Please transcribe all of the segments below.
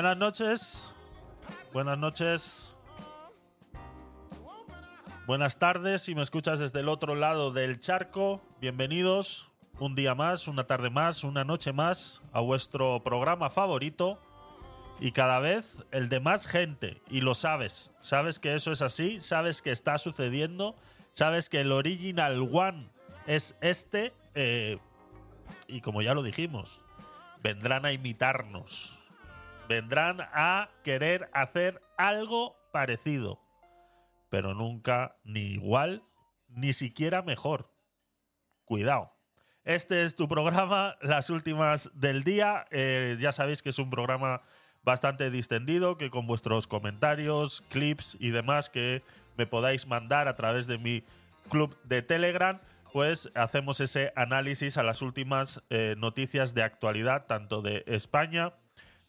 Buenas noches. Buenas noches. Buenas tardes, si me escuchas desde el otro lado del charco, bienvenidos un día más, una tarde más, una noche más a vuestro programa favorito y cada vez el de más gente, y lo sabes, sabes que eso es así, sabes que está sucediendo, sabes que el Original One es este, eh, y como ya lo dijimos, vendrán a imitarnos, vendrán a querer hacer algo parecido, pero nunca ni igual, ni siquiera mejor. Cuidado. Este es tu programa, las últimas del día. Eh, ya sabéis que es un programa bastante distendido, que con vuestros comentarios, clips y demás que me podáis mandar a través de mi club de Telegram, pues hacemos ese análisis a las últimas eh, noticias de actualidad, tanto de España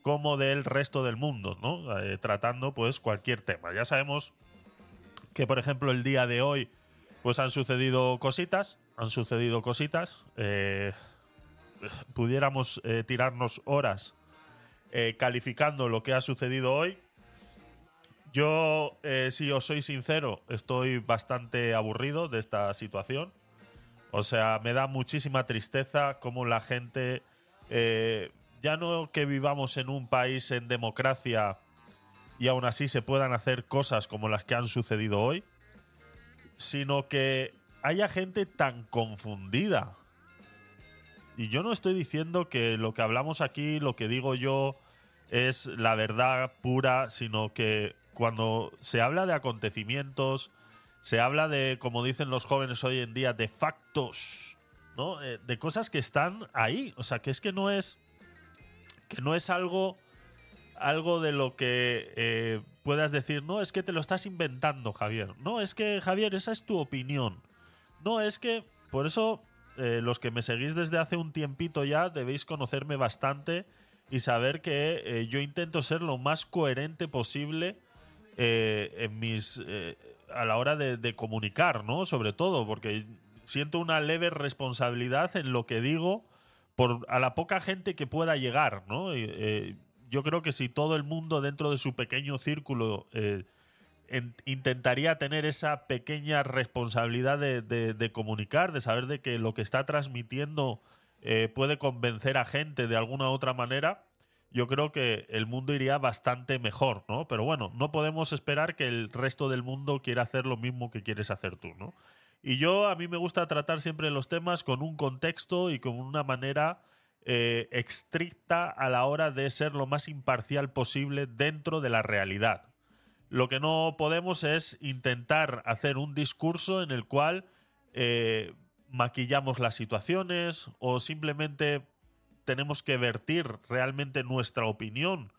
como del resto del mundo, ¿no? Eh, tratando pues cualquier tema. Ya sabemos que, por ejemplo, el día de hoy, pues han sucedido cositas, han sucedido cositas. Eh, pudiéramos tirarnos horas calificando lo que ha sucedido hoy. Yo, si os soy sincero, estoy bastante aburrido de esta situación. O sea, me da muchísima tristeza cómo la gente, eh, ya no que vivamos en un país en democracia y aún así se puedan hacer cosas como las que han sucedido hoy, sino que haya gente tan confundida. Y yo no estoy diciendo que lo que hablamos aquí, lo que digo yo, es la verdad pura, sino que cuando se habla de acontecimientos, se habla de, como dicen los jóvenes hoy en día, de factos, ¿no? Eh, de cosas que están ahí. O sea, que es que no es. Que no es algo. Algo de lo que eh, puedas decir, no, es que te lo estás inventando, Javier. No, es que, Javier, esa es tu opinión. No, es que. Por eso, eh, los que me seguís desde hace un tiempito ya, debéis conocerme bastante y saber que yo intento ser lo más coherente posible en mis a la hora de, comunicar, ¿no? Sobre todo, porque siento una leve responsabilidad en lo que digo por a la poca gente que pueda llegar, ¿no? Eh, yo creo que si todo el mundo dentro de su pequeño círculo eh, intentaría tener esa pequeña responsabilidad de, comunicar, de saber de que lo que está transmitiendo eh, puede convencer a gente de alguna u otra manera, yo creo que el mundo iría bastante mejor, ¿no? Pero bueno, no podemos esperar que el resto del mundo quiera hacer lo mismo que quieres hacer tú, ¿no? Y yo, a mí me gusta tratar siempre los temas con un contexto y con una manera eh, estricta a la hora de ser lo más imparcial posible dentro de la realidad. Lo que no podemos es intentar hacer un discurso en el cual eh, maquillamos las situaciones o simplemente tenemos que vertir realmente nuestra opinión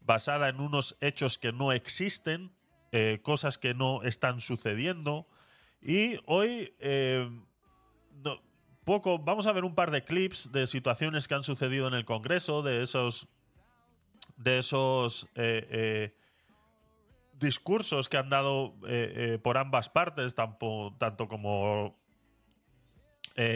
basada en unos hechos que no existen, eh, cosas que no están sucediendo. Y hoy, eh, poco, vamos a ver un par de clips de situaciones que han sucedido en el Congreso, de esos, de esos eh, discursos que han dado por ambas partes, tanto, tanto como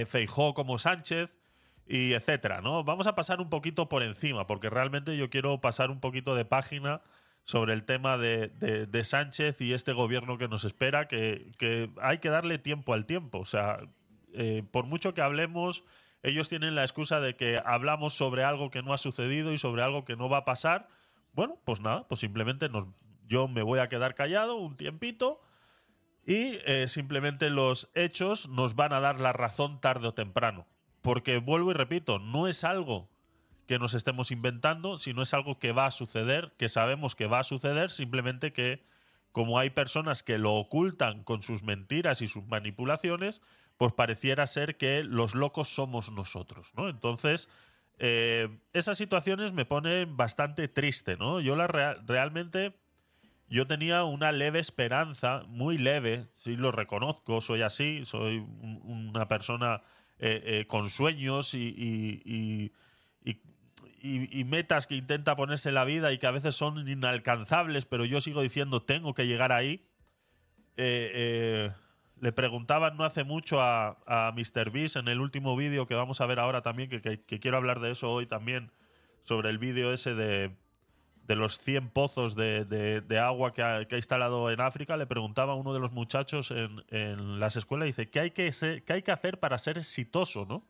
Feijó como Sánchez y etcétera, ¿no? Vamos a pasar un poquito por encima, porque realmente yo quiero pasar un poquito de página sobre el tema de, Sánchez y este gobierno que nos espera, que, hay que darle tiempo al tiempo. O sea, eh, por mucho que hablemos, ellos tienen la excusa de que hablamos sobre algo que no ha sucedido y sobre algo que no va a pasar. Bueno, pues nada, pues simplemente yo me voy a quedar callado un tiempito y eh, simplemente los hechos nos van a dar la razón tarde o temprano. Porque vuelvo y repito, no es algo que nos estemos inventando, sino es algo que va a suceder, que sabemos que va a suceder, simplemente que como hay personas que lo ocultan con sus mentiras y sus manipulaciones, pues pareciera ser que los locos somos nosotros, ¿no? Entonces, eh, esas situaciones me ponen bastante triste, ¿no? Yo la realmente, yo tenía una leve esperanza, muy leve, sí lo reconozco, soy así, soy una persona eh, eh, con sueños y, y, metas que intenta ponerse en la vida y que a veces son inalcanzables, pero yo sigo diciendo tengo que llegar ahí. Eh, le preguntaban no hace mucho a, a Mr. Beast en el último vídeo que vamos a ver ahora también, que, quiero hablar de eso hoy también, sobre el vídeo ese de, de los 100 pozos de, de- de agua que ha, que ha instalado en África, le preguntaba a uno de los muchachos en, en las escuelas, dice, ¿qué hay que, ser- qué hay que hacer para ser exitoso, no?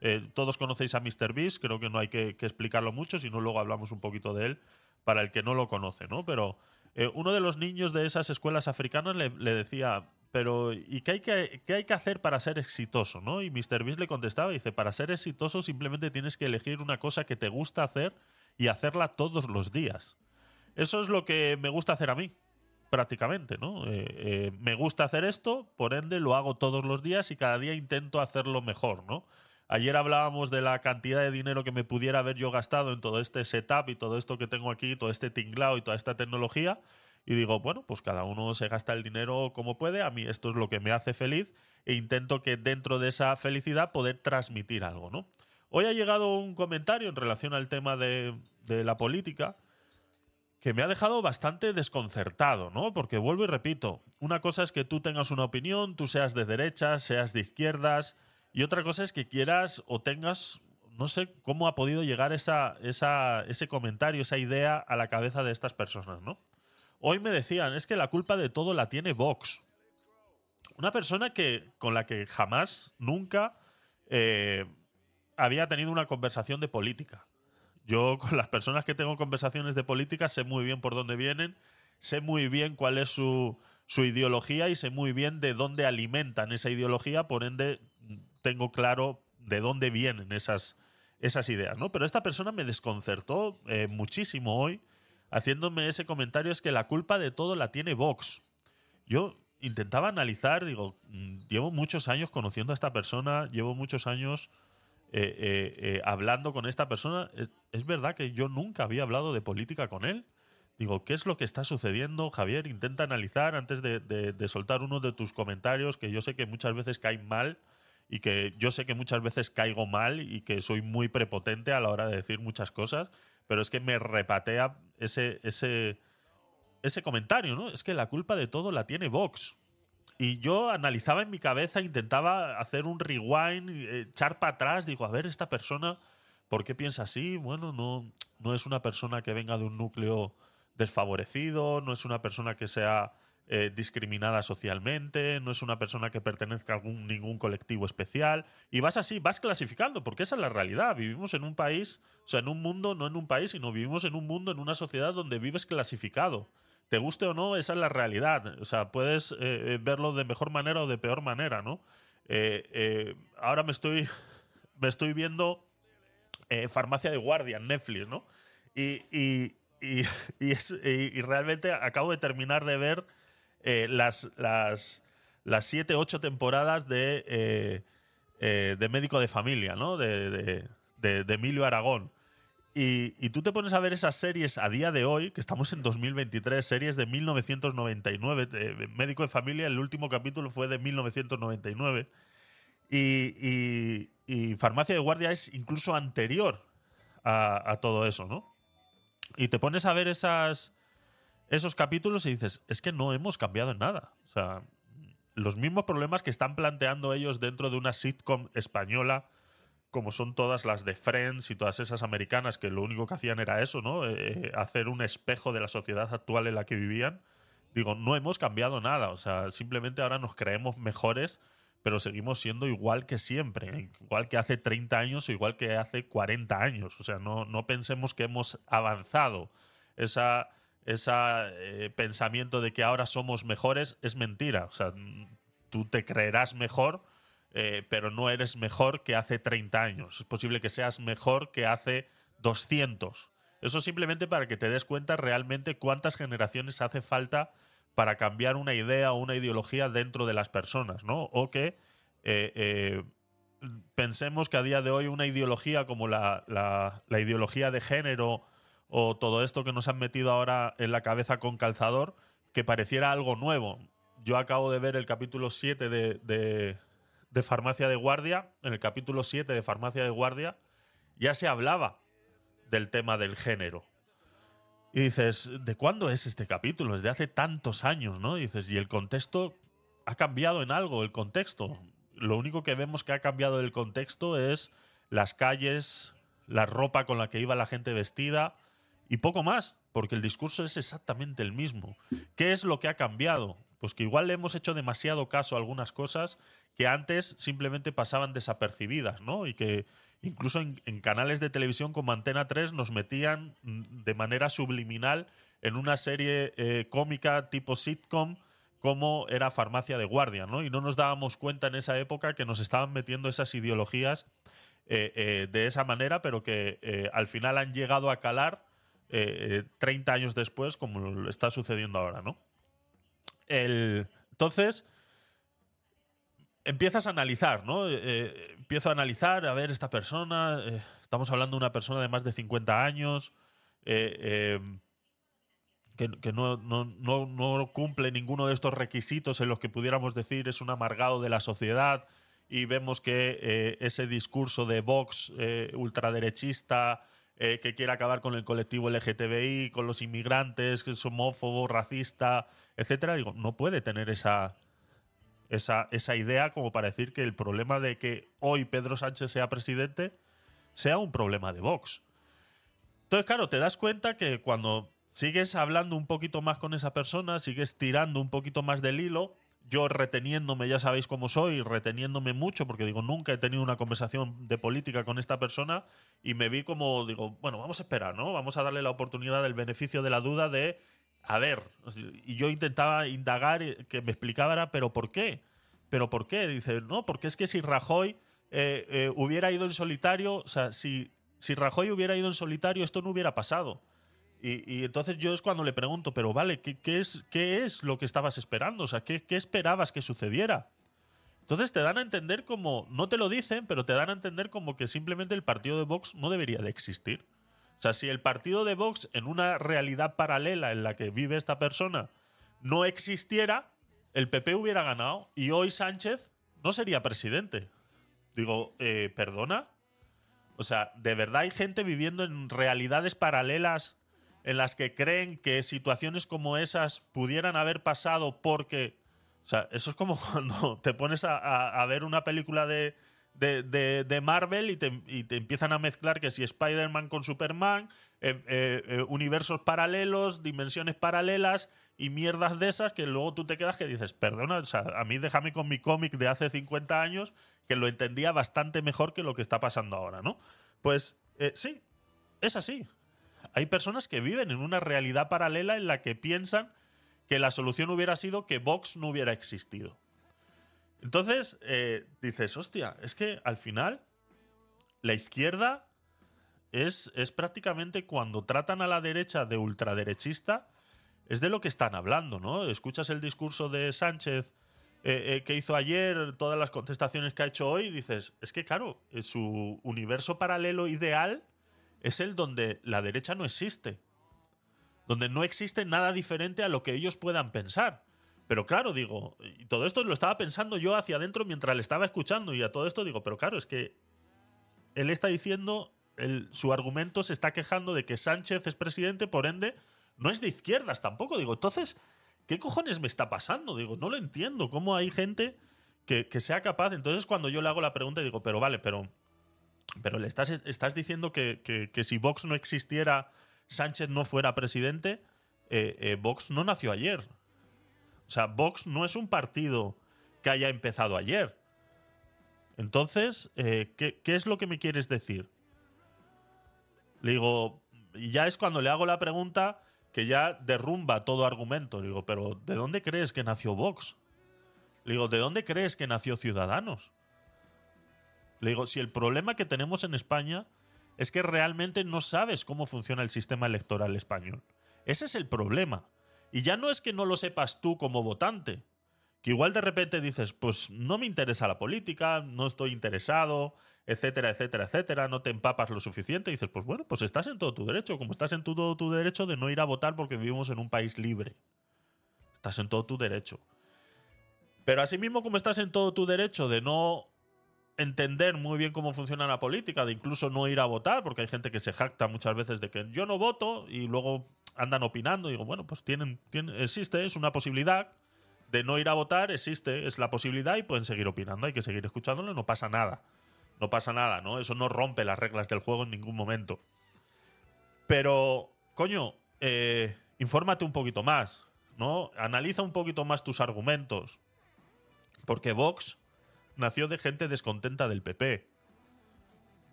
Eh, todos conocéis a Mr. Beast, creo que no hay que, explicarlo mucho, sino luego hablamos un poquito de él para el que no lo conoce, ¿no? Pero eh, uno de los niños de esas escuelas africanas le, decía, pero ¿y qué hay, que, qué hay que hacer para ser exitoso, no? Y Mr. Beast le contestaba, dice, para ser exitoso simplemente tienes que elegir una cosa que te gusta hacer y hacerla todos los días. Eso es lo que me gusta hacer a mí, prácticamente, ¿no? Eh, me gusta hacer esto, por ende lo hago todos los días y cada día intento hacerlo mejor, ¿no? Ayer hablábamos de la cantidad de dinero que me pudiera haber yo gastado en todo este setup y todo esto que tengo aquí, todo este tinglao y toda esta tecnología. Y digo, bueno, pues cada uno se gasta el dinero como puede. A mí esto es lo que me hace feliz e intento que dentro de esa felicidad poder transmitir algo, ¿no? Hoy ha llegado un comentario en relación al tema de, de la política que me ha dejado bastante desconcertado, ¿no? Porque vuelvo y repito, una cosa es que tú tengas una opinión, tú seas de derechas, seas de izquierdas, y otra cosa es que quieras o tengas, no sé cómo ha podido llegar esa, esa, ese comentario, esa idea a la cabeza de estas personas, ¿no? Hoy me decían, es que la culpa de todo la tiene Vox. Una persona que, con la que jamás, nunca eh, había tenido una conversación de política. Yo con las personas que tengo conversaciones de política sé muy bien por dónde vienen, sé muy bien cuál es su, su ideología y sé muy bien de dónde alimentan esa ideología, por ende tengo claro de dónde vienen esas, esas ideas, ¿no? Pero esta persona me desconcertó eh, muchísimo hoy haciéndome ese comentario, es que la culpa de todo la tiene Vox. Yo intentaba analizar, digo, mm, llevo muchos años conociendo a esta persona, llevo muchos años eh, eh, hablando con esta persona. Es, verdad que yo nunca había hablado de política con él. Digo, ¿qué es lo que está sucediendo, Javier? Intenta analizar antes de, de- de soltar uno de tus comentarios, que yo sé que muchas veces caen mal y que yo sé que muchas veces caigo mal y que soy muy prepotente a la hora de decir muchas cosas, pero es que me repatea ese, ese, ese comentario, ¿no? Es que la culpa de todo la tiene Vox. Y yo analizaba en mi cabeza, intentaba hacer un rewind, echar para atrás, digo, a ver, esta persona, ¿por qué piensa así? Bueno, no, no es una persona que venga de un núcleo desfavorecido, no es una persona que sea eh, discriminada socialmente, no es una persona que pertenezca a algún, ningún colectivo especial. Y vas así, vas clasificando, porque esa es la realidad. Vivimos en un país, o sea, en un mundo, no en un país, sino vivimos en un mundo, en una sociedad donde vives clasificado. Te guste o no, esa es la realidad. O sea, puedes eh, verlo de mejor manera o de peor manera, ¿no? Eh, eh, ahora me estoy, me estoy viendo eh, Farmacia de Guardia Netflix, ¿no? Y, y, y- y realmente acabo de terminar de ver eh, las, las, las siete, ocho temporadas de, eh, eh, de Médico de Familia, ¿no? De, de- de- Emilio Aragón. Y, y tú te pones a ver esas series a día de hoy, que estamos en 2023, series de 1999. de Médico de Familia, el último capítulo fue de 1999. Y, y- y Farmacia de Guardia es incluso anterior a, a todo eso, ¿no? Y te pones a ver esas, esos capítulos y dices, es que no hemos cambiado en nada. O sea, los mismos problemas que están planteando ellos dentro de una sitcom española, como son todas las de Friends y todas esas americanas, que lo único que hacían era eso, ¿no? Eh, hacer un espejo de la sociedad actual en la que vivían. Digo, no hemos cambiado nada. O sea, simplemente ahora nos creemos mejores, pero seguimos siendo igual que siempre. Igual que hace 30 años o igual que hace 40 años. O sea, no, no pensemos que hemos avanzado. Esa, esa eh, pensamiento de que ahora somos mejores es mentira. O sea, mm, tú te creerás mejor, eh, pero no eres mejor que hace 30 años. Es posible que seas mejor que hace 200. Eso simplemente para que te des cuenta realmente cuántas generaciones hace falta para cambiar una idea o una ideología dentro de las personas, ¿no? O que eh, pensemos que a día de hoy una ideología como la- la ideología de género o todo esto que nos han metido ahora en la cabeza con calzador, que pareciera algo nuevo. Yo acabo de ver el capítulo 7 de, de- Farmacia de Guardia. En el capítulo 7 de Farmacia de Guardia ya se hablaba del tema del género. Y dices, ¿de cuándo es este capítulo? Es de hace tantos años, ¿no? Dices, y el contexto ha cambiado en algo, el contexto. Lo único que vemos que ha cambiado del contexto es las calles, la ropa con la que iba la gente vestida Y poco más, porque el discurso es exactamente el mismo. ¿Qué es lo que ha cambiado? Pues que igual le hemos hecho demasiado caso a algunas cosas que antes simplemente pasaban desapercibidas, ¿no? Y que incluso en, canales de televisión como Antena 3 nos metían de manera subliminal en una serie eh, cómica tipo sitcom como era Farmacia de Guardia, ¿no? Y no nos dábamos cuenta en esa época que nos estaban metiendo esas ideologías eh, eh, de esa manera, pero que al final han llegado a calar 30 años después, como está sucediendo ahora, ¿no? El, entonces, empiezas a analizar, ¿no? Eh, eh, empiezo a analizar, a ver, esta persona, eh, estamos hablando de una persona de más de 50 años, em, que, no, no, cumple ninguno de estos requisitos en los que pudiéramos decir es un amargado de la sociedad y vemos que ese discurso de Vox ultraderechista que quiere acabar con el colectivo LGTBI, con los inmigrantes, que es homófobo, racista, etcétera, digo, no puede tener esa, esa, esa idea como para decir que el problema de que hoy Pedro Sánchez sea presidente sea un problema de Vox. Entonces, claro, te das cuenta que cuando sigues hablando un poquito más con esa persona, sigues tirando un poquito más del hilo, yo reteniéndome, ya sabéis cómo soy, reteniéndome mucho, porque digo, nunca he tenido una conversación de política con esta persona y me vi como, digo, bueno, vamos a esperar, ¿no? Vamos a darle la oportunidad del beneficio de la duda de a ver, y yo intentaba indagar que me explicara, pero ¿por qué? ¿Pero por qué? Dice, no, porque es que si Rajoy eh, eh, hubiera ido en solitario, o sea, si, si Rajoy hubiera ido en solitario, esto no hubiera pasado. Y, entonces yo es cuando le pregunto, pero vale, ¿qué, es, ¿qué es lo que estabas esperando? O sea, ¿qué, ¿qué esperabas que sucediera? Entonces te dan a entender como, no te lo dicen, pero te dan a entender como que simplemente el partido de Vox no debería de existir. O sea, si el partido de Vox en una realidad paralela en la que vive esta persona no existiera, el PP hubiera ganado y hoy Sánchez no sería presidente. Digo, eh, ¿perdona? O sea, ¿de verdad hay gente viviendo en realidades paralelas en las que creen que situaciones como esas pudieran haber pasado porque... O sea, eso es como cuando te pones a ver una película de, de, de, Marvel y te, y te, empiezan a mezclar que si Spider-Man con Superman, eh, eh, eh, universos paralelos, dimensiones paralelas y mierdas de esas que luego tú te quedas que dices, perdona, o sea, a mí déjame con mi cómic de hace 50 años que lo entendía bastante mejor que lo que está pasando ahora, ¿no? Pues sí, es así. Hay personas que viven en una realidad paralela en la que piensan que la solución hubiera sido que Vox no hubiera existido. Entonces, eh, dices, hostia, es que al final la izquierda es, es, prácticamente cuando tratan a la derecha de ultraderechista, es de lo que están hablando, ¿no? Escuchas el discurso de Sánchez eh, eh, que hizo ayer, todas las contestaciones que ha hecho hoy, y dices, es que claro, su universo paralelo ideal es el donde la derecha no existe, donde no existe nada diferente a lo que ellos puedan pensar. Pero claro, digo, y todo esto lo estaba pensando yo hacia adentro mientras le estaba escuchando y a todo esto digo, pero claro, es que él está diciendo, su argumento se está quejando de que Sánchez es presidente, por ende, no es de izquierdas tampoco. Digo, entonces, ¿qué cojones me está pasando? Digo, no lo entiendo. ¿Cómo hay gente que, sea capaz? Entonces, cuando yo le hago la pregunta, digo, pero vale, pero, pero le estás, diciendo que, si Vox no existiera, Sánchez no fuera presidente. Eh, eh, Vox no nació ayer. O sea, Vox no es un partido que haya empezado ayer. Entonces, eh, ¿qué, es lo que me quieres decir? Le digo, y ya es cuando le hago la pregunta que ya derrumba todo argumento. Le digo, pero ¿de dónde crees que nació Vox? Le digo, ¿de dónde crees que nació Ciudadanos? Le digo, si el problema que tenemos en España es que realmente no sabes cómo funciona el sistema electoral español. Ese es el problema. Y ya no es que no lo sepas tú como votante, que igual de repente dices, pues no me interesa la política, no estoy interesado, etcétera, etcétera, etcétera, no te empapas lo suficiente, dices, pues bueno, pues estás en todo tu derecho, como estás en todo tu derecho de no ir a votar porque vivimos en un país libre. Estás en todo tu derecho. Pero asimismo como estás en todo tu derecho de no entender muy bien cómo funciona la política, de incluso no ir a votar, porque hay gente que se jacta muchas veces de que yo no voto y luego andan opinando. Y digo, bueno, pues tienen, existe, es una posibilidad de no ir a votar, existe, es la posibilidad y pueden seguir opinando, hay que seguir escuchándolo, no pasa nada. No pasa nada, ¿no? Eso no rompe las reglas del juego en ningún momento. Pero coño, eh, infórmate un poquito más, ¿no? Analiza un poquito más tus argumentos. Porque Vox nació de gente descontenta del PP.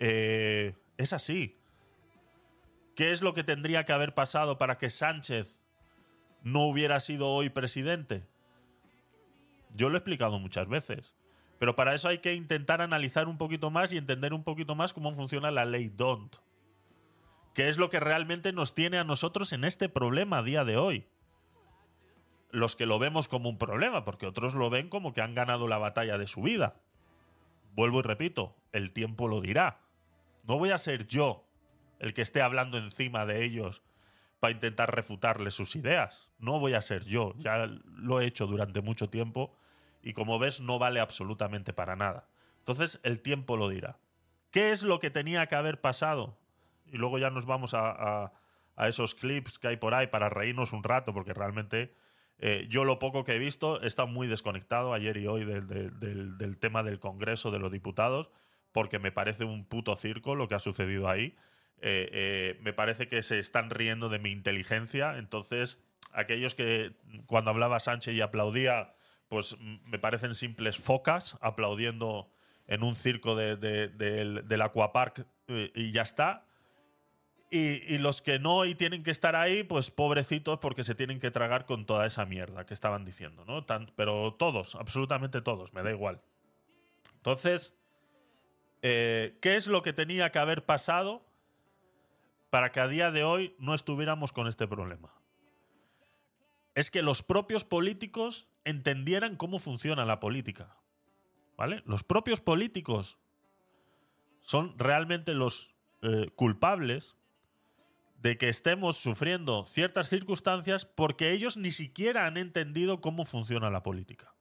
Eh, es así. ¿Qué es lo que tendría que haber pasado para que Sánchez no hubiera sido hoy presidente? Yo lo he explicado muchas veces. Pero para eso hay que intentar analizar un poquito más y entender un poquito más cómo funciona la ley DONT. ¿Qué es lo que realmente nos tiene a nosotros en este problema a día de hoy? Los que lo vemos como un problema, porque otros lo ven como que han ganado la batalla de su vida. Vuelvo y repito, el tiempo lo dirá. No voy a ser yo el que esté hablando encima de ellos para intentar refutarles sus ideas. No voy a ser yo, ya lo he hecho durante mucho tiempo y como ves no vale absolutamente para nada. Entonces el tiempo lo dirá. ¿Qué es lo que tenía que haber pasado? Y luego ya nos vamos a, esos clips que hay por ahí para reírnos un rato, porque realmente eh, yo lo poco que he visto está muy desconectado ayer y hoy del, tema del Congreso de los Diputados, porque me parece un puto circo lo que ha sucedido ahí. Eh, eh, me parece que se están riendo de mi inteligencia, entonces aquellos que cuando hablaba Sánchez y aplaudía pues me parecen simples focas aplaudiendo en un circo de, del Aquapark y ya está. Y, los que no y tienen que estar ahí, pues pobrecitos porque se tienen que tragar con toda esa mierda que estaban diciendo, ¿no? pero todos, absolutamente todos, me da igual. Entonces, eh, ¿qué es lo que tenía que haber pasado para que a día de hoy no estuviéramos con este problema? Es que los propios políticos entendieran cómo funciona la política. ¿Vale? Los propios políticos son realmente los eh, culpables de que estemos sufriendo ciertas circunstancias porque ellos ni siquiera han entendido cómo funciona la política.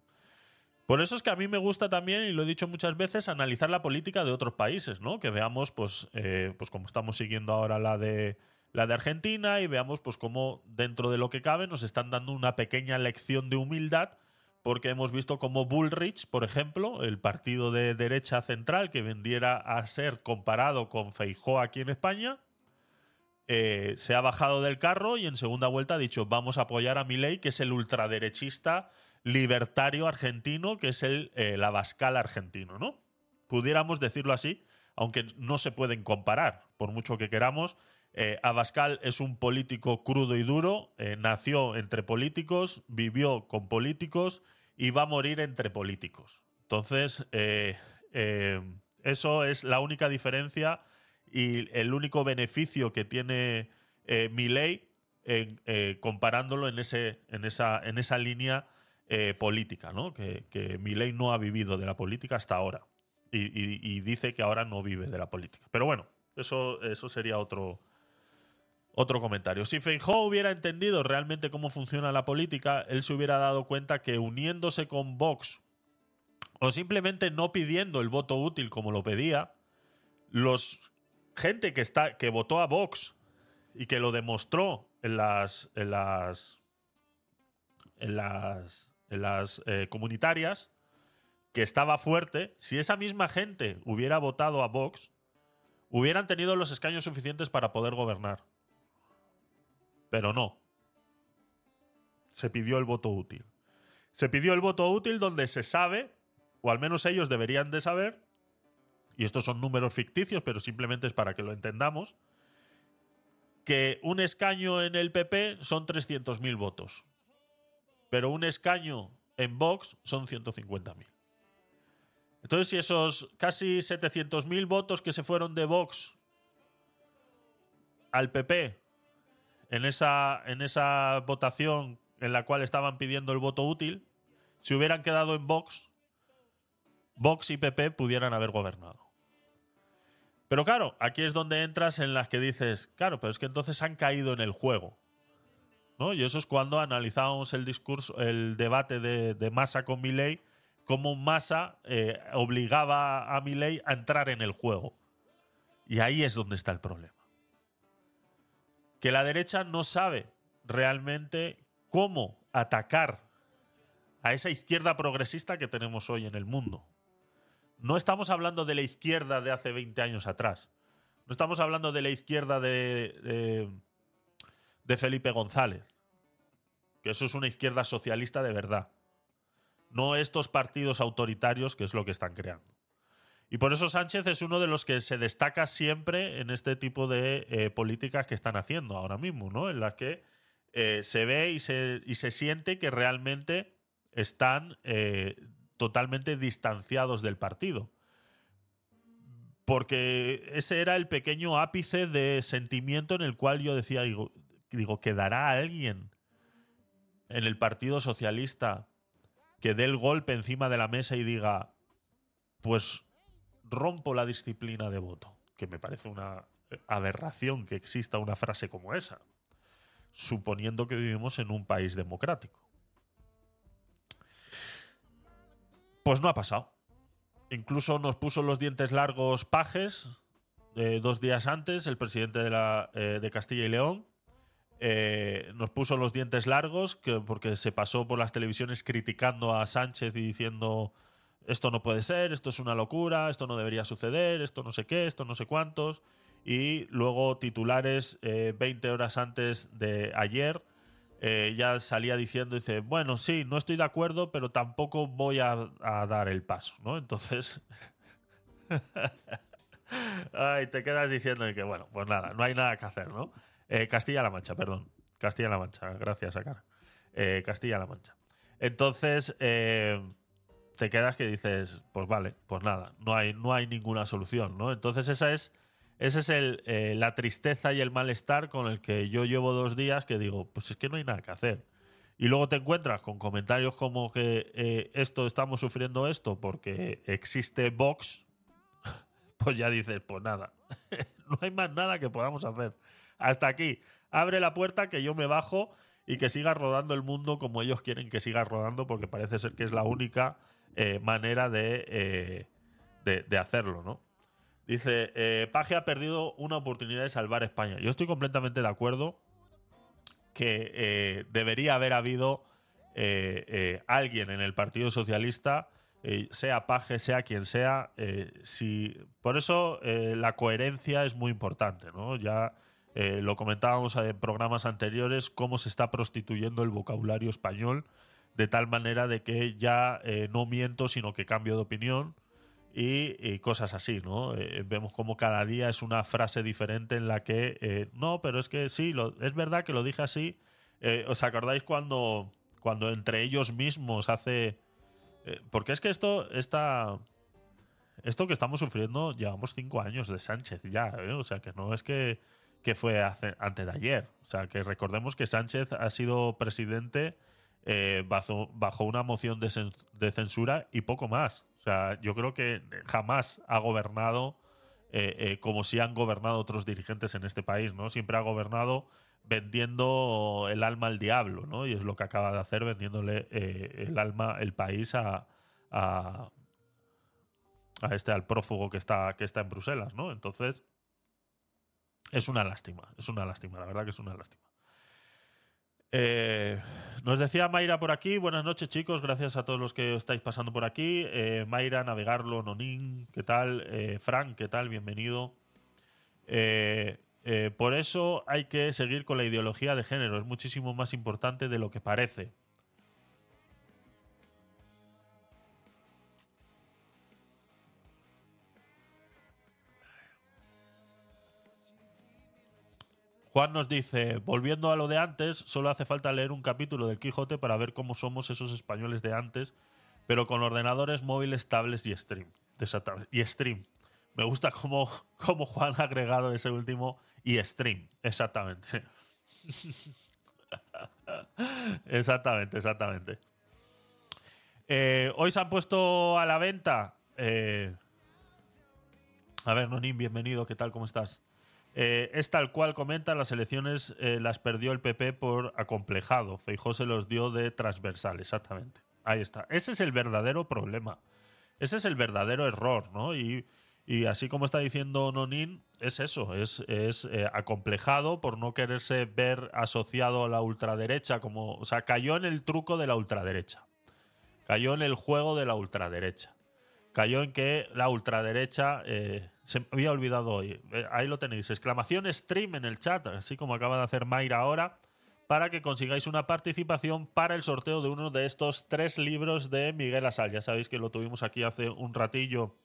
Por eso es que a mí me gusta también, y lo he dicho muchas veces, analizar la política de otros países, ¿no? Que veamos, pues, eh, pues como estamos siguiendo ahora la de la de Argentina y veamos pues cómo dentro de lo que cabe nos están dando una pequeña lección de humildad porque hemos visto como Bullrich, por ejemplo, el partido de derecha central que vendiera a ser comparado con Feijó aquí en España, eh, se ha bajado del carro y en segunda vuelta ha dicho vamos a apoyar a Milei, que es el ultraderechista libertario argentino, que es el, eh, Abascal argentino, ¿no? Pudiéramos decirlo así, aunque no se pueden comparar, por mucho que queramos, eh, Abascal es un político crudo y duro, eh, nació entre políticos, vivió con políticos y va a morir entre políticos. Entonces, eso es la única diferencia y el único beneficio que tiene mi ley comparándolo en, ese, en, esa, en esa línea política, ¿no? que, que no ha vivido de la política hasta ahora y, dice que ahora no vive de la política. Pero bueno, eso, eso sería otro, otro comentario. Si Feijóo hubiera entendido realmente cómo funciona la política, él se hubiera dado cuenta que uniéndose con Vox o simplemente no pidiendo el voto útil como lo pedía, los gente que está que votó a Vox y que lo demostró en las en las en las, en las eh, comunitarias que estaba fuerte, si esa misma gente hubiera votado a Vox, hubieran tenido los escaños suficientes para poder gobernar. Pero no. Se pidió el voto útil. Se pidió el voto útil donde se sabe, o al menos ellos deberían de saber, y estos son números ficticios, pero simplemente es para que lo entendamos, que un escaño en el PP son 300.000 votos, pero un escaño en Vox son 150.000. Entonces, si esos casi 700.000 votos que se fueron de Vox al PP en esa, en esa votación en la cual estaban pidiendo el voto útil, si hubieran quedado en Vox, Vox y PP pudieran haber gobernado. Pero claro, aquí es donde entras en las que dices, claro, pero es que entonces han caído en el juego. ¿no? Y eso es cuando analizamos el discurso, el debate de, de Massa con Milley, cómo Massa eh, obligaba a Milley a entrar en el juego. Y ahí es donde está el problema que la derecha no sabe realmente cómo atacar a esa izquierda progresista que tenemos hoy en el mundo. No estamos hablando de la izquierda de hace 20 años atrás. No estamos hablando de la izquierda de, de Felipe González. Que eso es una izquierda socialista de verdad. No estos partidos autoritarios que es lo que están creando. Y por eso Sánchez es uno de los que se destaca siempre en este tipo de eh, políticas que están haciendo ahora mismo, ¿no? En las que eh, se ve y se, y se, siente que realmente están eh, totalmente distanciados del partido. Porque ese era el pequeño ápice de sentimiento en el cual yo decía, digo, digo ¿quedará alguien en el Partido Socialista que dé el golpe encima de la mesa y diga, pues rompo la disciplina de voto, que me parece una aberración que exista una frase como esa, suponiendo que vivimos en un país democrático. Pues no ha pasado. Incluso nos puso los dientes largos Pajes eh, dos días antes, el presidente de, eh, Castilla y León, eh, nos puso los dientes largos que, porque se pasó por las televisiones criticando a Sánchez y diciendo esto no puede ser, esto es una locura, esto no debería suceder, esto no sé qué, esto no sé cuántos. Y luego titulares 20 horas antes de ayer eh, ya salía diciendo, dice, bueno, sí, no estoy de acuerdo, pero tampoco voy a, dar el paso, ¿no? Entonces... Ay, te quedas diciendo que, bueno, pues nada, no hay nada que hacer, ¿no? Eh, Castilla-La Mancha, perdón. Castilla-La Mancha, gracias, a Eh, Castilla-La Mancha. Entonces, eh, te quedas que dices, pues vale, pues nada, no hay, no hay ninguna solución, ¿no? Entonces, esa es esa es el, eh, la tristeza y el malestar con el que yo llevo dos días que digo, pues es que no hay nada que hacer. Y luego te encuentras con comentarios como que eh, esto, estamos sufriendo esto porque existe Vox, pues ya dices, pues nada, no hay más nada que podamos hacer. Hasta aquí, abre la puerta que yo me bajo y que siga rodando el mundo como ellos quieren que siga rodando porque parece ser que es la única eh, manera de, de hacerlo, ¿no? Dice, eh, Paje ha perdido una oportunidad de salvar España. Yo estoy completamente de acuerdo que eh, debería haber habido eh, alguien en el Partido Socialista, sea Paje, sea quien sea. si, por eso la coherencia es muy importante. ¿no? Ya lo comentábamos en programas anteriores, cómo se está prostituyendo el vocabulario español de tal manera de que ya no miento, sino que cambio de opinión y, cosas así, ¿no? Eh, vemos como cada día es una frase diferente en la que, eh, no, pero es que sí, lo, es verdad que lo dije así. Eh, ¿Os acordáis cuando, cuando entre ellos mismos hace... porque es que esto, esta, esto que estamos sufriendo, llevamos cinco años de Sánchez ya, o sea, que no es que, que fue hace, antes de ayer. O sea, que recordemos que Sánchez ha sido presidente bajo, bajo, una moción de, de censura y poco más sea, yo creo que jamás ha gobernado eh, eh, como si han gobernado otros dirigentes en este país, ¿no? Siempre ha gobernado vendiendo el alma al diablo, ¿no? Y es lo que acaba de hacer, vendiéndole eh, el alma, el país a, a, este, al prófugo que está, que está en Bruselas, ¿no? Entonces, es una lástima, es una lástima, la verdad que es una lástima. Eh, nos decía Mayra por aquí, buenas noches chicos, gracias a todos los que estáis pasando por aquí. Eh, Mayra, Navegarlo, Nonín, ¿qué tal? Eh, Frank, ¿qué tal? Bienvenido. por eso hay que seguir con la ideología de género, es muchísimo más importante de lo que parece. Juan nos dice, volviendo a lo de antes, solo hace falta leer un capítulo del Quijote para ver cómo somos esos españoles de antes, pero con ordenadores móviles, tablets y stream. Y stream. Me gusta cómo, cómo Juan ha agregado ese último y stream. Exactamente. exactamente, exactamente. Eh, hoy se han puesto a la venta. Eh, a ver, Nonin, bienvenido. ¿Qué tal? ¿Cómo estás? Eh, es tal cual comenta, las elecciones eh, las perdió el PP por acomplejado. Feijó se los dio de transversal, exactamente. Ahí está. Ese es el verdadero problema. Ese es el verdadero error, ¿no? Y, así como está diciendo Nonin, es eso, es, es eh, acomplejado por no quererse ver asociado a la ultraderecha, como, o sea, cayó en el truco de la ultraderecha. Cayó en el juego de la ultraderecha cayó en que la ultraderecha eh, se me había olvidado hoy. Eh, ahí lo tenéis. Exclamación stream en el chat, así como acaba de hacer Mayra ahora, para que consigáis una participación para el sorteo de uno de estos tres libros de Miguel Asal. Ya sabéis que lo tuvimos aquí hace un ratillo,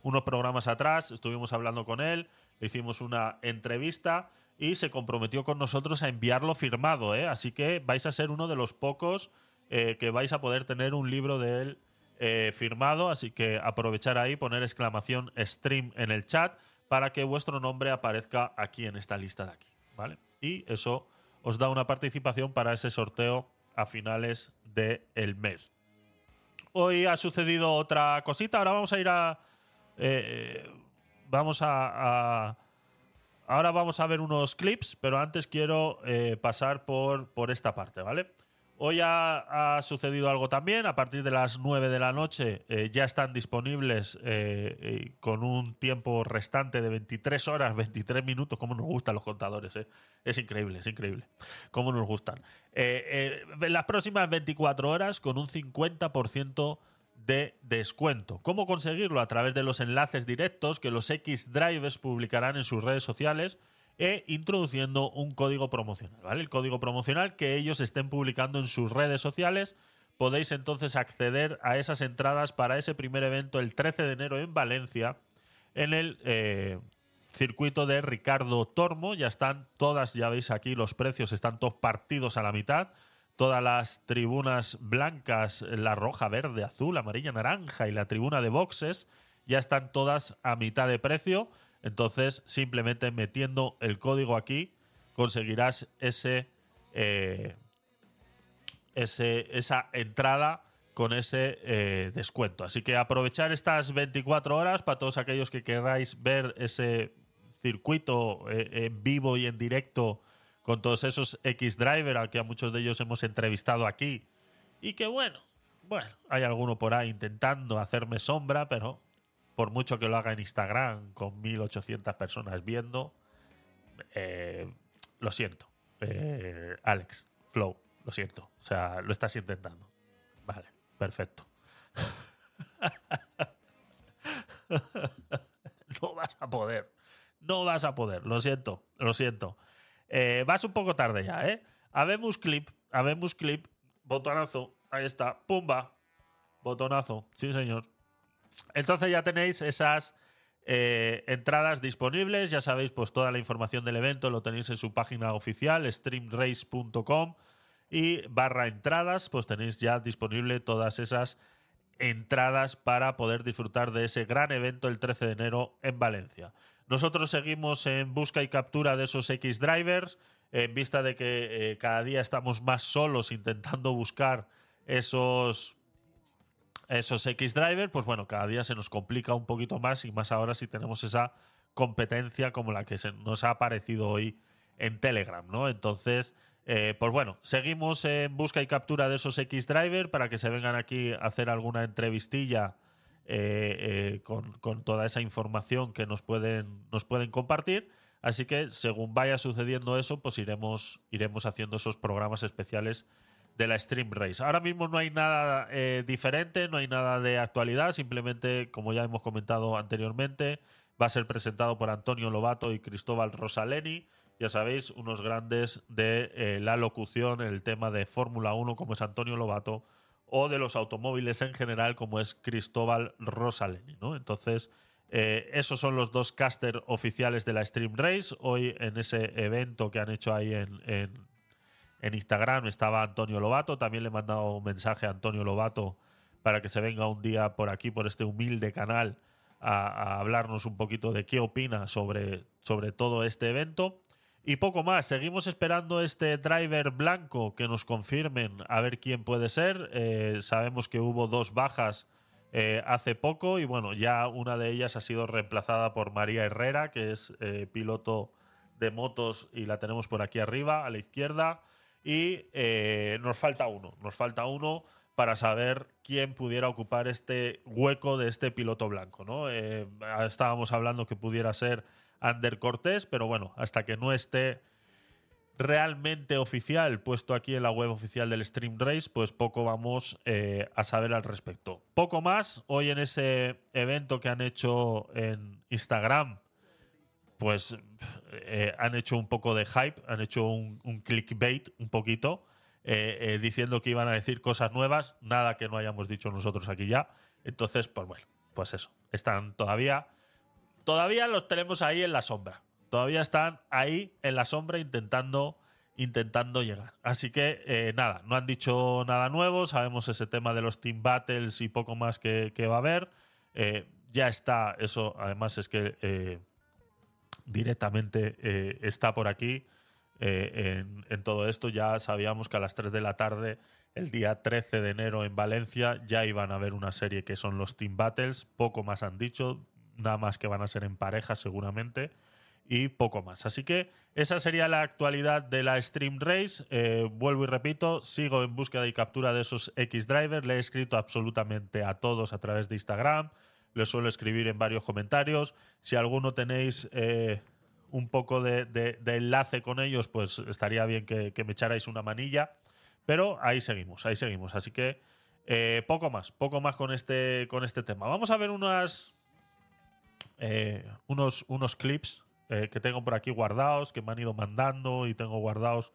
unos programas atrás. Estuvimos hablando con él, le hicimos una entrevista y se comprometió con nosotros a enviarlo firmado. ¿eh? Así que vais a ser uno de los pocos que vais a poder tener un libro de él eh, firmado. Así que aprovechar ahí, poner exclamación stream en el chat para que vuestro nombre aparezca aquí en esta lista de aquí. ¿Vale? Y eso os da una participación para ese sorteo a finales del mes. Hoy ha sucedido otra cosita. Ahora vamos a ir a. vamos a Ahora vamos a ver unos clips, pero antes quiero eh, pasar por, por esta parte, ¿vale? Hoy ha, sucedido algo también. A partir de las 9 de la noche eh, ya están disponibles eh, con un tiempo restante de 23 horas, 23 minutos. Cómo nos gustan los contadores, Es increíble, es increíble. Cómo nos gustan. las próximas 24 horas con un 50% de descuento. ¿Cómo conseguirlo? A través de los enlaces directos que los X-Drivers publicarán en sus redes sociales e introduciendo un código promocional. ¿vale? El código promocional que ellos estén publicando en sus redes sociales. Podéis entonces acceder a esas entradas para ese primer evento el 13 de enero en Valencia, en el eh, circuito de Ricardo Tormo. Ya están todas, ya veis aquí los precios, están todos partidos a la mitad todas las tribunas blancas, la roja, verde, azul, amarilla, naranja y la tribuna de boxes ya están todas a mitad de precio. Entonces, simplemente metiendo el código aquí, conseguirás ese, eh, ese esa entrada con ese eh, descuento. Así que aprovechar estas 24 horas para todos aquellos que queráis ver ese circuito eh, en vivo y en directo con todos esos X-Driver, a que a muchos de ellos hemos entrevistado aquí. Y que bueno, bueno, hay alguno por ahí intentando hacerme sombra, pero por mucho que lo haga en Instagram con 1800 personas viendo, eh, lo siento. Eh, Alex, Flow, lo siento. O sea, lo estás intentando. Vale, perfecto. no vas a poder. No vas a poder. Lo siento, lo siento. Eh, vas un poco tarde ya, ¿eh? Habemos clip, habemos clip, botonazo, ahí está, pumba, botonazo, sí señor. Entonces ya tenéis esas eh, entradas disponibles, ya sabéis, pues toda la información del evento lo tenéis en su página oficial, streamrace.com y barra entradas, pues tenéis ya disponible todas esas entradas para poder disfrutar de ese gran evento el 13 de enero en Valencia. Nosotros seguimos en busca y captura de esos X-Drivers, en vista de que eh, cada día estamos más solos intentando buscar esos, esos X-Drivers, pues bueno, cada día se nos complica un poquito más y más ahora si tenemos esa competencia como la que se nos ha aparecido hoy en Telegram, ¿no? Entonces, eh, pues bueno, seguimos en busca y captura de esos X-Driver para que se vengan aquí a hacer alguna entrevistilla eh, eh, con, toda esa información que nos pueden, nos pueden compartir. Así que según vaya sucediendo eso, pues iremos, iremos haciendo esos programas especiales de la Stream Race. Ahora mismo no hay nada eh, diferente, no hay nada de actualidad, simplemente, como ya hemos comentado anteriormente, va a ser presentado por Antonio Lobato y Cristóbal Rosaleni. Ya sabéis, unos grandes de la locución, el tema de Fórmula 1, como es Antonio Lobato o de los automóviles en general, como es Cristóbal Rosaleni. Entonces, eh, esos son los dos caster oficiales de la Stream Race. Hoy en ese evento que han hecho ahí en, Instagram estaba Antonio Lobato. También le he mandado un mensaje a Antonio Lobato para que se venga un día por aquí, por este humilde canal, a, a hablarnos un poquito de qué opina sobre, sobre todo este evento. Y poco más, seguimos esperando este driver blanco que nos confirmen a ver quién puede ser. Eh, sabemos que hubo dos bajas eh, hace poco y bueno, ya una de ellas ha sido reemplazada por María Herrera, que es eh, piloto de motos y la tenemos por aquí arriba, a la izquierda. Y nos falta uno, nos falta uno para saber quién pudiera ocupar este hueco de este piloto blanco. ¿no? estábamos hablando que pudiera ser Ander Cortés, pero bueno, hasta que no esté realmente oficial puesto aquí en la web oficial del Stream Race, pues poco vamos eh, a saber al respecto. Poco más, hoy en ese evento que han hecho en Instagram, pues eh, han hecho un poco de hype, han hecho un, clickbait un poquito, eh, diciendo que iban a decir cosas nuevas, nada que no hayamos dicho nosotros aquí ya. Entonces, pues bueno, pues eso, están todavía, todavía los tenemos ahí en la sombra todavía están ahí en la sombra intentando, intentando llegar. Así que eh, nada, no han dicho nada nuevo, sabemos ese tema de los Team Battles y poco más que, va a haber. Eh, ya está, eso además es que eh, directamente está por aquí. En, en, todo esto ya sabíamos que a las 3 de la tarde, el día 13 de enero en Valencia, ya iban a haber una serie que son los Team Battles. Poco más han dicho, nada más que van a ser en pareja seguramente y poco más. Así que esa sería la actualidad de la Stream Race. Eh, vuelvo y repito, sigo en búsqueda y captura de esos X-Drivers. Le he escrito absolutamente a todos a través de Instagram. Les suelo escribir en varios comentarios. Si alguno tenéis eh, un poco de, enlace con ellos, pues estaría bien que, me echarais una manilla. Pero ahí seguimos, ahí seguimos. Así que eh, poco más, poco más con este, con este tema. Vamos a ver unas, unos, unos clips eh, que tengo por aquí guardados, que me han ido mandando y tengo guardados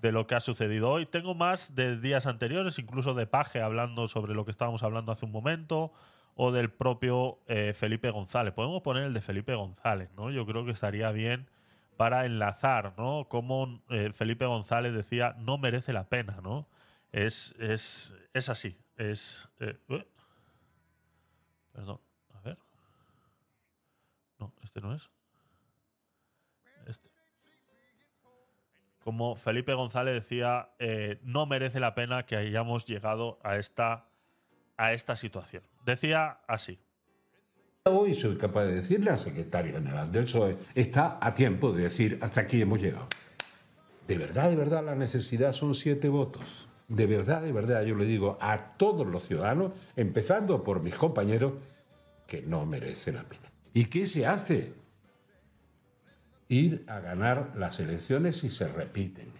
de lo que ha sucedido hoy. Tengo más de días anteriores, incluso de Paje hablando sobre lo que estábamos hablando hace un momento, o del propio eh, Felipe González. Podemos poner el de Felipe González, ¿no? Yo creo que estaría bien para enlazar, ¿no? Como eh, Felipe González decía, no merece la pena, ¿no? Es, es, es así. Es. perdón, a ver. No, este no es. Este. Como Felipe González decía, eh, no merece la pena que hayamos llegado a esta, a esta situación. Decía así. Hoy soy capaz de decirle al secretario general del PSOE, está a tiempo de decir, hasta aquí hemos llegado. De verdad, de verdad, la necesidad son siete votos. De verdad, de verdad, yo le digo a todos los ciudadanos, empezando por mis compañeros, que no merece la pena. ¿Y qué se hace? ir a ganar las elecciones si se repiten.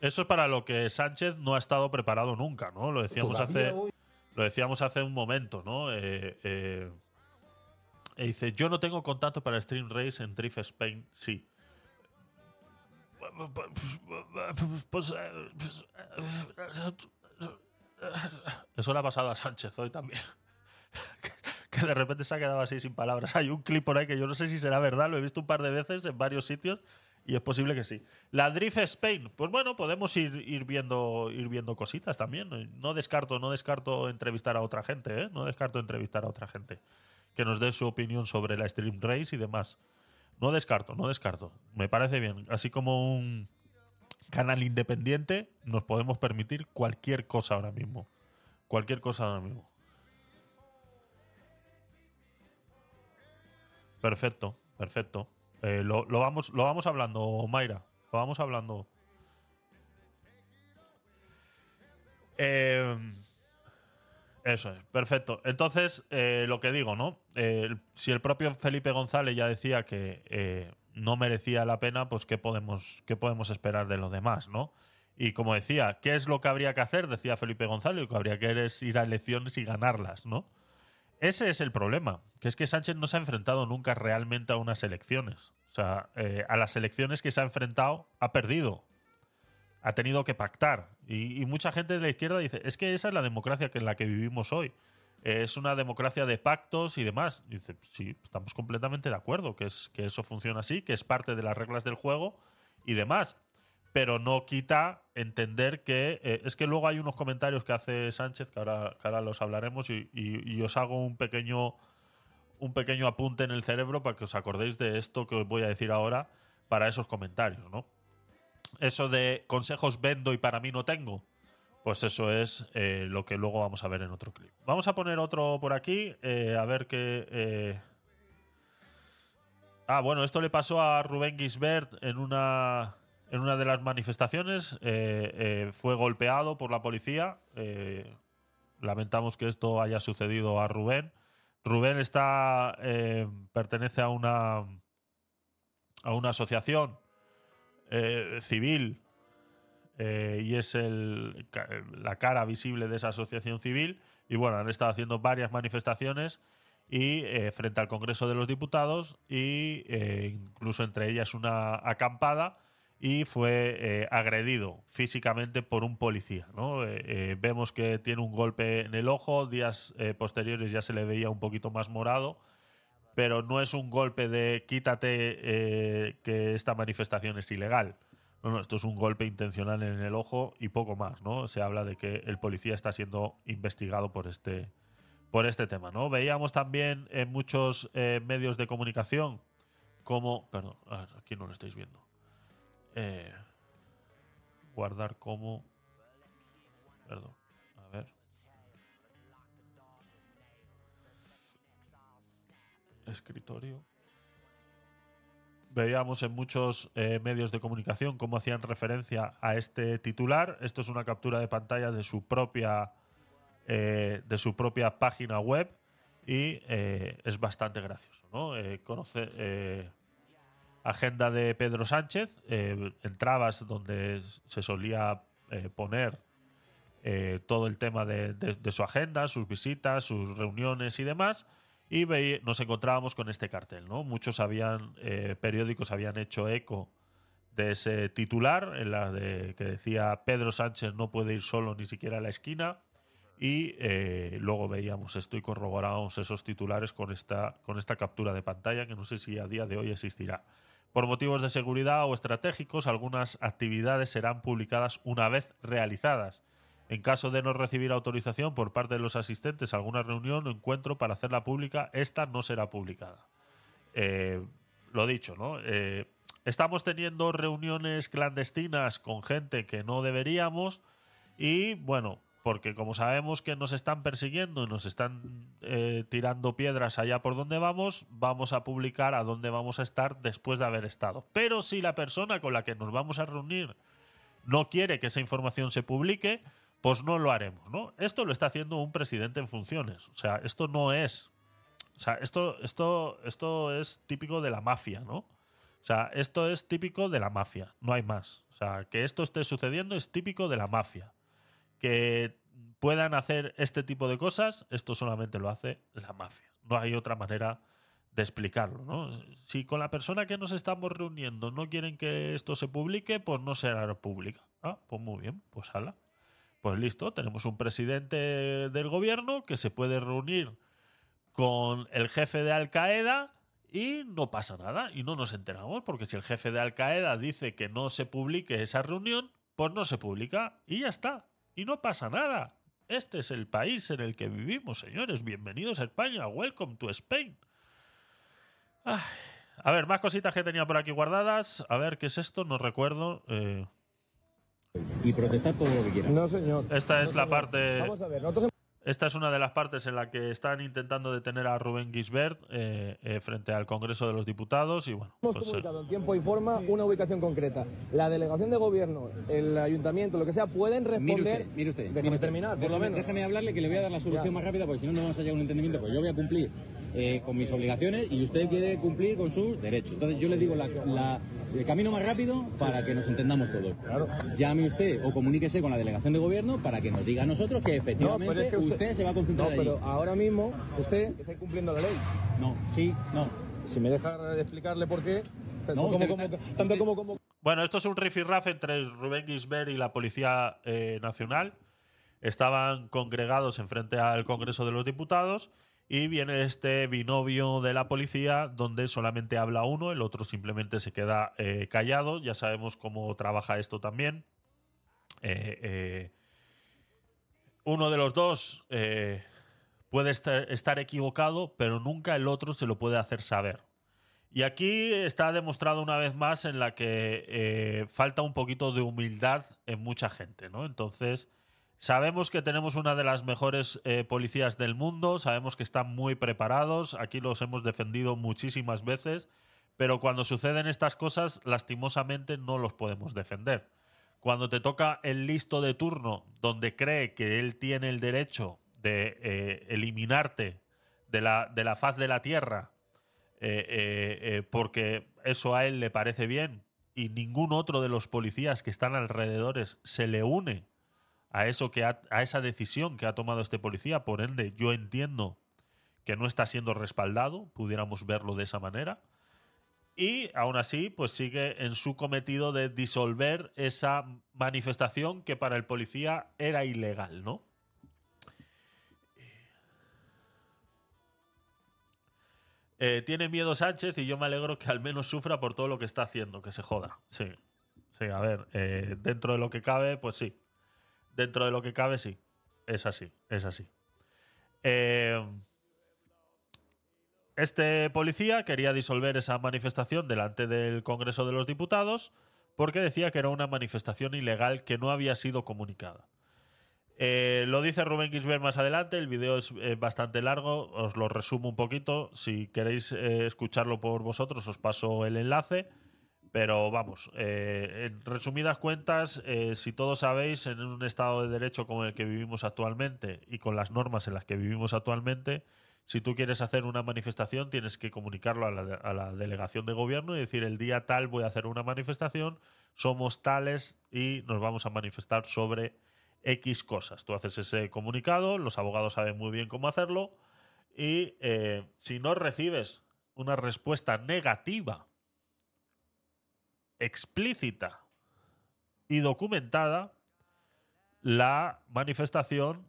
Eso es para lo que Sánchez no ha estado preparado nunca, ¿no? Lo decíamos hace, lo decíamos hace un momento, ¿no? Eh, eh, e dice, yo no tengo contacto para Stream Race en Drift Spain, sí. Pues, eso le ha pasado a Sánchez hoy también. que de repente se ha quedado así sin palabras. Hay un clip por ahí que yo no sé si será verdad, lo he visto un par de veces en varios sitios y es posible que sí. La Drift Spain, pues bueno, podemos ir, viendo, ir viendo cositas también. No descarto, no descarto entrevistar a otra gente, ¿eh? No descarto entrevistar a otra gente que nos dé su opinión sobre la Stream Race y demás. No descarto, no descarto. Me parece bien. Así como un canal independiente, nos podemos permitir cualquier cosa ahora mismo. Cualquier cosa ahora mismo. Perfecto, perfecto. Eh, lo, vamos, lo vamos hablando, Mayra. Lo vamos hablando. Eh, eso es, perfecto. Entonces, eh, lo que digo, ¿no? si el propio Felipe González ya decía que no merecía la pena, pues ¿qué podemos, ¿qué podemos esperar de los demás, ¿no? Y como decía, ¿qué es lo que habría que hacer? Decía Felipe González, lo que habría que hacer es ir a elecciones y ganarlas, ¿no? Ese es el problema, que es que Sánchez no se ha enfrentado nunca realmente a unas elecciones. O sea, eh, a las elecciones que se ha enfrentado ha perdido. Ha tenido que pactar. Y, mucha gente de la izquierda dice, es que esa es la democracia en la que vivimos hoy. es una democracia de pactos y demás. Y dice, sí, estamos completamente de acuerdo, que, es, que eso funciona así, que es parte de las reglas del juego y demás pero no quita entender que eh, es que luego hay unos comentarios que hace Sánchez que ahora, ahora los hablaremos y, os hago un pequeño un pequeño apunte en el cerebro para que os acordéis de esto que os voy a decir ahora para esos comentarios, ¿no? Eso de consejos vendo y para mí no tengo, pues eso es eh, lo que luego vamos a ver en otro clip. Vamos a poner otro por aquí, eh, a ver qué... Ah, bueno, esto le pasó a Rubén Gisbert en una en una de las manifestaciones eh, eh, fue golpeado por la policía. Eh, lamentamos que esto haya sucedido a Rubén. Rubén está pertenece a una a una asociación eh, civil eh, y es el, la cara visible de esa asociación civil. Y bueno, han estado haciendo varias manifestaciones y frente al Congreso de los Diputados y incluso entre ellas una acampada y fue agredido físicamente por un policía. ¿no? vemos que tiene un golpe en el ojo, días posteriores ya se le veía un poquito más morado pero no es un golpe de quítate eh, que esta manifestación es ilegal. No, no, esto es un golpe intencional en el ojo y poco más, ¿no? Se habla de que el policía está siendo investigado por este, por este tema, ¿no? Veíamos también en muchos eh, medios de comunicación como... Perdón, aquí no lo estáis viendo. Eh, guardar como... Perdón. escritorio. Veíamos en muchos eh, medios de comunicación cómo hacían referencia a este titular. Esto es una captura de pantalla de su propia, eh, de su propia página web y es bastante gracioso. ¿no? conoce, agenda de Pedro Sánchez, entrabas donde se solía poner todo el tema de su agenda, sus visitas, sus reuniones y demás y nos encontrábamos con este cartel. ¿no? Muchos habían, eh, periódicos habían hecho eco de ese titular, en la de que decía Pedro Sánchez no puede ir solo ni siquiera a la esquina. Y eh, luego veíamos esto y corroborábamos esos titulares con esta, con esta captura de pantalla, que no sé si a día de hoy existirá. Por motivos de seguridad o estratégicos, algunas actividades serán publicadas una vez realizadas en caso de no recibir autorización por parte de los asistentes a alguna reunión o encuentro para hacerla pública, esta no será publicada. Eh, lo dicho, ¿no? Eh, estamos teniendo reuniones clandestinas con gente que no deberíamos y, bueno, porque como sabemos que nos están persiguiendo y nos están eh, tirando piedras allá por donde vamos, vamos a publicar a dónde vamos a estar después de haber estado. Pero si la persona con la que nos vamos a reunir no quiere que esa información se publique, pues no lo haremos, ¿no? Esto lo está haciendo un presidente en funciones. O sea, esto no es. O sea, esto, esto, esto es típico de la mafia, ¿no? O sea, esto es típico de la mafia, no hay más. O sea, que esto esté sucediendo es típico de la mafia. Que puedan hacer este tipo de cosas, esto solamente lo hace la mafia. No hay otra manera de explicarlo, ¿no? Si con la persona que nos estamos reuniendo no quieren que esto se publique, pues no será pública. Ah, pues muy bien, pues hala. Pues listo, tenemos un presidente del gobierno que se puede reunir con el jefe de Al Qaeda y no pasa nada y no nos enteramos porque si el jefe de Al Qaeda dice que no se publique esa reunión, pues no se publica y ya está. Y no pasa nada. Este es el país en el que vivimos, señores. Bienvenidos a España. Welcome to Spain. A ver, más cositas que tenía por aquí guardadas. A ver, ¿qué es esto? No recuerdo. Eh, y protestar todo lo que quieran. No, señor. Esta es la parte. Vamos a ver, nosotros esta es una de las partes en la que están intentando detener a Rubén Gisbert eh, eh, frente al Congreso de los Diputados y bueno. Hemos pues, comunicado en tiempo y forma una ubicación concreta. La delegación de gobierno, el ayuntamiento, lo que sea, pueden responder. Mire usted, mire usted. terminar, por lo menos. Déjame hablarle que le voy a dar la solución más rápida porque si no, no vamos a llegar a un entendimiento. Pues yo voy a cumplir eh, con mis obligaciones y usted quiere cumplir con sus derechos. Entonces yo le digo el camino más rápido para que nos entendamos todos. Claro. Llame usted o comuníquese con la delegación de gobierno para que nos diga a nosotros que efectivamente usted, se va a concentrar no, pero ahora mismo usted está incumpliendo la ley. No, sí, no. Si me deja explicarle por qué, no, tanto como, como, Bueno, esto es un rifirrafe entre Rubén Gisbert y la Policía eh, Nacional. Estaban congregados en frente al Congreso de los Diputados y viene este binomio de la policía donde solamente habla uno, el otro simplemente se queda eh, callado. Ya sabemos cómo trabaja esto también. Eh, eh, uno de los dos puede estar, equivocado, pero nunca el otro se lo puede hacer saber. Y aquí está demostrado una vez más en la que falta un poquito de humildad en mucha gente, ¿no? Entonces, Sabemos que tenemos una de las mejores eh, policías del mundo, sabemos que están muy preparados, aquí los hemos defendido muchísimas veces, pero cuando suceden estas cosas, lastimosamente no los podemos defender. Cuando te toca el listo de turno, donde cree que él tiene el derecho de eh, eliminarte de la, de la, faz de la tierra, eh, porque eso a él le parece bien, y ningún otro de los policías que están alrededores se le une a eso que a esa decisión que ha tomado este policía, por ende yo entiendo que no está siendo respaldado, pudiéramos verlo de esa manera. Y aún así, pues sigue en su cometido de disolver esa manifestación que para el policía era ilegal, ¿no? Eh, tiene miedo Sánchez y yo me alegro que al menos sufra por todo lo que está haciendo, que se joda. Sí, sí, a ver, eh, dentro de lo que cabe, pues sí. Dentro de lo que cabe, sí. Es así, es así. Eh, este policía quería disolver esa manifestación delante del Congreso de los Diputados porque decía que era una manifestación ilegal que no había sido comunicada. Eh, lo dice Rubén Gisbert más adelante, el video es bastante largo, os lo resumo un poquito, si queréis eh, escucharlo por vosotros os paso el enlace, pero vamos, eh, en resumidas cuentas, eh, si todos sabéis, en un estado de derecho como el que vivimos actualmente y con las normas en las que vivimos actualmente, si tú quieres hacer una manifestación tienes que comunicarlo a la, a la delegación de gobierno y decir el día tal voy a hacer una manifestación, somos tales y nos vamos a manifestar sobre X cosas. Tú haces ese comunicado, los abogados saben muy bien cómo hacerlo y eh, si no recibes una respuesta negativa, explícita y documentada, la manifestación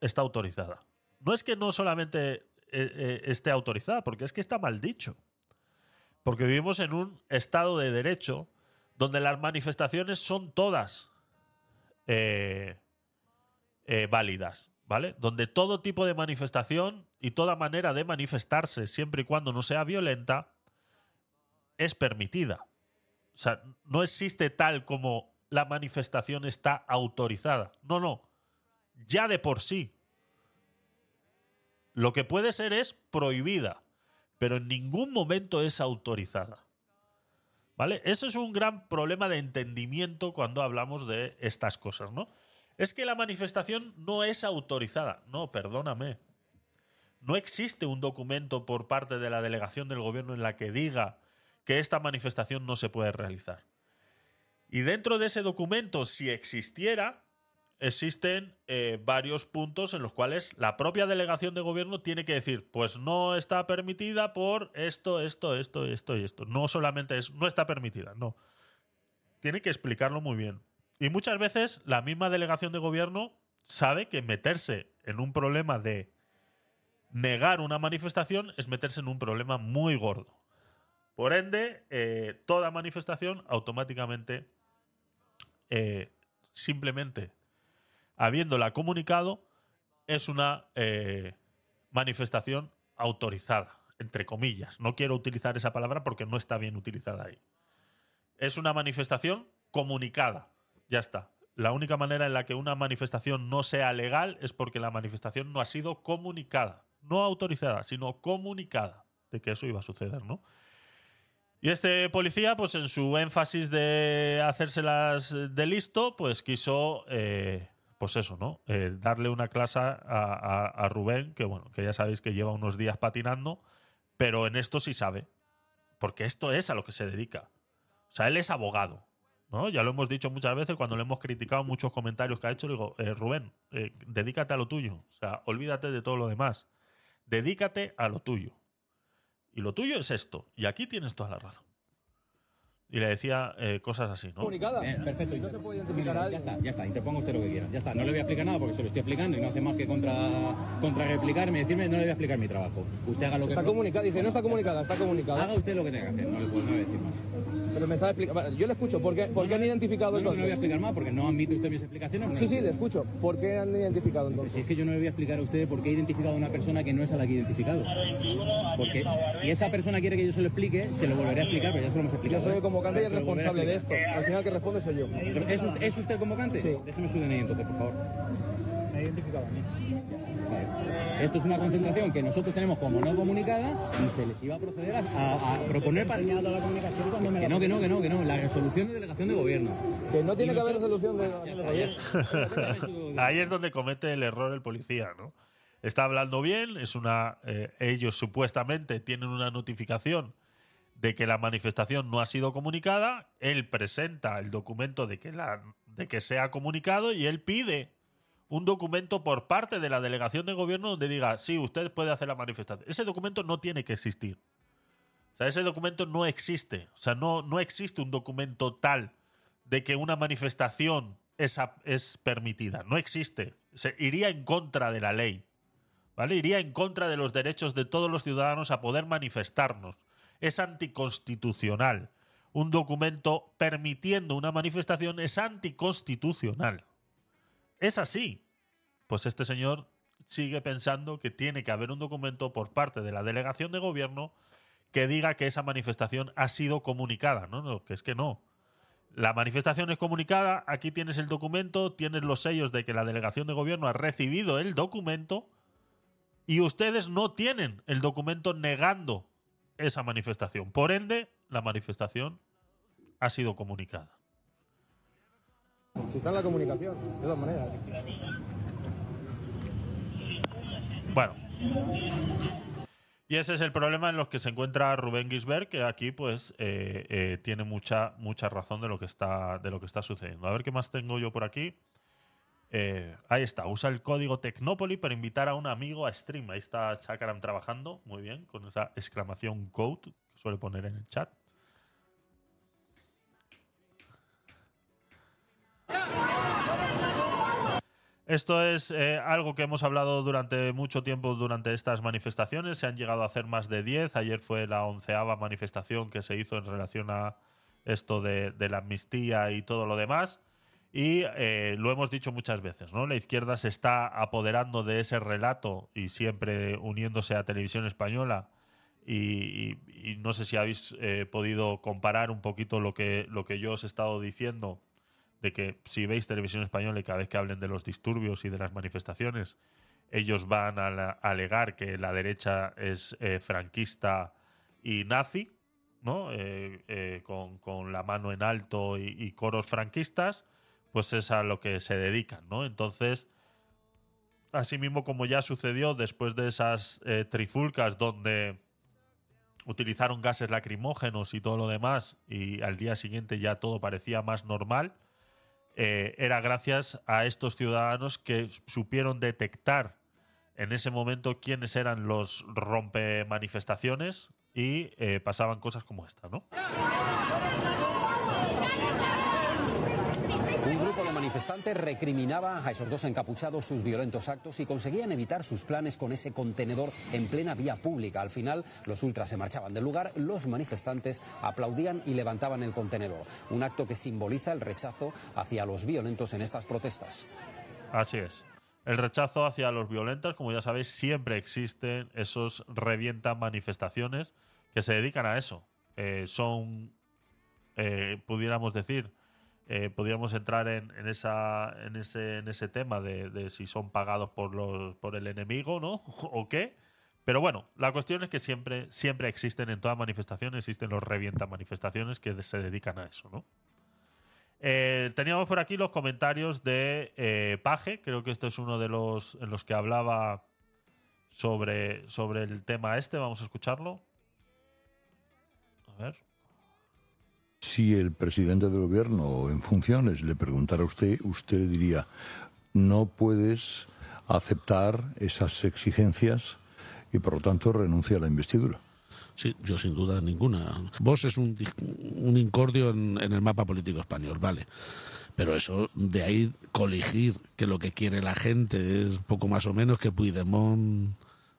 está autorizada. No es que no solamente eh, eh, esté autorizada, porque es que está mal dicho. Porque vivimos en un estado de derecho donde las manifestaciones son todas eh, válidas, ¿vale? Donde todo tipo de manifestación y toda manera de manifestarse, siempre y cuando no sea violenta, es permitida. O sea, no existe tal como la manifestación está autorizada. No, no. Ya de por sí. Lo que puede ser es prohibida, pero en ningún momento es autorizada. ¿Vale? Eso es un gran problema de entendimiento cuando hablamos de estas cosas, ¿no? Es que la manifestación no es autorizada. No, perdóname. No existe un documento por parte de la delegación del gobierno en la que diga que esta manifestación no se puede realizar. Y dentro de ese documento, si existiera, existen eh, varios puntos en los cuales la propia delegación de gobierno tiene que decir, pues no está permitida por esto, esto, esto, esto y esto. No solamente es, no está permitida, no. Tiene que explicarlo muy bien. Y muchas veces la misma delegación de gobierno sabe que meterse en un problema de negar una manifestación es meterse en un problema muy gordo. Por ende, eh, toda manifestación automáticamente, eh, simplemente habiéndola comunicado, es una eh, manifestación autorizada, entre comillas. No quiero utilizar esa palabra porque no está bien utilizada ahí. Es una manifestación comunicada. Ya está. La única manera en la que una manifestación no sea legal es porque la manifestación no ha sido comunicada. No autorizada, sino comunicada de que eso iba a suceder, ¿no? Y este policía, pues en su énfasis de hacérselas de listo, pues quiso, eh, pues eso, ¿no? Eh, darle una clase a, a- Rubén, que bueno, que ya sabéis que lleva unos días patinando, pero en esto sí sabe, porque esto es a lo que se dedica. O sea, él es abogado, ¿no? Ya lo hemos dicho muchas veces cuando le hemos criticado muchos comentarios que ha hecho, le digo, eh, Rubén, eh, dedícate a lo tuyo, o sea, olvídate de todo lo demás, dedícate a lo tuyo. Y lo tuyo es esto. Y aquí tienes toda la razón. Y le decía eh, cosas así, ¿no? comunicada. Bien, perfecto. No se puede identificar a Ya alguien. está, ya está, interponga usted lo que quiera. Ya está, no le voy a explicar nada porque se lo estoy explicando y no hace más que contra, contra replicarme y decirme no le voy a explicar mi trabajo. Usted haga lo que Está comunicada, dice, no está comunicada, está comunicada. Haga usted lo que tenga que hacer, no le puedo, no le voy a decir más. Pero me está explicando. Yo le escucho, ¿por qué, por qué han identificado No, no, no le voy a entonces? explicar más porque no admite usted mis explicaciones. no Sí, sí, le escucho. ¿Por qué han identificado Si entonces? es que yo no le voy a explicar a usted por qué he identificado a una persona que no es a la que he identificado. Porque si esa persona quiere que yo se lo explique, se lo volveré a explicar, pero ya se lo hemos Yo explicado. soy ¿eh? el convocante y el responsable de esto. Al final el que responde soy yo. ¿Es, es usted- es usted el convocante? Sí. Déjeme su DNI entonces, por favor. Me he identificado a mí. Esto es una concentración que nosotros tenemos como no comunicada y se les iba a proceder a, a- a proponer para... Que no, que no, que no, que no. La resolución de delegación de gobierno. Que no tiene Y que haber resolución de... Está. Ahí es donde comete el error el policía, ¿no? Está hablando bien, es una. eh, ellos supuestamente tienen una notificación de que la manifestación no ha sido comunicada, él presenta el documento de que, la, de que sea comunicado y él pide un documento por parte de la delegación de gobierno donde diga, sí, usted puede hacer la manifestación. Ese documento no tiene que existir. O sea, ese documento no existe. O sea, no, no existe un documento tal de que una manifestación es, es permitida. No existe. Iría en contra de la ley. ¿Vale? Iría en contra de los derechos de todos los ciudadanos a poder manifestarnos es anticonstitucional. Un documento permitiendo una manifestación es anticonstitucional. Es así. Pues este señor sigue pensando que tiene que haber un documento por parte de la delegación de gobierno que diga que esa manifestación ha sido comunicada. No, no, que es que no. La manifestación es comunicada, aquí tienes el documento, tienes los sellos de que la delegación de gobierno ha recibido el documento y ustedes no tienen el documento negando esa manifestación. Por ende, la manifestación ha sido comunicada. Si está en la comunicación, de todas maneras. Bueno. Y ese es el problema en los que se encuentra Rubén Gisbert, que aquí pues eh, eh, tiene mucha, mucha razón de lo, que está, de lo que está sucediendo. A ver qué más tengo yo por aquí. Eh, ahí está, usa el código Tecnopoli para invitar a un amigo a stream. Ahí está Chakaram trabajando, muy bien, con esa exclamación code que suele poner en el chat. Esto es eh, algo que hemos hablado durante mucho tiempo durante estas manifestaciones. Se han llegado a hacer más de 10. Ayer fue la onceava manifestación que se hizo en relación a esto de la amnistía y todo lo demás. Y eh, lo hemos dicho muchas veces, ¿no? La izquierda se está apoderando de ese relato y siempre uniéndose a Televisión Española. Y, no sé si habéis eh, podido comparar un poquito lo que, lo que yo os he estado diciendo, de que si veis Televisión Española y cada vez que hablen de los disturbios y de las manifestaciones, ellos van a, alegar que la derecha es eh, franquista y nazi, ¿no? Con, la mano en alto y coros franquistas pues es a lo que se dedican, ¿no? Entonces, asimismo como ya sucedió después de esas eh, trifulcas donde utilizaron gases lacrimógenos y todo lo demás y al día siguiente ya todo parecía más normal, eh, era gracias a estos ciudadanos que supieron detectar en ese momento quiénes eran los rompe manifestaciones y eh, pasaban cosas como esta, ¿no? Manifestante recriminaba a esos dos encapuchados sus violentos actos y conseguían evitar sus planes con ese contenedor en plena vía pública. Al final, los ultras se marchaban del lugar, los manifestantes aplaudían y levantaban el contenedor. Un acto que simboliza el rechazo hacia los violentos en estas protestas. Así es. El rechazo hacia los violentos, como ya sabéis, siempre existen esos revientan manifestaciones que se dedican a eso. Eh, son, eh, pudiéramos decir, eh, podríamos entrar en, esa, en, ese, en ese tema de, si son pagados por, los, por el enemigo, ¿no? o qué. Pero bueno, la cuestión es que siempre, siempre existen en todas manifestaciones, existen los revienta manifestaciones que se dedican a eso, ¿no? Eh, teníamos por aquí los comentarios de eh, Paje, creo que esto es uno de los en los que hablaba sobre, sobre el tema este, vamos a escucharlo. A ver si el presidente del gobierno en funciones le preguntara a usted, usted le diría, no puedes aceptar esas exigencias y por lo tanto renuncia a la investidura. Sí, yo sin duda ninguna. Vos es un, incordio en, el mapa político español, vale. Pero eso, de ahí coligir que lo que quiere la gente es poco más o menos que Puigdemont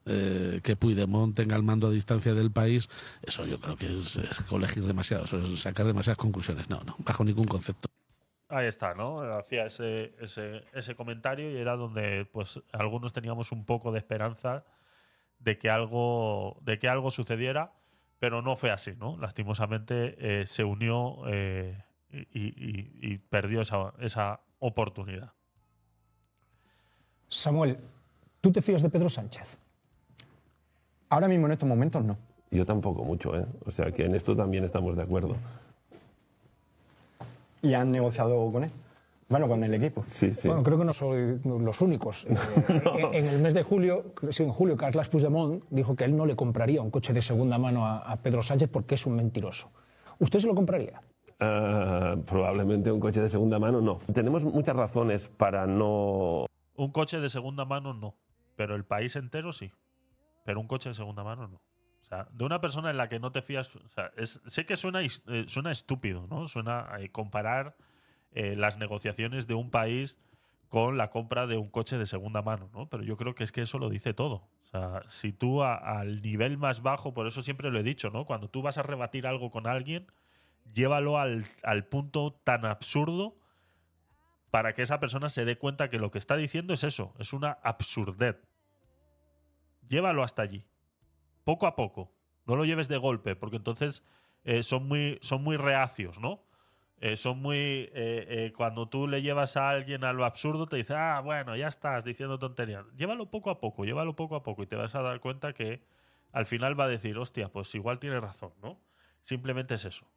eh, que Puigdemont tenga el mando a distancia del país, eso yo creo que es, colegir demasiado, es sacar demasiadas conclusiones. No, no, bajo ningún concepto. Ahí está, ¿no? Hacía ese, ese, ese comentario y era donde pues algunos teníamos un poco de esperanza de que algo, de que algo sucediera, pero no fue así, ¿no? Lastimosamente eh, se unió eh, y, y, perdió esa, esa oportunidad. Samuel, ¿tú te fías de Pedro Sánchez? Ahora mismo en estos momentos no. Yo tampoco mucho, ¿eh? O sea que en esto también estamos de acuerdo. ¿Y han negociado con él? Bueno, con el equipo. Sí, sí. Bueno, creo que no soy los únicos. Eh, en, el mes de julio, sí, en julio, Carles Puigdemont dijo que él no le compraría un coche de segunda mano a, a Pedro Sánchez porque es un mentiroso. ¿Usted se lo compraría? Ah, probablemente un coche de segunda mano, no. Tenemos muchas razones para no... Un coche de segunda mano no, pero el país entero sí. Pero un coche de segunda mano no. O sea, de una persona en la que no te fías. O sea, sé que suena, eh, suena estúpido, ¿no? Suena eh, comparar eh, las negociaciones de un país con la compra de un coche de segunda mano, ¿no? Pero yo creo que es que eso lo dice todo. O sea, si tú al nivel más bajo, por eso siempre lo he dicho, ¿no? Cuando tú vas a rebatir algo con alguien, llévalo al, al punto tan absurdo para que esa persona se dé cuenta que lo que está diciendo es eso, es una absurdez. Llévalo hasta allí, poco a poco. No lo lleves de golpe, porque entonces eh, son, muy, son muy reacios, ¿no? Eh, son muy. eh, cuando tú le llevas a alguien a lo absurdo, te dice, ah, bueno, ya estás diciendo tonterías. Llévalo poco a poco, llévalo poco a poco y te vas a dar cuenta que al final va a decir, hostia, pues igual tiene razón, ¿no? Simplemente es eso.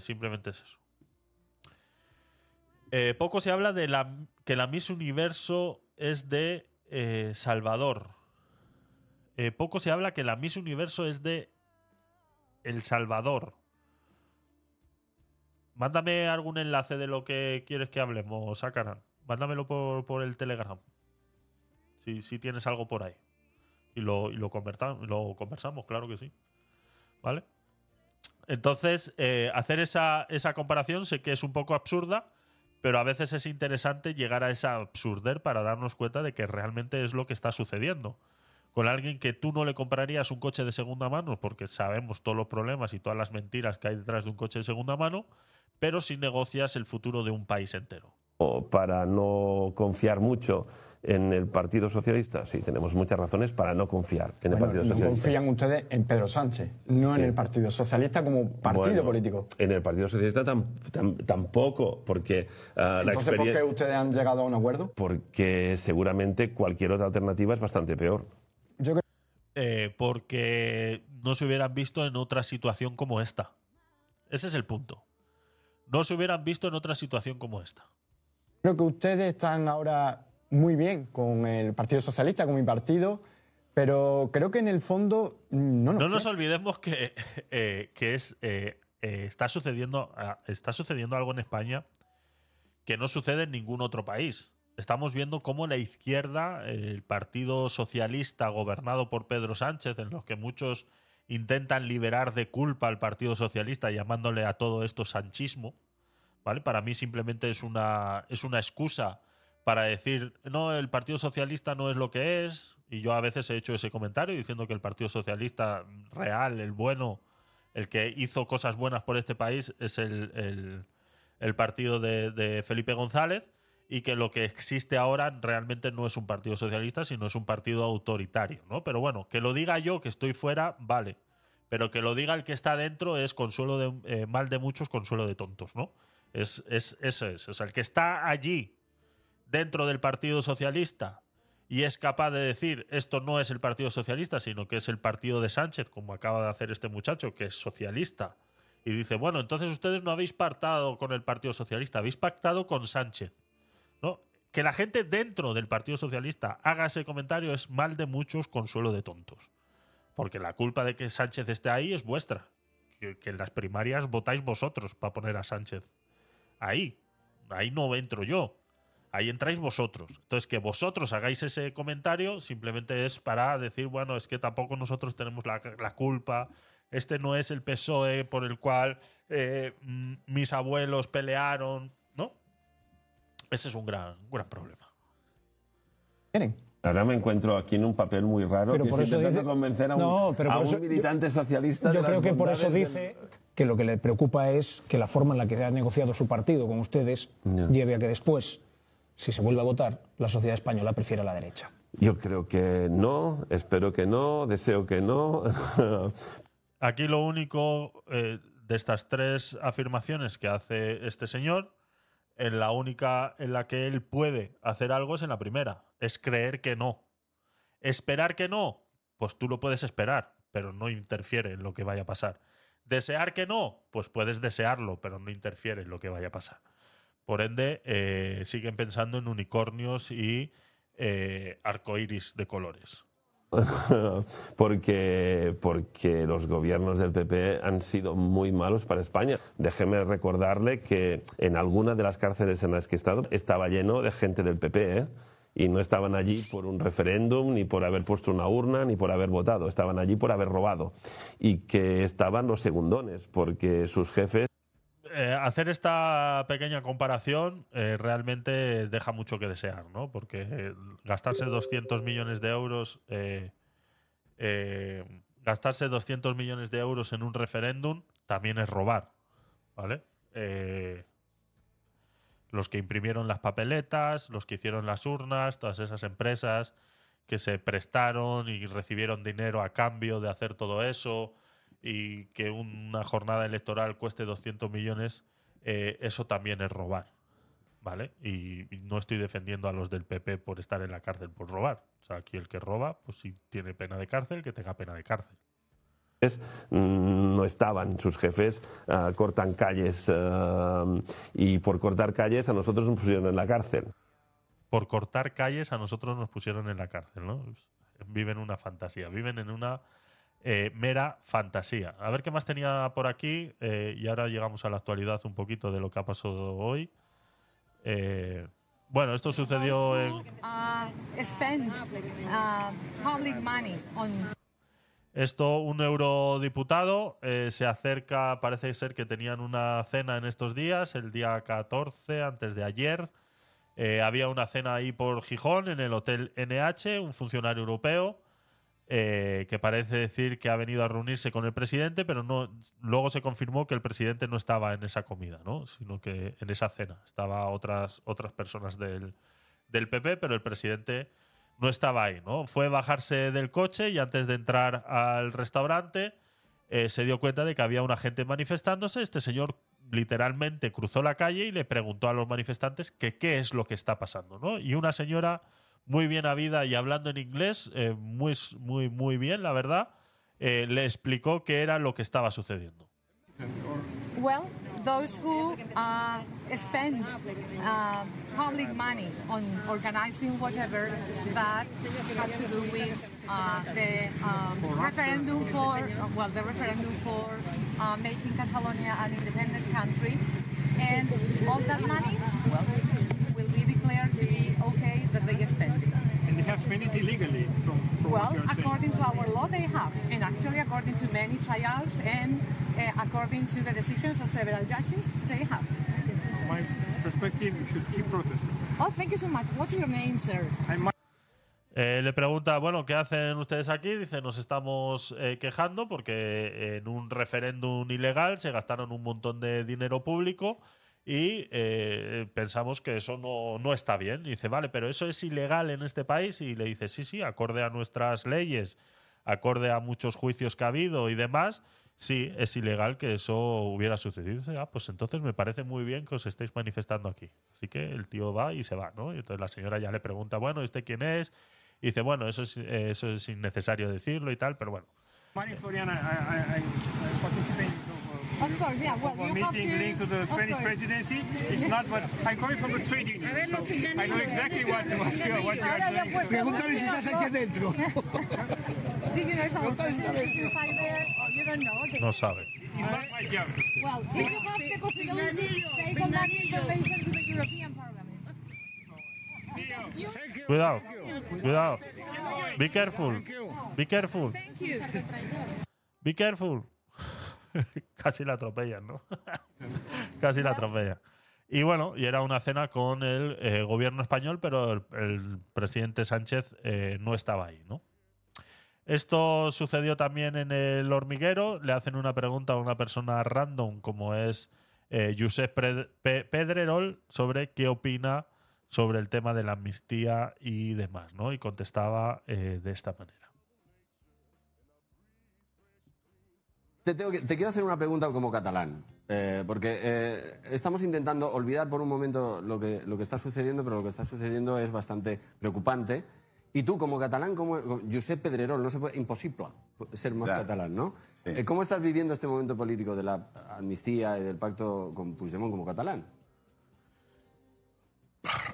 Simplemente es eso. Poco se habla de la, que la Miss Universo es de Salvador. Eh, poco se habla que la Miss Universo es de El Salvador. Mándame algún enlace de lo que quieres que hablemos, Sakaran. Mándamelo por, por el Telegram. Si, si tienes algo por ahí. Y lo conversamos, claro que sí. ¿Vale? Entonces, eh, hacer esa, esa comparación sé que es un poco absurda, pero a veces es interesante llegar a esa absurder para darnos cuenta de que realmente es lo que está sucediendo. Con alguien que tú no le comprarías un coche de segunda mano, porque sabemos todos los problemas y todas las mentiras que hay detrás de un coche de segunda mano, pero si negocias el futuro de un país entero. o para no confiar mucho en el Partido Socialista. Sí, tenemos muchas razones para no confiar en el Bueno, Partido no Socialista. confían ustedes en Pedro Sánchez, no en el Partido Socialista como partido Bueno, político. En el Partido Socialista tam- tam- tampoco, porque ah, la Entonces, ¿por qué experiencia... ustedes han llegado a un acuerdo? Porque seguramente cualquier otra alternativa es bastante peor. Eh, porque no se hubieran visto en otra situación como esta. Ese es el punto. No se hubieran visto en otra situación como esta. Creo que ustedes están ahora muy bien con el Partido Socialista, con mi partido, pero creo que en el fondo no nos No nos olvidemos que, eh, que es, eh, eh, está, sucediendo, ah, está sucediendo algo en España que no sucede en ningún otro país. Estamos viendo cómo la izquierda, el Partido Socialista gobernado por Pedro Sánchez, en los que muchos intentan liberar de culpa al Partido Socialista llamándole a todo esto sanchismo, ¿vale? Para mí simplemente es una, es una excusa para decir, no, el Partido Socialista no es lo que es, y yo a veces he hecho ese comentario diciendo que el Partido Socialista real, el bueno, el que hizo cosas buenas por este país, es el, el- partido de Felipe González, y que lo que existe ahora realmente no es un partido socialista, sino es un partido autoritario, ¿no? Pero bueno, que lo diga yo, que estoy fuera, vale. Pero que lo diga el que está dentro es consuelo de eh, mal de muchos, consuelo de tontos, ¿no? Es, es, eso es. O sea, el que está allí, dentro del Partido Socialista, y es capaz de decir esto no es el Partido Socialista, sino que es el partido de Sánchez, como acaba de hacer este muchacho, que es socialista, y dice, bueno, entonces ustedes no habéis pactado con el Partido Socialista, habéis pactado con Sánchez. ¿No? Que la gente dentro del Partido Socialista haga ese comentario es mal de muchos, consuelo de tontos. Porque la culpa de que Sánchez esté ahí es vuestra. Que, en las primarias votáis vosotros para poner a Sánchez ahí. Ahí no entro yo. Ahí entráis vosotros. Entonces, que vosotros hagáis ese comentario simplemente es para decir, bueno, es que tampoco nosotros tenemos la, culpa. Este no es el PSOE por el cual eh, mm, mis abuelos pelearon. ¿No? Ese es un gran, un gran problema. Ahora me encuentro aquí en un papel muy raro Pero que por es eso dice- convencer a un, No, pero a un eso- militante socialista. Yo de creo las que por eso dice que lo que le preocupa es que la forma en la que ha negociado su partido con ustedes lleve a que después, si se vuelve a votar, la sociedad española prefiera la derecha. Yo creo que no, espero que no, deseo que no. Aquí lo único eh, de estas tres afirmaciones que hace este señor, en la única en la que él puede hacer algo es en la primera, es creer que no. Esperar que no, pues tú lo puedes esperar, pero no interfiere en lo que vaya a pasar. Desear que no, pues puedes desearlo, pero no interfiere en lo que vaya a pasar. Por ende, eh, siguen pensando en unicornios y eh, arcoíris de colores. porque, porque los gobiernos del PP han sido muy malos para España. Déjeme recordarle que en alguna de las cárceles en las que he estado estaba lleno de gente del PP, ¿eh? y no estaban allí por un referéndum, ni por haber puesto una urna, ni por haber votado, estaban allí por haber robado. Y que estaban los segundones, porque sus jefes eh, hacer esta pequeña comparación eh, realmente deja mucho que desear, ¿no? Porque eh, gastarse 200 millones de euros, gastarse 200 millones de euros en un referéndum también es robar, ¿vale? Los que imprimieron las papeletas, los que hicieron las urnas, todas esas empresas que se prestaron y recibieron dinero a cambio de hacer todo eso y que una jornada electoral cueste 200 millones, eh, eso también es robar. ¿Vale? Y, y no estoy defendiendo a los del PP por estar en la cárcel por robar. O sea, aquí el que roba, pues si tiene pena de cárcel, que tenga pena de cárcel. mm, no estaban, sus jefes ah, cortan calles ah, y por cortar calles a nosotros nos pusieron en la cárcel. Por cortar calles a nosotros nos pusieron en la cárcel, ¿no? Viven una fantasía, viven en una eh, mera fantasía. A ver qué más tenía por aquí eh, y ahora llegamos a la actualidad un poquito de lo que ha pasado hoy. Eh, bueno, esto sucedió en... uh, spend uh, public money on Esto, un eurodiputado eh, se acerca, parece ser que tenían una cena en estos días, el día 14, antes de ayer. Eh, había una cena ahí por Gijón, en el Hotel NH, un funcionario europeo, eh, que parece decir que ha venido a reunirse con el presidente, pero no, luego se confirmó que el presidente no estaba en esa comida, ¿no? sino que en esa cena. Estaba otras, otras personas del, del PP, pero el presidente no estaba ahí, ¿no? Fue bajarse del coche y antes de entrar al restaurante eh, se dio cuenta de que había una gente manifestándose. Este señor literalmente cruzó la calle y le preguntó a los manifestantes que qué es lo que está pasando, ¿no? Y una señora muy bien habida y hablando en inglés, eh, muy, muy, muy bien, la verdad, eh, le explicó qué era lo que estaba sucediendo. well, those who uh, spend uh, public money on organizing whatever that had to do with uh, the um, referendum for, well, the referendum for uh, making Catalonia an independent country, and all that money, well, declared to be okay that they spent it. And they have spent it illegally from, from Well, what you're saying. according to our law, they have, and actually, according to many trials and uh, according to the decisions of several judges, they have. From my perspective, you should keep protesting. Oh, thank you so much. What's your name, sir? I'm Eh, le pregunta, bueno, ¿qué hacen ustedes aquí? Dice, nos estamos eh, quejando porque en un referéndum ilegal se gastaron un montón de dinero público y eh, pensamos que eso no, no está bien. Y dice, vale, pero eso es ilegal en este país. Y le dice, sí, sí, acorde a nuestras leyes, acorde a muchos juicios que ha habido y demás, sí, es ilegal que eso hubiera sucedido. Y dice, ah, pues entonces me parece muy bien que os estéis manifestando aquí. Así que el tío va y se va, ¿no? Y entonces la señora ya le pregunta, bueno, ¿y usted quién es? Y dice, bueno, eso es, eh, eso es innecesario decirlo y tal, pero bueno. Of course, yeah. Well, a you have meeting to. linked to the of Spanish presidency. It's not, but I'm coming from a trade union, so I know exactly what, what, you, what you are doing. Pregúntale si está Sánchez dentro. Do you know if our president is inside there? Or you don't know? Okay. No sabe. It's not my job. Well, if you have the possibility, take on that information to the European Parliament. Cuidado, cuidado. Be careful. Be careful. Thank you. Be careful. Casi la atropellan, ¿no? Casi la atropellan. Y bueno, y era una cena con el eh, gobierno español, pero el, presidente Sánchez eh, no estaba ahí, ¿no? Esto sucedió también en el hormiguero. Le hacen una pregunta a una persona random, como es eh, Josep Pedrerol, sobre qué opina sobre el tema de la amnistía y demás, ¿no? Y contestaba de esta manera. Te, tengo que- te quiero hacer una pregunta como catalán, eh, porque eh, estamos intentando olvidar por un momento lo que, lo que está sucediendo, pero lo que está sucediendo es bastante preocupante. Y tú, como catalán, como Josep Pedrerol, no se puede, imposible ser más catalán, ¿no? Eh, ¿Cómo estás viviendo este momento político de la amnistía y del pacto con Puigdemont como catalán?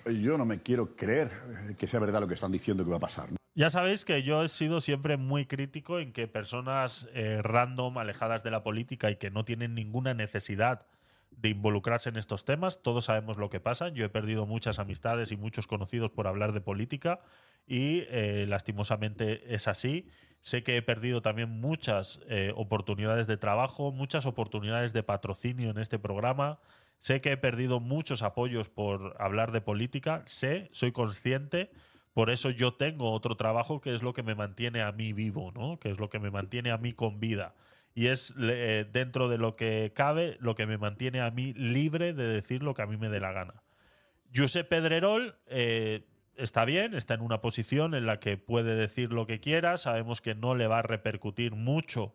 Yo no me quiero creer que sea verdad lo que están diciendo que va a pasar. ¿no? Ya sabéis que yo he sido siempre muy crítico en que personas eh, random, alejadas de la política y que no tienen ninguna necesidad de involucrarse en estos temas, todos sabemos lo que pasa. Yo he perdido muchas amistades y muchos conocidos por hablar de política y eh, lastimosamente es así. Sé que he perdido también muchas eh, oportunidades de trabajo, muchas oportunidades de patrocinio en este programa. Sé que he perdido muchos apoyos por hablar de política. Sé, soy consciente. Por eso yo tengo otro trabajo que es lo que me mantiene a mí vivo, ¿no? Que es lo que me mantiene a mí con vida. Y es eh, dentro de lo que cabe lo que me mantiene a mí libre de decir lo que a mí me dé la gana. Josep Pedrerol eh, está bien, está en una posición en la que puede decir lo que quiera. Sabemos que no le va a repercutir mucho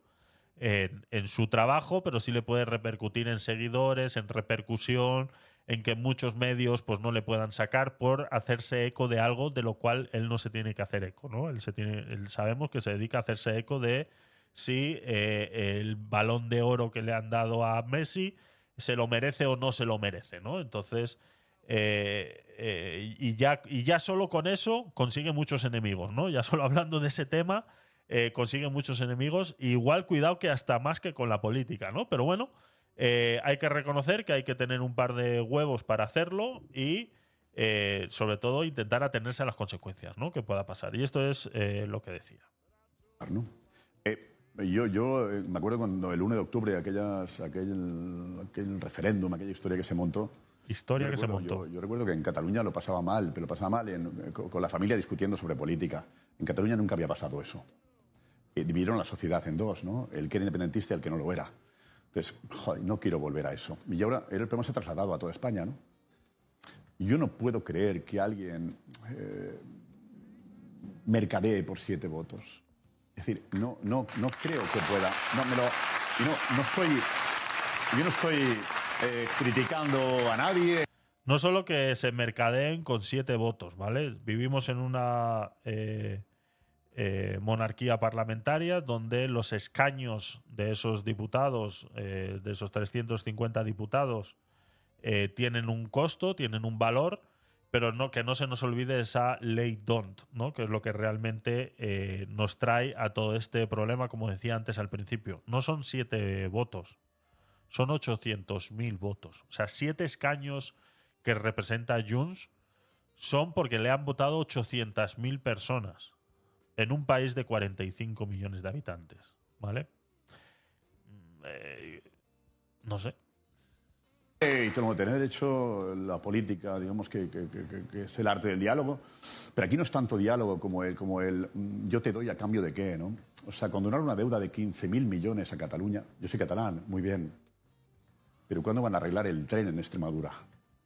en, en su trabajo, pero sí le puede repercutir en seguidores, en repercusión, en que muchos medios pues no le puedan sacar por hacerse eco de algo de lo cual él no se tiene que hacer eco, ¿no? Él se tiene, sabemos que se dedica a hacerse eco de si eh, el balón de oro que le han dado a Messi se lo merece o no se lo merece, ¿no? Entonces, eh, eh, y, ya, y ya solo con eso consigue muchos enemigos, ¿no? Ya solo hablando de ese tema consigue muchos enemigos. Igual cuidado que hasta más que con la política, ¿no? Pero bueno, eh, hay que reconocer que hay que tener un par de huevos para hacerlo y eh, sobre todo intentar atenerse a las consecuencias, ¿no? Que pueda pasar. Y esto es eh, lo que decía. yo yo me acuerdo cuando el 1 de octubre, aquellas, aquel, aquel referéndum, aquella historia que se montó. Historia que se montó. Yo, yo recuerdo que en Cataluña lo pasaba mal, pero lo pasaba mal en- con, con la familia discutiendo sobre política. En Cataluña nunca había pasado eso. Dividieron la sociedad en dos, ¿no? El que era independentista y el que no lo era. Entonces, no quiero volver a eso. Y ahora el problema se ha trasladado a toda España, ¿no? Yo no puedo creer que alguien eh, mercadee por siete votos. Es decir, no, no, no creo que pueda. No, me lo, no, no estoy, yo no estoy eh, criticando a nadie. No solo que se mercadeen con siete votos, ¿vale? Vivimos en una eh, eh, monarquía parlamentaria donde los escaños de esos diputados, eh, de esos 350 diputados, eh, tienen un costo, tienen un valor, pero no, que no se nos olvide esa ley don't, que es lo que realmente eh, nos trae a todo este problema, como decía antes al principio. No son siete votos, son 800.000 votos. O sea, siete escaños que representa Junts son porque le han votado 800.000 personas en un país de 45 millones de habitantes. ¿Vale? Eh, no sé. Eh, Y tengo que tener hecho la política, digamos que es el arte del diálogo. Pero aquí no es tanto diálogo como el, como el mm, yo te doy a cambio de qué, ¿no? O sea, condonar una deuda de 15.000 millones a Cataluña, yo soy catalán, muy bien. Pero ¿cuándo van a arreglar el tren en Extremadura?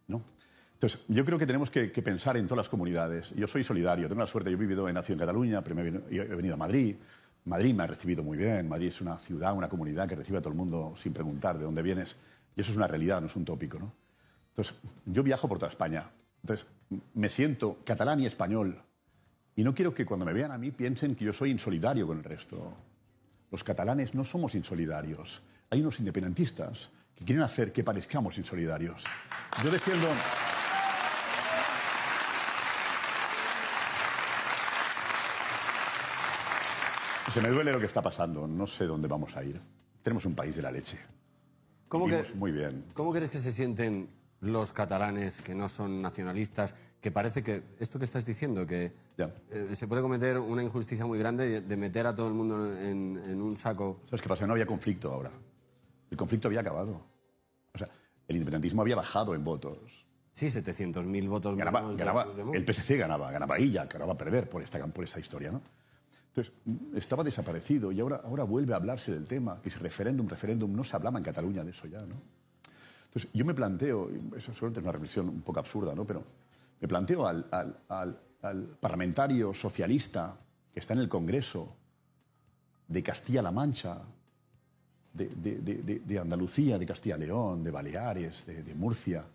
¿No? Entonces, yo creo que tenemos que, que pensar en todas las comunidades. Yo soy solidario, tengo la suerte, yo he vivido, he nacido en Cataluña, venido- he venido a Madrid. Madrid me ha recibido muy bien. Madrid es una ciudad, una comunidad que recibe a todo el mundo sin preguntar de dónde vienes. Y eso es una realidad, no es un tópico. ¿no? Entonces, yo viajo por toda España. Entonces, me siento catalán y español. Y no quiero que cuando me vean a mí piensen que yo soy insolidario con el resto. Los catalanes no somos insolidarios. Hay unos independentistas que quieren hacer que parezcamos insolidarios. Yo defiendo. Se me duele lo que está pasando. No sé dónde vamos a ir. Tenemos un país de la leche. ¿Cómo que- muy bien. ¿Cómo crees que se sienten los catalanes que no son nacionalistas? Que parece que esto que estás diciendo, que eh, se puede cometer una injusticia muy grande de, de meter a todo el mundo en, en un saco. ¿Sabes qué pasa? No había conflicto ahora. El conflicto había acabado. O sea, el independentismo había bajado en votos. Sí, 700.000 votos Ganaba, menos de ganaba- Puigdemont. el PSC ganaba, ganaba ella, ganaba perder por esta, por esta historia, ¿no? Entonces, estaba desaparecido y ahora, ahora vuelve a hablarse del tema, que es referéndum, referéndum, no se hablaba en Cataluña de eso ya, ¿no? Entonces, yo me planteo, eso seguramente es una reflexión un poco absurda, ¿no? Pero me planteo al, al- al- parlamentario socialista que está en el Congreso de Castilla-La Mancha, de, de- de- de- Andalucía, de Castilla-León, de Baleares, de, Murcia,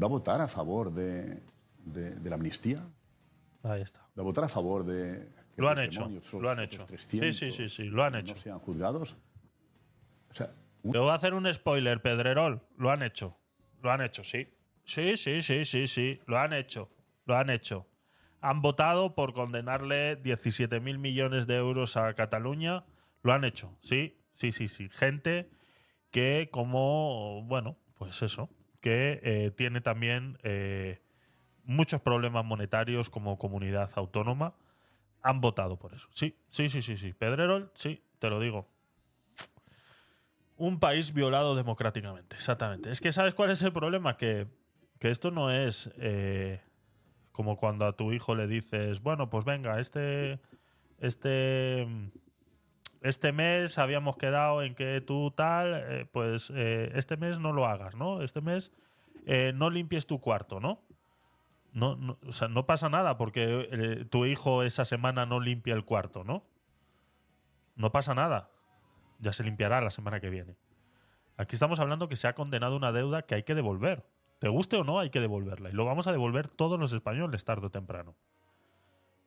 ¿va a votar a favor de la amnistía? Ahí está. ¿Va a votar a favor de Lo han hecho, lo han hecho. 300 Sí, sí, sí, sí, lo han hecho. No sean juzgados. O sea, Te voy a hacer un spoiler, Pedrerol. Lo han hecho. Lo han hecho, sí. Sí, sí, sí, sí, sí. Lo han hecho. Lo han hecho. Han votado por condenarle 17.000 millones de euros a Cataluña. Lo han hecho. Sí, sí, sí, sí. Gente que como, bueno, pues eso, que eh, tiene también eh, muchos problemas monetarios como comunidad autónoma. Han votado por eso. Sí, sí, sí, sí, sí. Pedrerol, sí, te lo digo. Un país violado democráticamente, exactamente. Es que ¿sabes cuál es el problema? Que, que esto no es eh, como cuando a tu hijo le dices, bueno, pues venga, este, este, este mes habíamos quedado en que tú tal, eh, pues eh, este mes no lo hagas, ¿no? Este mes no limpies tu cuarto, ¿no? No, no, o sea, no pasa nada porque eh, tu hijo esa semana no limpia el cuarto, ¿no? No pasa nada. Ya se limpiará la semana que viene. Aquí estamos hablando que se ha condenado una deuda que hay que devolver. Te guste o no, hay que devolverla. Y lo vamos a devolver todos los españoles tarde o temprano.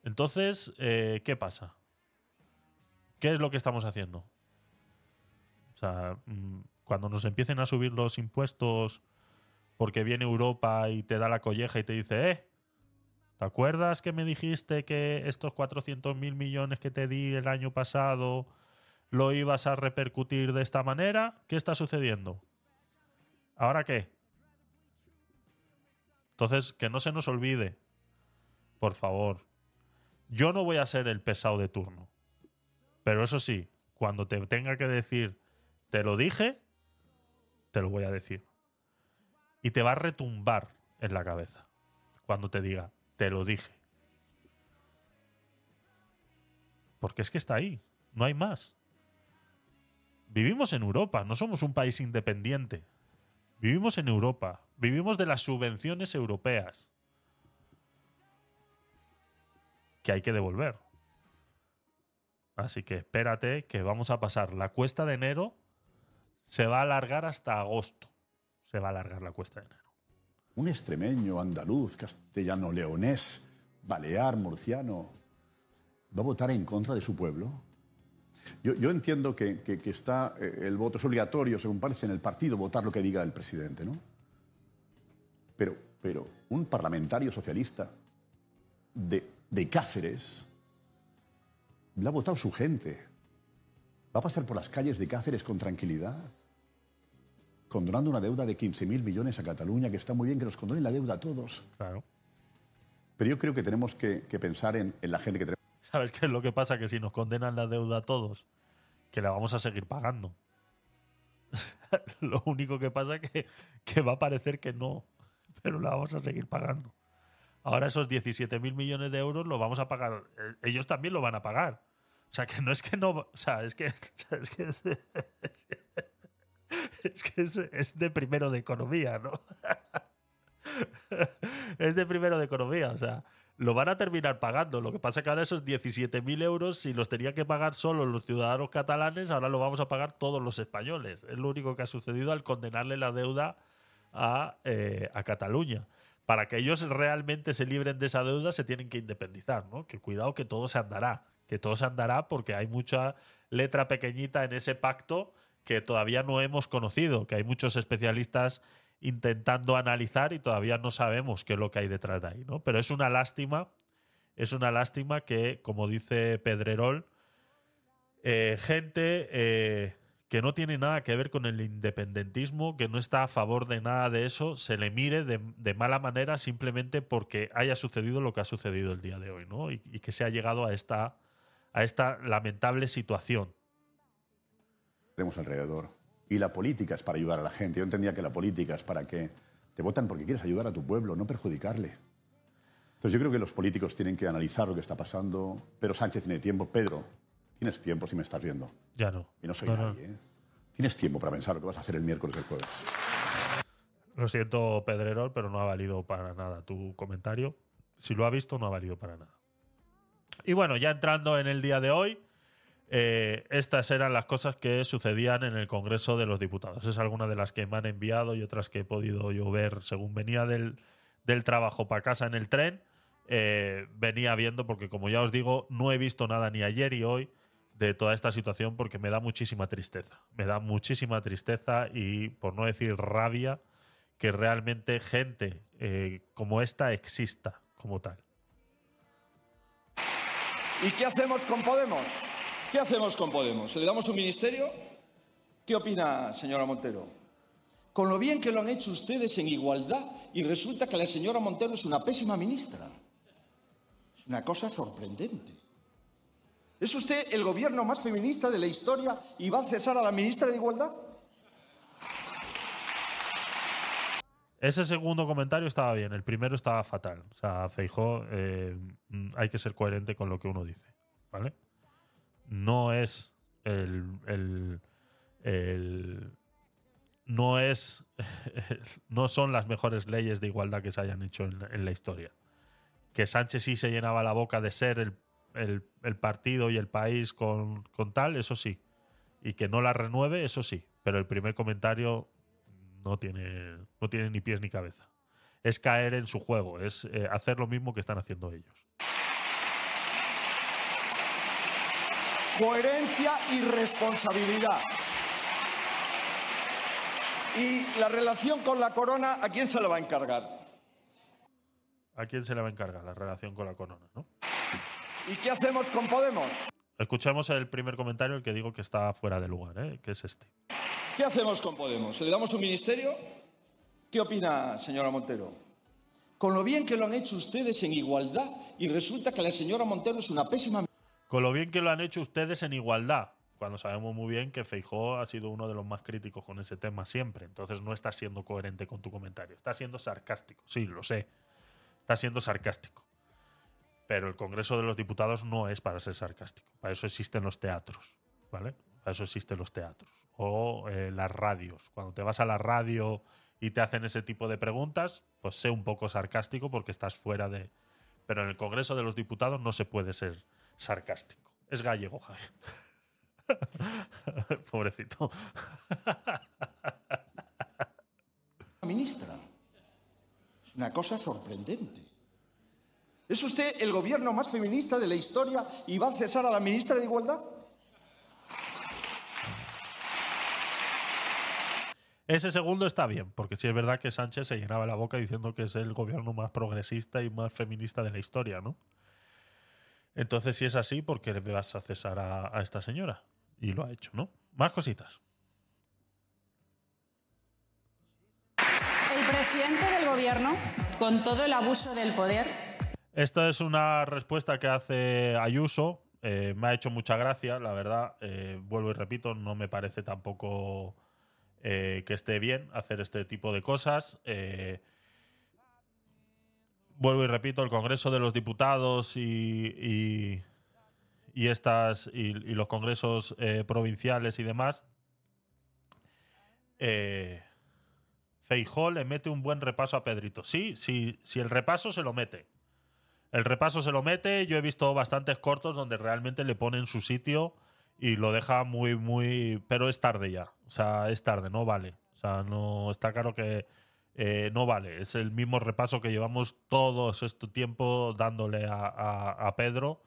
Entonces, eh, ¿qué pasa? ¿Qué es lo que estamos haciendo? O sea, mm, cuando nos empiecen a subir los impuestos porque viene Europa y te da la colleja y te dice, eh, ¿te acuerdas que me dijiste que estos 400 mil millones que te di el año pasado lo ibas a repercutir de esta manera? ¿Qué está sucediendo? ¿Ahora qué? Entonces, que no se nos olvide, por favor, yo no voy a ser el pesado de turno. Pero eso sí, cuando te tenga que decir, te lo dije, te lo voy a decir. Y te va a retumbar en la cabeza cuando te diga, te lo dije. Porque es que está ahí, no hay más. Vivimos en Europa, no somos un país independiente. Vivimos en Europa, vivimos de las subvenciones europeas que hay que devolver. Así que espérate que vamos a pasar la cuesta de enero, se va a alargar hasta agosto. Se va a alargar la cuesta de enero. Un extremeño, andaluz, castellano, leonés, balear, murciano, va a votar en contra de su pueblo. Yo, entiendo que, está eh, el voto es obligatorio, según parece en el partido, votar lo que diga el presidente, ¿no? Pero, pero un parlamentario socialista de, Cáceres le ha votado su gente. Va a pasar por las calles de Cáceres con tranquilidad, condonando una deuda de 15.000 millones a Cataluña, que está muy bien que nos condonen la deuda a todos. Claro. Pero yo creo que tenemos que, que pensar en, en la gente que tenemos. ¿Sabes qué es lo que pasa? Que si nos condenan la deuda a todos, que la vamos a seguir pagando. lo único que pasa es que, que va a parecer que no, pero la vamos a seguir pagando. Ahora esos 17.000 millones de euros los vamos a pagar. eh, Ellos también lo van a pagar. O sea, que no es que no... O sea, es que... Es que es, que es, es de primero de economía, ¿no? es de primero de economía, o sea, lo van a terminar pagando. Lo que pasa es que ahora esos 17.000 euros, si los tenían que pagar solo los ciudadanos catalanes, ahora lo vamos a pagar todos los españoles. Es lo único que ha sucedido al condenarle la deuda a, eh, a Cataluña. Para que ellos realmente se libren de esa deuda, se tienen que independizar, ¿no? Que cuidado que todo se andará. Que todo se andará porque hay mucha letra pequeñita en ese pacto que todavía no hemos conocido, que hay muchos especialistas intentando analizar y todavía no sabemos qué es lo que hay detrás de ahí, ¿no? Pero es una lástima, es una lástima que, como dice Pedrerol, eh, gente eh, que no tiene nada que ver con el independentismo, que no está a favor de nada de eso, se le mire de, mala manera simplemente porque haya sucedido lo que ha sucedido el día de hoy, ¿no? Y, y que se ha llegado a esta, a esta lamentable situación. Tenemos alrededor. Y la política es para ayudar a la gente. Yo entendía que la política es para que te votan porque quieres ayudar a tu pueblo, no perjudicarle. Entonces yo creo que los políticos tienen que analizar lo que está pasando. Pedro Sánchez tiene tiempo. Pedro, tienes tiempo si me estás viendo. Ya no. Y no soy No, no. nadie. ¿eh? Tienes tiempo para pensar lo que vas a hacer el miércoles y el jueves. Lo siento, Pedrerol, pero no ha valido para nada tu comentario. Si lo ha visto, no ha valido para nada. Y bueno, ya entrando en el día de hoy, eh, estas eran las cosas que sucedían en el Congreso de los Diputados. Es alguna de las que me han enviado y otras que he podido yo ver según venía del, del trabajo para casa en el tren. Eh, venía viendo, porque como ya os digo, no he visto nada ni ayer y hoy de toda esta situación porque me da muchísima tristeza. Me da muchísima tristeza y, por no decir rabia, que realmente gente eh, como esta exista como tal. ¿Y qué hacemos con Podemos? ¿Qué hacemos con Podemos? ¿Le damos un ministerio? ¿Qué opina, señora Montero? Con lo bien que lo han hecho ustedes en igualdad y resulta que la señora Montero es una pésima ministra. Es una cosa sorprendente. ¿Es usted el gobierno más feminista de la historia y va a cesar a la ministra de Igualdad? Ese segundo comentario estaba bien, el primero estaba fatal. O sea, Feijó, eh, hay que ser coherente con lo que uno dice, ¿vale? No es el, el- el- no es no son las mejores leyes de igualdad que se hayan hecho en, en la historia. Que Sánchez sí se llenaba la boca de ser el, el- el partido y el país con, con tal, eso sí. Y que no la renueve, eso sí. Pero el primer comentario no tiene, no tiene ni pies ni cabeza. Es caer en su juego, es eh, hacer lo mismo que están haciendo ellos. Coherencia y responsabilidad. Y la relación con la corona, ¿a quién se la va a encargar? ¿A quién se le va a encargar la relación con la corona? ¿no? ¿Y qué hacemos con Podemos? Escuchemos el primer comentario, el que digo que está fuera de lugar, ¿eh? que es este. ¿Qué hacemos con Podemos? ¿Le damos un ministerio? ¿Qué opina, señora Montero? Con lo bien que lo han hecho ustedes en igualdad y resulta que la señora Montero es una pésima Con lo bien que lo han hecho ustedes en igualdad, cuando sabemos muy bien que Feijó ha sido uno de los más críticos con ese tema siempre. Entonces no estás siendo coherente con tu comentario. Estás siendo sarcástico. Sí, lo sé. Estás siendo sarcástico. Pero el Congreso de los Diputados no es para ser sarcástico. Para eso existen los teatros. ¿Vale? Para eso existen los teatros. O eh, las radios. Cuando te vas a la radio y te hacen ese tipo de preguntas, pues sé un poco sarcástico porque estás fuera de. Pero en el Congreso de los Diputados no se puede ser sarcástico. Es gallego, Javi. Pobrecito. ministra. Es una cosa sorprendente. ¿Es usted el gobierno más feminista de la historia y va a cesar a la ministra de Igualdad? Ese segundo está bien, porque sí es verdad que Sánchez se llenaba la boca diciendo que es el gobierno más progresista y más feminista de la historia, ¿no? Entonces, si es así, ¿por qué le vas a cesar a, a esta señora? Y lo ha hecho, ¿no? Más cositas. El presidente del gobierno, con todo el abuso del poder, Esta es una respuesta que hace Ayuso. Eh, me ha hecho mucha gracia, la verdad. Eh, vuelvo y repito, no me parece tampoco eh, que esté bien hacer este tipo de cosas. Eh, vuelvo y repito, el Congreso de los Diputados y, y, y estas y, los congresos eh, provinciales y demás. Eh, Feijó le mete un buen repaso a Pedrito. Sí, sí, sí, el repaso se lo mete. El repaso se lo mete. Yo he visto bastantes cortos donde realmente le pone en su sitio y lo deja muy, muy. Pero es tarde ya. O sea, es tarde, no vale. O sea, no está claro que eh, no vale. Es el mismo repaso que llevamos todos este tiempo dándole a, Pedro,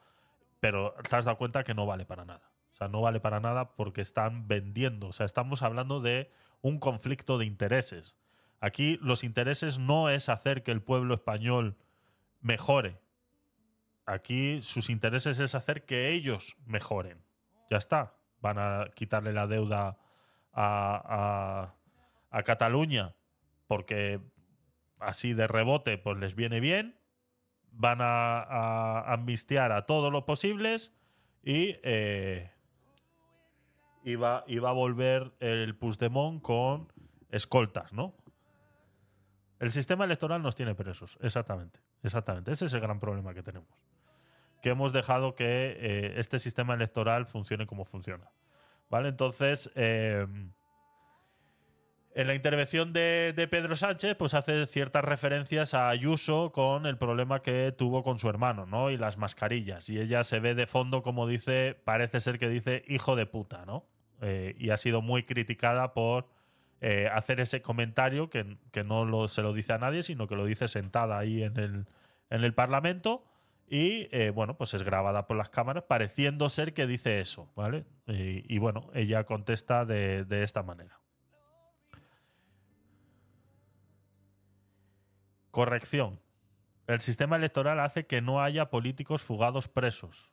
pero te has dado cuenta que no vale para nada. O sea, no vale para nada porque están vendiendo. O sea, estamos hablando de un conflicto de intereses. Aquí los intereses no es hacer que el pueblo español mejore. Aquí sus intereses es hacer que ellos mejoren. Ya está. Van a quitarle la deuda a- a Cataluña porque así de rebote pues les viene bien. Van a, a amnistiar a todos los posibles y, eh, y, va, y va a volver el Puigdemont con escoltas, ¿no? El sistema electoral nos tiene presos, exactamente, exactamente. Ese es el gran problema que tenemos. Que hemos dejado que eh, este sistema electoral funcione como funciona. ¿Vale? Entonces, eh, en la intervención de, Pedro Sánchez, pues hace ciertas referencias a Ayuso con el problema que tuvo con su hermano, ¿no? Y las mascarillas. Y ella se ve de fondo, como dice, parece ser que dice hijo de puta, ¿no? Eh, y ha sido muy criticada por eh, hacer ese comentario que, que no se lo dice a nadie, sino que lo dice sentada ahí en el, en el Parlamento. Y eh, bueno, pues es grabada por las cámaras, pareciendo ser que dice eso, ¿vale? Eh, y bueno, ella contesta de, de esta manera. Corrección. El sistema electoral hace que no haya políticos fugados presos.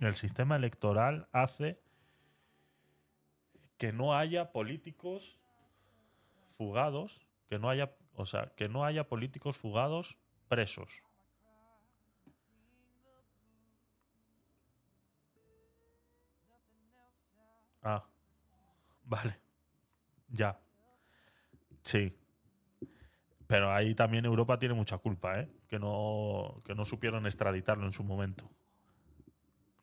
El sistema electoral hace que no haya políticos fugados, que no haya, o sea, que no haya políticos fugados presos. Ah, vale. Ya. Sí. Pero ahí también Europa tiene mucha culpa, ¿eh? Que no, que no supieron extraditarlo en su momento.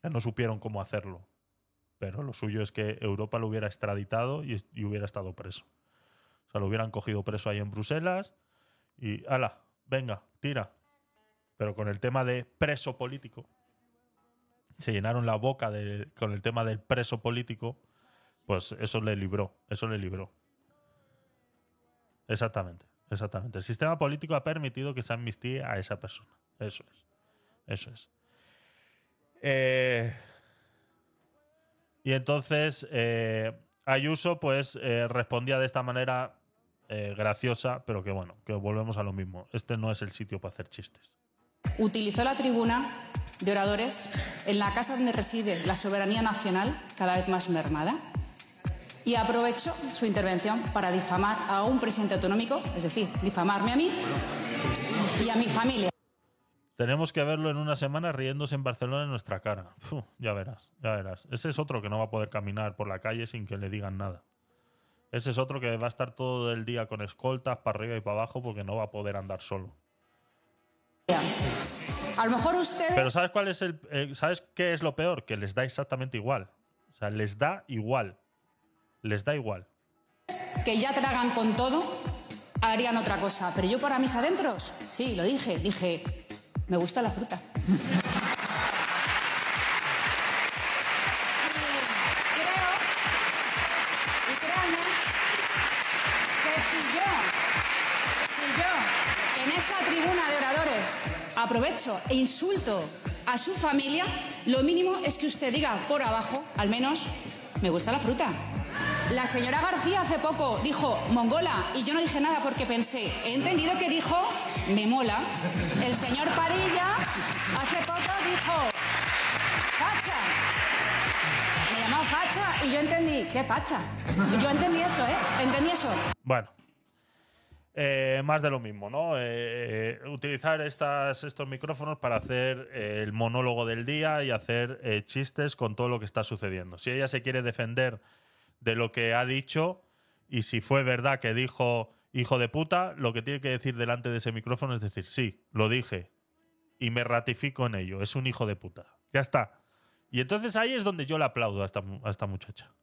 Que no supieron cómo hacerlo. Pero lo suyo es que Europa lo hubiera extraditado y, y hubiera estado preso. O sea, lo hubieran cogido preso ahí en Bruselas y, ala, venga, tira. Pero con el tema de preso político, se llenaron la boca de- con el tema del preso político, pues eso le libró, eso le libró. Exactamente, exactamente. El sistema político ha permitido que se amnistíe a esa persona. Eso es. Eso es. Eh, y entonces eh, Ayuso pues eh, respondía de esta manera graciosa, pero que bueno, que volvemos a lo mismo. Este no es el sitio para hacer chistes. Utilizó la tribuna de oradores en la casa donde reside la soberanía nacional, cada vez más mermada, y aprovechó su intervención para difamar a un presidente autonómico, es decir, difamarme a mí y a mi familia. Tenemos que verlo en una semana riéndose en Barcelona en nuestra cara. Ya verás, ya verás. Ese es otro que no va a poder caminar por la calle sin que le digan nada. Ese es otro que va a estar todo el día con escoltas para arriba y para abajo porque no va a poder andar solo. A lo mejor ustedes Pero ¿sabes cuál es el eh, sabes qué es lo peor? Que les da exactamente igual. O sea, les da igual. Les da igual. que ya tragan con todo, harían otra cosa. Pero yo para mis adentros, sí, lo dije, dije, me gusta la fruta. Y creo, y créanme, que si yo, en esa tribuna de oradores aprovecho e insulto a su familia, lo mínimo es que usted diga por abajo, al menos, me gusta la fruta. La señora García hace poco dijo mongola y yo no dije nada porque pensé, he entendido que dijo me mola. El señor Padilla hace poco dijo facha. Me llamó facha y yo entendí, ¿qué facha? Yo entendí eso, ¿eh? Entendí eso. Bueno. Eh, más de lo mismo, ¿no? Eh, eh, utilizar estas, estos micrófonos para hacer el monólogo del día y hacer chistes con todo lo que está sucediendo. Si ella se quiere defender de lo que ha dicho y si fue verdad que dijo hijo de puta, lo que tiene que decir delante de ese micrófono es decir, sí, lo dije y me ratifico en ello, es un hijo de puta. Ya está. Y entonces ahí es donde yo le aplaudo a esta, a esta muchacha.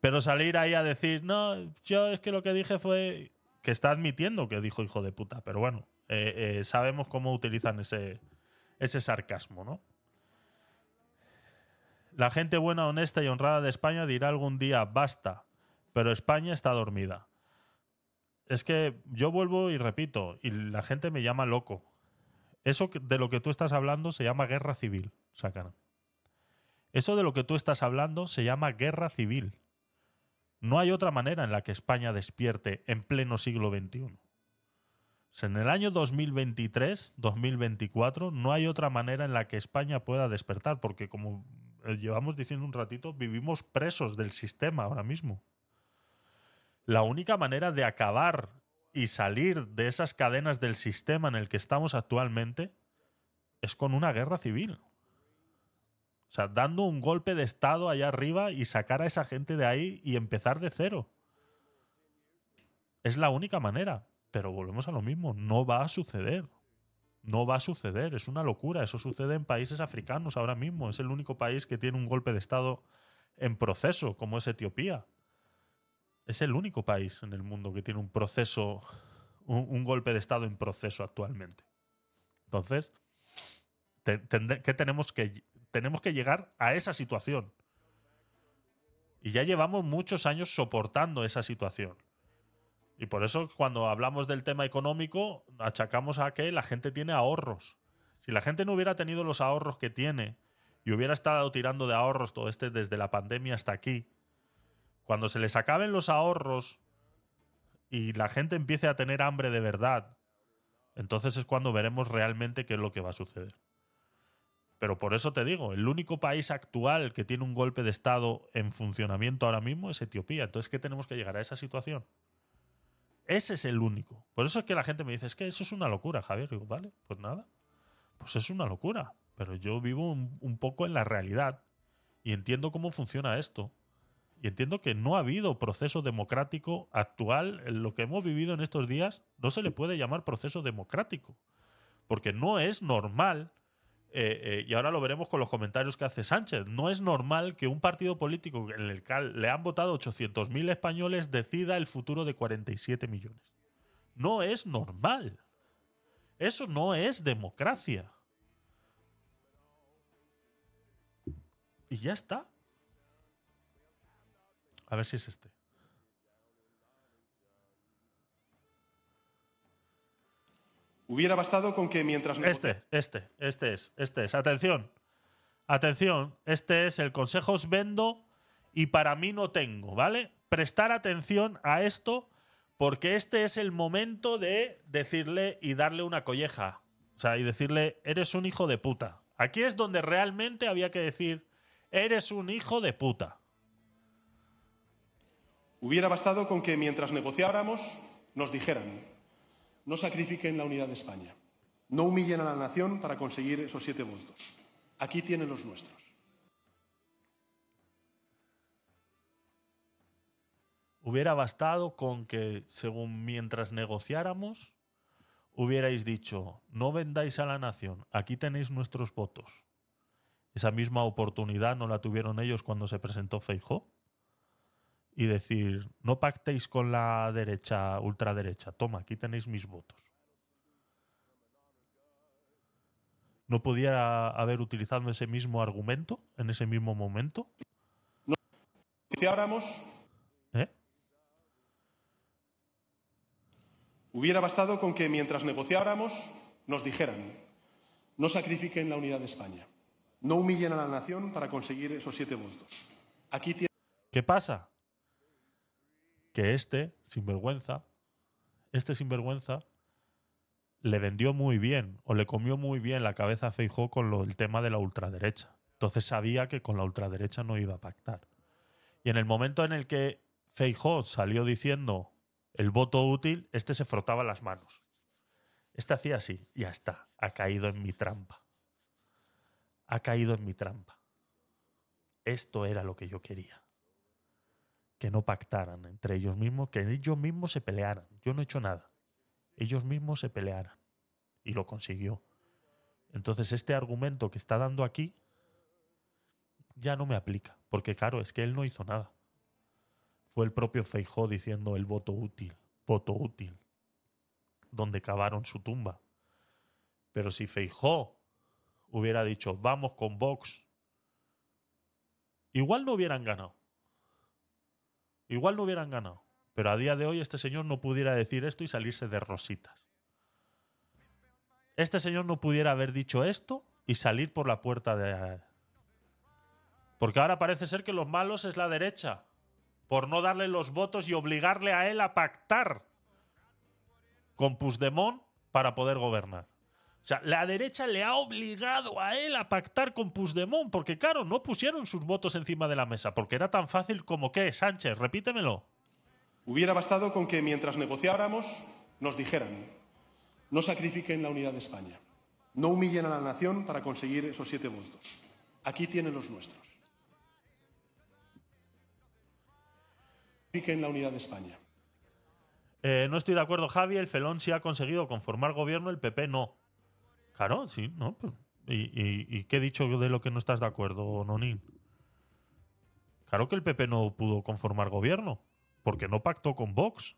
Pero salir ahí a decir, no, yo es que lo que dije fue que está admitiendo que dijo hijo de puta, pero bueno, eh, eh, sabemos cómo utilizan ese, ese sarcasmo, ¿no? La gente buena, honesta y honrada de España dirá algún día basta, pero España está dormida. Es que yo vuelvo y repito, y la gente me llama loco. Eso de lo que tú estás hablando se llama guerra civil, Sácana. Eso de lo que tú estás hablando se llama guerra civil. No hay otra manera en la que España despierte en pleno siglo XXI. En el año 2023, 2024, no hay otra manera en la que España pueda despertar, porque como llevamos diciendo un ratito, vivimos presos del sistema ahora mismo. La única manera de acabar y salir de esas cadenas del sistema en el que estamos actualmente es con una guerra civil. O sea, dando un golpe de Estado allá arriba y sacar a esa gente de ahí y empezar de cero. Es la única manera. Pero volvemos a lo mismo. No va a suceder. No va a suceder. Es una locura. Eso sucede en países africanos ahora mismo. Es el único país que tiene un golpe de Estado en proceso, como es Etiopía. Es el único país en el mundo que tiene un proceso, un, golpe de Estado en proceso actualmente. Entonces, ¿qué tenemos que tenemos que llegar a esa situación? Y ya llevamos muchos años soportando esa situación. Y por eso cuando hablamos del tema económico, achacamos a que la gente tiene ahorros. Si la gente no hubiera tenido los ahorros que tiene y hubiera estado tirando de ahorros todo este desde la pandemia hasta aquí, Cuando se les acaben los ahorros y la gente empiece a tener hambre de verdad, entonces es cuando veremos realmente qué es lo que va a suceder. Pero por eso te digo, el único país actual que tiene un golpe de Estado en funcionamiento ahora mismo es Etiopía. Entonces, ¿qué tenemos que llegar a esa situación? Ese es el único. Por eso es que la gente me dice, es que eso es una locura, Javier. Digo, vale, pues nada. Pues es una locura. Pero yo vivo un, un poco en la realidad y entiendo cómo funciona esto. Y entiendo que no ha habido proceso democrático actual. En lo que hemos vivido en estos días no se le puede llamar proceso democrático. Porque no es normal eh, eh, y ahora lo veremos con los comentarios que hace Sánchez. No es normal que un partido político en el cual le han votado 800.000 españoles decida el futuro de 47 millones. No es normal. Eso no es democracia. Y ya está. A ver si es este. Hubiera bastado con que mientras... Este, este, este es, este es. Atención, atención, este es el consejo os vendo y para mí no tengo, ¿vale? Prestar atención a esto porque este es el momento de decirle y darle una colleja. O sea, y decirle, eres un hijo de puta. Aquí es donde realmente había que decir, eres un hijo de puta. Hubiera bastado con que mientras negociáramos nos dijeran, no sacrifiquen la unidad de España. No humillen a la nación para conseguir esos siete votos. Aquí tienen los nuestros. Hubiera bastado con que, según mientras negociáramos, hubierais dicho, no vendáis a la nación, aquí tenéis nuestros votos. Esa misma oportunidad no la tuvieron ellos cuando se presentó Feijó. Y decir, no pactéis con la derecha, ultraderecha, toma, aquí tenéis mis votos. ¿No pudiera haber utilizado ese mismo argumento en ese mismo momento? Negociáramos. ¿Eh? Hubiera bastado con que mientras negociáramos nos dijeran, no sacrifiquen la unidad de España. No humillen a la nación para conseguir esos siete votos. Aquí. ¿Qué pasa? Que este, sinvergüenza, este sinvergüenza, le vendió muy bien o le comió muy bien la cabeza a Feijó con el tema de la ultraderecha. Entonces sabía que con la ultraderecha no iba a pactar. Y en el momento en el que Feijó salió diciendo el voto útil, este se frotaba las manos. Este hacía así, ya está, ha caído en mi trampa. Ha caído en mi trampa. Esto era lo que yo quería. Que no pactaran entre ellos mismos, que ellos mismos se pelearan. Yo no he hecho nada. Ellos mismos se pelearan. Y lo consiguió. Entonces este argumento que está dando aquí ya no me aplica. Porque claro, es que él no hizo nada. Fue el propio Feijó diciendo el voto útil, voto útil, donde cavaron su tumba. Pero si Feijó hubiera dicho, vamos con Vox, igual no hubieran ganado. Igual no hubieran ganado. Pero a día de hoy este señor no pudiera decir esto y salirse de rositas. Este señor no pudiera haber dicho esto y salir por la puerta de... Porque ahora parece ser que los malos es la derecha, por no darle los votos y obligarle a él a pactar con Puigdemont para poder gobernar. Sea, la derecha le ha obligado a él a pactar con Puigdemont, porque claro, no pusieron sus votos encima de la mesa, porque era tan fácil como que, Sánchez, repítemelo. Hubiera bastado con que mientras negociáramos nos dijeran, no sacrifiquen la unidad de España. No humillen a la nación para conseguir esos siete votos. Aquí tienen los nuestros. Sacrifiquen la unidad de España. Eh, no estoy de acuerdo, Javi. El Felón sí ha conseguido conformar gobierno, el PP no. Claro, sí, ¿no? Pues, ¿Y, y, y qué he dicho de lo que no estás de acuerdo, Nonín? Claro que el PP no pudo conformar gobierno, porque no pactó con Vox.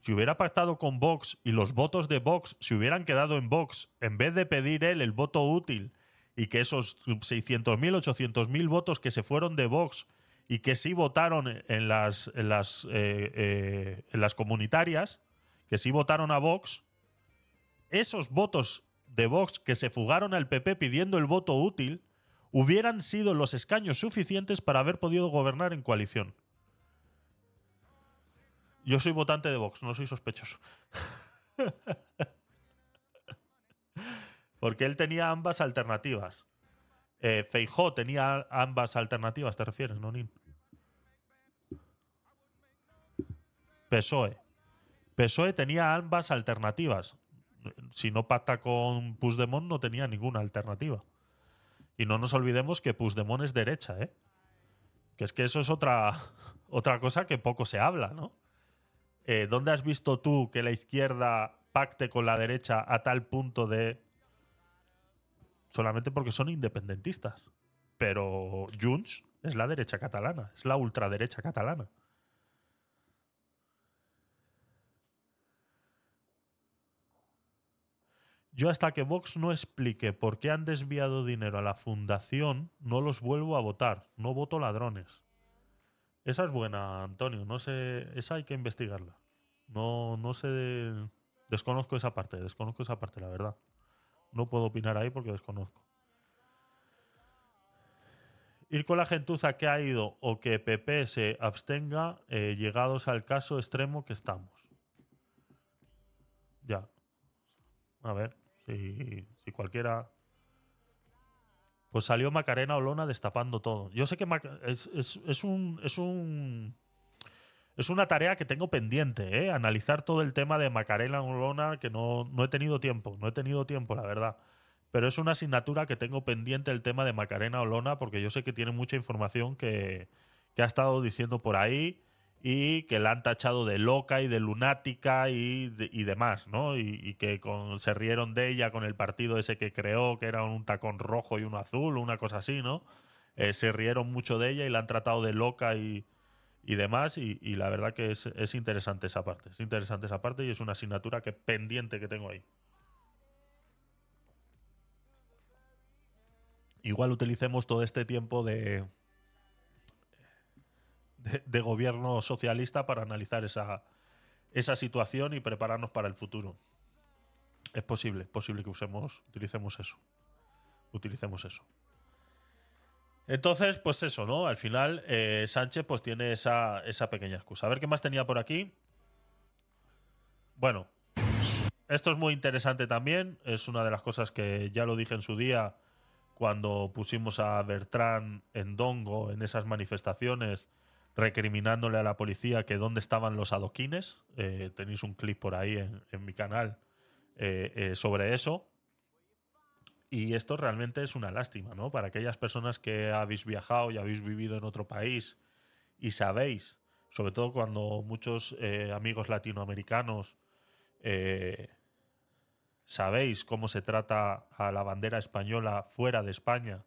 Si hubiera pactado con Vox y los votos de Vox se hubieran quedado en Vox, en vez de pedir él el voto útil y que esos 600.000, 800.000 votos que se fueron de Vox y que sí votaron en las, en las, eh, eh, en las comunitarias, que sí votaron a Vox, esos votos de Vox que se fugaron al PP pidiendo el voto útil, hubieran sido los escaños suficientes para haber podido gobernar en coalición. Yo soy votante de Vox, no soy sospechoso. Porque él tenía ambas alternativas. Eh, Feijó tenía ambas alternativas, ¿te refieres, Nonin? PSOE. PSOE tenía ambas alternativas. Si no pacta con Puigdemont, no tenía ninguna alternativa. Y no nos olvidemos que Puigdemont es derecha, ¿eh? Que es que eso es otra, otra cosa que poco se habla, ¿no? Eh, ¿Dónde has visto tú que la izquierda pacte con la derecha a tal punto de solamente porque son independentistas. Pero Junts es la derecha catalana, es la ultraderecha catalana. Yo hasta que Vox no explique por qué han desviado dinero a la fundación, no los vuelvo a votar. No voto ladrones. Esa es buena, Antonio. No sé, esa hay que investigarla. No, no sé, desconozco esa parte, desconozco esa parte, la verdad. No puedo opinar ahí porque desconozco. Ir con la gentuza que ha ido o que PP se abstenga, eh, llegados al caso extremo que estamos. Ya. A ver, si, cualquiera. Pues salió Macarena Olona destapando todo. Yo sé que es, es, un. Es un. Es una tarea que tengo pendiente, ¿eh? Analizar todo el tema de Macarena Olona, que no, no he tenido tiempo. No he tenido tiempo, la verdad pero es una asignatura que tengo pendiente el tema de Macarena Olona, porque yo sé que tiene mucha información que, ha estado diciendo por ahí y que la han tachado de loca y de lunática y, demás, ¿no? Y, que se rieron de ella con el partido ese que creó, que era un tacón rojo y uno azul, una cosa así, ¿no? Eh, se rieron mucho de ella y la han tratado de loca y, demás, y, la verdad que es, es interesante esa parte, es interesante esa parte y es una asignatura que pendiente que tengo ahí. igual utilicemos todo este tiempo de, de, gobierno socialista para analizar esa, esa situación y prepararnos para el futuro. Es posible, es posible que usemos, utilicemos eso. Utilicemos eso. Entonces, pues eso, ¿no? Al final, eh, Sánchez pues tiene esa, esa pequeña excusa. A ver qué más tenía por aquí. Bueno, esto es muy interesante también. Es una de las cosas que ya lo dije en su día cuando pusimos a Bertrán en Dongo en esas manifestaciones recriminándole a la policía que dónde estaban los adoquines. Eh, tenéis un clip por ahí en, mi canal eh, eh, sobre eso. Y esto realmente es una lástima, ¿no? Para aquellas personas que habéis viajado y habéis vivido en otro país y sabéis, sobre todo cuando muchos amigos latinoamericanos sabéis cómo se trata a la bandera española fuera de España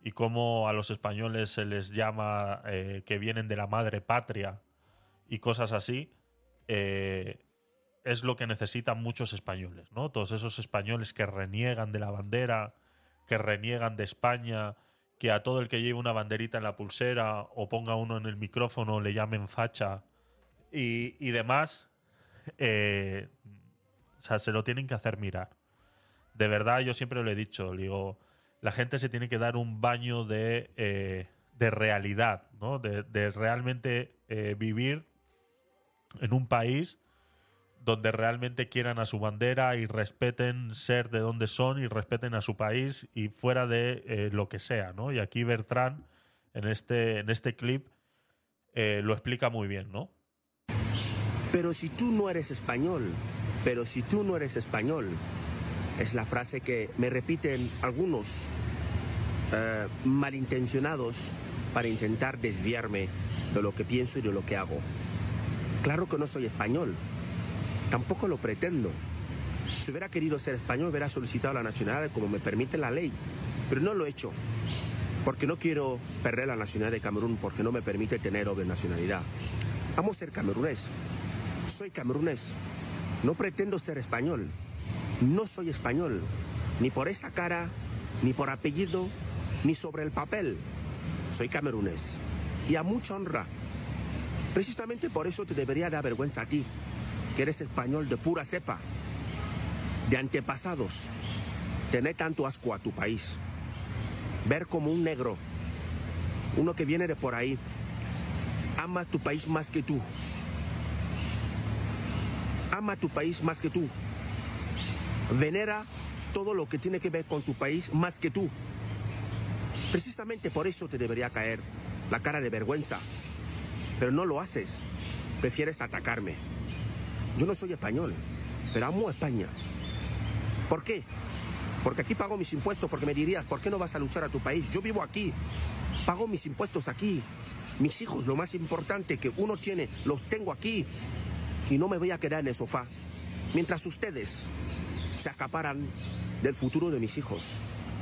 y cómo a los españoles se les llama eh, que vienen de la madre patria y cosas así, eh, es lo que necesitan muchos españoles, ¿no? Todos esos españoles que reniegan de la bandera, que reniegan de España, que a todo el que lleve una banderita en la pulsera o ponga uno en el micrófono le llamen facha y, demás, eh, o sea, se lo tienen que hacer mirar. De verdad, yo siempre lo he dicho, digo, la gente se tiene que dar un baño de, eh, de realidad, ¿no? De, realmente eh, vivir en un país donde realmente quieran a su bandera y respeten ser de donde son y respeten a su país y fuera de eh, lo que sea, ¿no? Y aquí Bertrand, en este, en este clip, lo explica muy bien, ¿no? Pero si tú no eres español, pero si tú no eres español, es la frase que me repiten algunos eh, malintencionados para intentar desviarme de lo que pienso y de lo que hago. Claro que no soy español, tampoco lo pretendo. Si hubiera querido ser español, hubiera solicitado la nacionalidad como me permite la ley, pero no lo he hecho, porque no quiero perder la nacionalidad de Camerún, porque no me permite tener doble nacionalidad. Vamos a ser camerunés. Soy camerunés. No pretendo ser español. No soy español. Ni por esa cara, ni por apellido, ni sobre el papel. Soy camerunés. Y a mucha honra. Precisamente por eso te debería dar vergüenza a ti, que eres español de pura cepa, de antepasados, tener tanto asco a tu país. ver como un negro, uno que viene de por ahí, ama tu país más que tú. Ama tu país más que tú. Venera todo lo que tiene que ver con tu país más que tú. Precisamente por eso te debería caer la cara de vergüenza. Pero no lo haces. Prefieres atacarme. Yo no soy español, pero amo España. ¿Por qué? Porque aquí pago mis impuestos, porque me dirías, ¿por qué no vas a luchar a tu país? Yo vivo aquí, pago mis impuestos aquí. Mis hijos, lo más importante que uno tiene, los tengo aquí. Y no me voy a quedar en el sofá. Mientras ustedes se acaparan del futuro de mis hijos.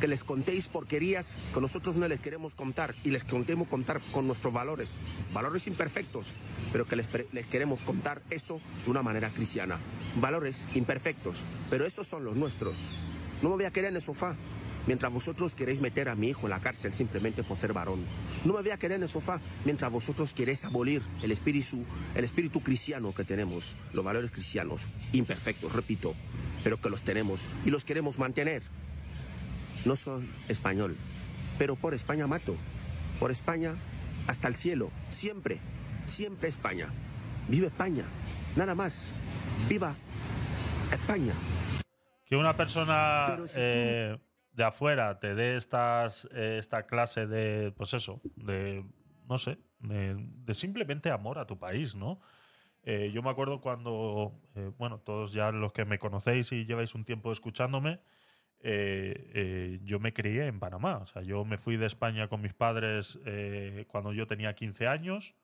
Que les contéis porquerías que nosotros no les queremos contar y les contemos contar con nuestros valores. Valores imperfectos, pero que les, les queremos contar eso de una manera cristiana. Valores imperfectos, pero esos son los nuestros. No me voy a quedar en el sofá mientras vosotros queréis meter a mi hijo en la cárcel simplemente por ser varón. No me voy a quedar en el sofá mientras vosotros queréis abolir el espíritu, el espíritu cristiano que tenemos, los valores cristianos, imperfectos, repito, pero que los tenemos y los queremos mantener. No soy español, pero por España mato. Por España hasta el cielo, siempre, siempre España. Vive España, nada más. Viva España. Que una persona eh, de afuera te dé estas, eh, esta clase de, pues eso, de, no sé, de, simplemente amor a tu país, ¿no? Eh, yo me acuerdo cuando, eh, bueno, todos ya los que me conocéis y lleváis un tiempo escuchándome, yo me crié en Panamá. O sea, yo me fui de España con mis padres cuando yo tenía 15 años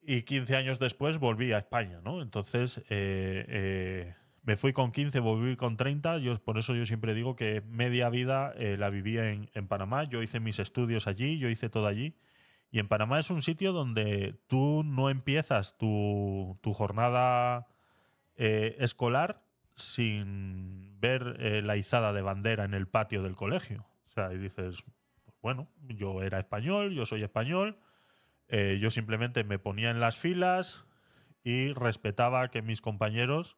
y 15 años después volví a España, ¿no? Entonces, eh, me fui con 15, volví con 30. Yo, por eso yo siempre digo que media vida eh, la viví en, en Panamá. Yo hice mis estudios allí, yo hice todo allí. Y en Panamá es un sitio donde tú no empiezas tu, tu jornada eh, escolar sin ver eh, la izada de bandera en el patio del colegio. O sea, y dices, bueno, yo era español, yo soy español, yo simplemente me ponía en las filas y respetaba que mis compañeros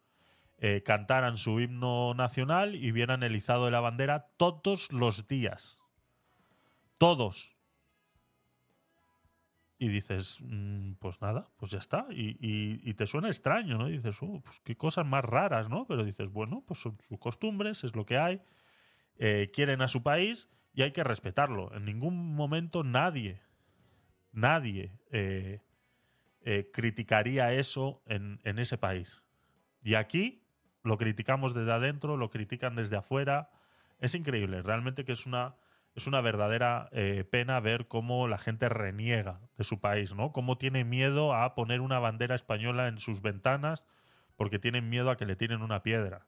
eh, cantaran su himno nacional y vieran el izado de la bandera todos los días. Todos. Y dices, mm, pues nada, pues ya está. Y, te suena extraño, ¿no? Dices, "Oh, pues qué cosas más raras, ¿no? Pero dices, bueno, pues son sus costumbres, es lo que hay. Eh, quieren a su país y hay que respetarlo. En ningún momento nadie, nadie eh, criticaría eso en ese país. Y aquí lo criticamos desde adentro, lo critican desde afuera. Es increíble, realmente que es una, es una verdadera eh, pena ver cómo la gente reniega de su país, ¿no? Cómo tiene miedo a poner una bandera española en sus ventanas porque tienen miedo a que le tiren una piedra.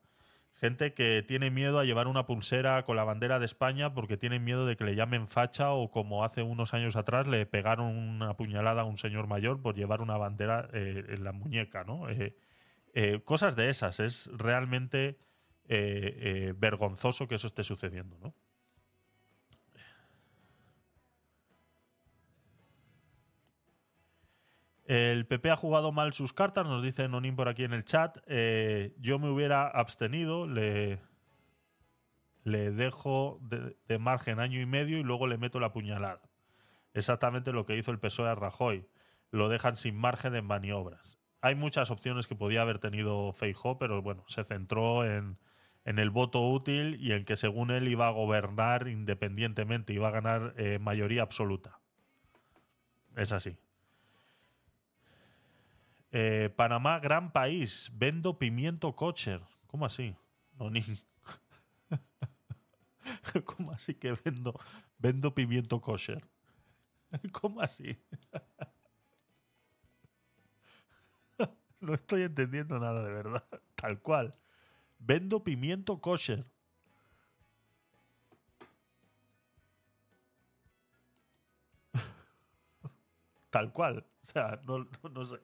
Gente que tiene miedo a llevar una pulsera con la bandera de España porque tienen miedo de que le llamen facha o como hace unos años atrás le pegaron una puñalada a un señor mayor por llevar una bandera eh, en la muñeca, ¿no? Eh, eh, cosas de esas. Es realmente eh, eh, vergonzoso que eso esté sucediendo, ¿no? El PP ha jugado mal sus cartas, nos dice Nonin por aquí en el chat. Yo me hubiera abstenido, le, le dejo de, de margen año y medio y luego le meto la puñalada. Exactamente lo que hizo el PSOE a Rajoy. Lo dejan sin margen de maniobras. Hay muchas opciones que podía haber tenido Feijó, pero bueno, se centró en, en el voto útil y en que según él iba a gobernar independientemente, iba a ganar eh, mayoría absoluta. Es así. Eh, Panamá, gran país. Vendo pimiento kosher. ¿Cómo así? ¿Cómo así que vendo, vendo pimiento kosher? ¿Cómo así? no estoy entendiendo nada de verdad. Tal cual. Vendo pimiento kosher. Tal cual. O sea, no, no- sé.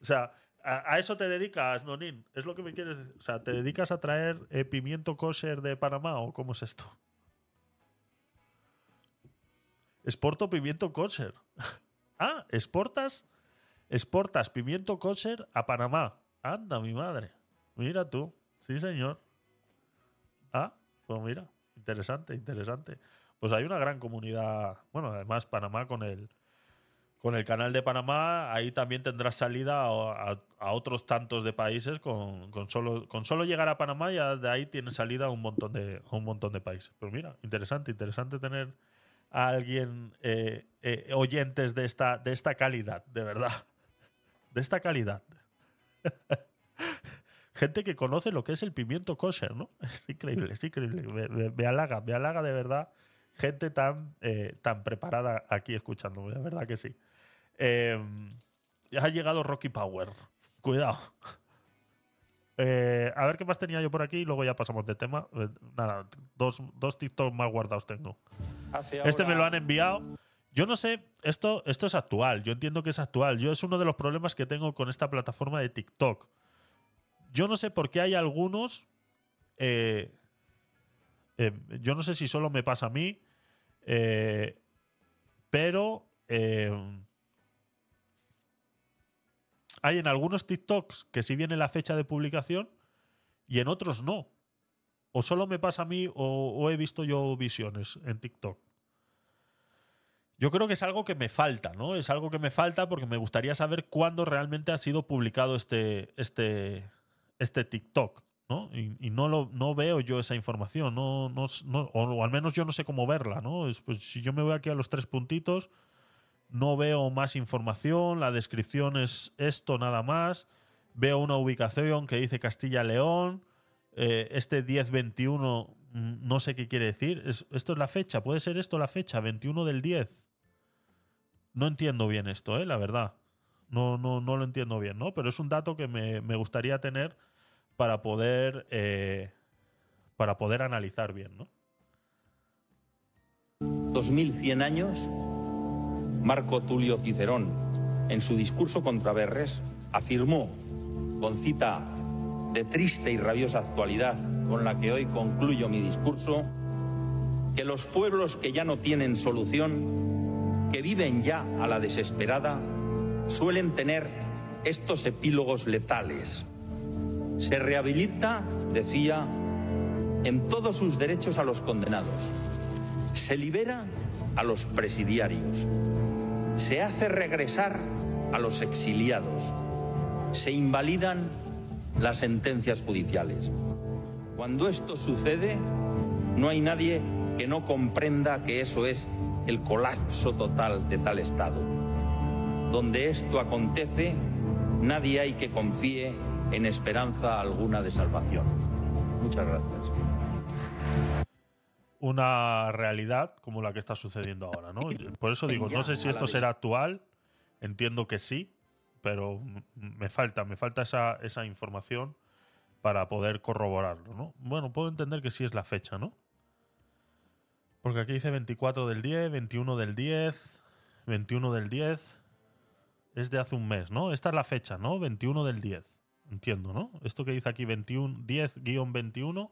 O sea, a, a eso te dedicas, Nonin. Es lo que me quieres decir. O sea, ¿te dedicas a traer eh, pimiento kosher de Panamá o cómo es esto? Exporto pimiento kosher. ah, exportas, exportas pimiento kosher a Panamá. Anda, mi madre. Mira tú. Sí, señor. Ah, pues mira. Interesante, interesante. Pues hay una gran comunidad. Bueno, además, Panamá con el, con el canal de Panamá, ahí también tendrás salida a, otros tantos de países. Con, con solo, con solo llegar a Panamá, ya de ahí tienes salida a un montón de, un montón de países. Pero mira, interesante, interesante tener a alguien, eh, eh, oyentes de esta, de esta calidad, de verdad. De esta calidad. Gente que conoce lo que es el pimiento kosher, ¿no? Es increíble, es increíble. Me, me- me halaga, me halaga de verdad. Gente tan, eh, tan preparada aquí escuchándome, de verdad que sí. Eh, ya ha llegado Rocky Power. Cuidado. Eh, a ver qué más tenía yo por aquí y luego ya pasamos de tema. Eh, nada, dos, dos TikTok más guardados tengo. Este me lo han enviado. Yo no sé, esto, esto es actual. Yo entiendo que es actual. Yo es uno de los problemas que tengo con esta plataforma de TikTok. Yo no sé por qué hay algunos. eh, eh, yo no sé si solo me pasa a mí. eh, pero. hay en algunos TikToks que sí viene la fecha de publicación y en otros no. O solo me pasa a mí o he visto yo visiones en TikTok. Yo creo que es algo que me falta, ¿no? Es algo que me falta porque me gustaría saber cuándo realmente ha sido publicado este, este, este TikTok, ¿no? Y, no, lo, no veo yo esa información, no, no, o, al menos yo no sé cómo verla, ¿no? Es, pues, si yo me voy aquí a los tres puntitos, no veo más información, la descripción es esto nada más, veo una ubicación que dice Castilla-León, eh, este 10-21 mm, no sé qué quiere decir, Es- esto es la fecha, puede ser esto la fecha, 21 del 10. No entiendo bien esto, eh, la verdad. No, no, no lo entiendo bien, ¿no? Pero es un dato que me, me gustaría tener para poder, eh, para poder analizar bien, ¿no? 2100 años, Marco Tulio Cicerón, en su discurso contra Verres, afirmó, con cita de triste y rabiosa actualidad con la que hoy concluyo mi discurso, que los pueblos que ya no tienen solución, que viven ya a la desesperada, suelen tener estos epílogos letales. Se rehabilita, decía, en todos sus derechos a los condenados. Se libera a los presidiarios. Se hace regresar a los exiliados. Se invalidan las sentencias judiciales. Cuando esto sucede, no hay nadie que no comprenda que eso es el colapso total de tal Estado. Donde esto acontece, nadie hay que confíe en esperanza alguna de salvación. Muchas gracias. una realidad como la que está sucediendo ahora, ¿no? Por eso digo, no sé si esto será actual, entiendo que sí, pero me falta, me falta esa, esa información para poder corroborarlo, ¿no? Bueno, puedo entender que sí es la fecha, ¿no? Porque aquí dice 24 del 10, 21 del 10, 21 del 10. Es de hace un mes, ¿no? Esta es la fecha, ¿no? 21 del 10. Entiendo, ¿no? Esto que dice aquí 21, 10-21,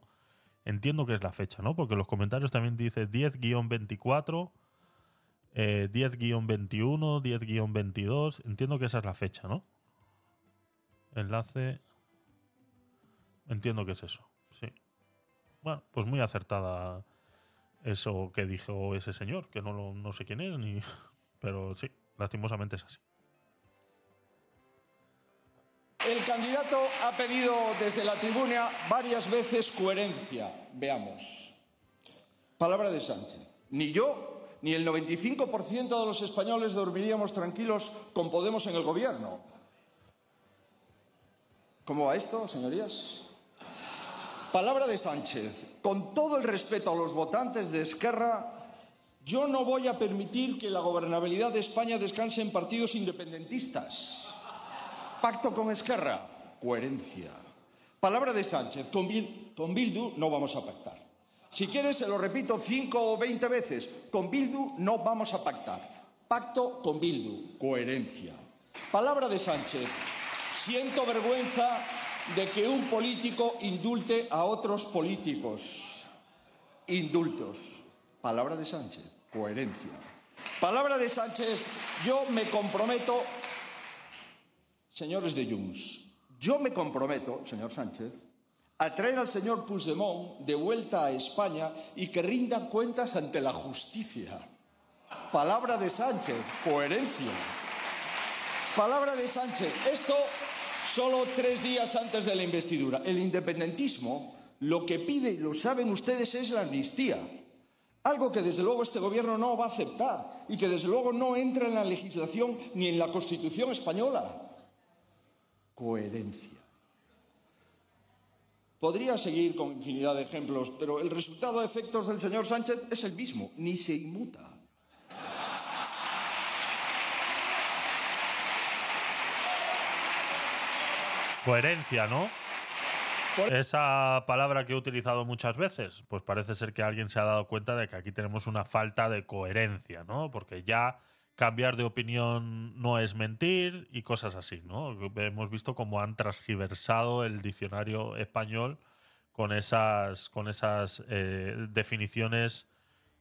entiendo que es la fecha, ¿no? Porque los comentarios también dice 10-24, eh, 10-21, 10-22. Entiendo que esa es la fecha, ¿no? Enlace. Entiendo que es eso, sí. Bueno, pues muy acertada eso que dijo ese señor, que no, lo- no sé quién es, ni. Pero sí, lastimosamente es así. El candidato ha pedido desde la tribuna varias veces coherencia. Veamos. Palabra de Sánchez. Ni yo ni el 95% de los españoles dormiríamos tranquilos con Podemos en el gobierno. ¿Cómo va esto, señorías? Palabra de Sánchez. Con todo el respeto a los votantes de Esquerra, yo no voy a permitir que la gobernabilidad de España descanse en partidos independentistas. Pacto con Esquerra, coherencia. Palabra de Sánchez, con, Bil- con Bildu no vamos a pactar. Si quieres, se lo repito cinco o veinte veces, con Bildu no vamos a pactar. Pacto con Bildu, coherencia. Palabra de Sánchez, siento vergüenza de que un político indulte a otros políticos. Indultos. Palabra de Sánchez, coherencia. Palabra de Sánchez, yo me comprometo Señores de Junts, yo me comprometo, señor Sánchez, a traer al señor Puigdemont de vuelta a España y que rinda cuentas ante la justicia. Palabra de Sánchez, coherencia. Palabra de Sánchez, esto solo tres días antes de la investidura. El independentismo lo que pide, y lo saben ustedes, es la amnistía. Algo que desde luego este gobierno no va a aceptar y que desde luego no entra en la legislación ni en la Constitución española. Coherencia. Podría seguir con infinidad de ejemplos, pero el resultado de efectos del señor Sánchez es el mismo, ni se inmuta. Coherencia, ¿no? Esa palabra que he utilizado muchas veces, pues parece ser que alguien se ha dado cuenta de que aquí tenemos una falta de coherencia, ¿no? Porque ya cambiar de opinión no es mentir y cosas así, ¿no? Hemos visto cómo han transgiversado el diccionario español con esas, con esas eh, definiciones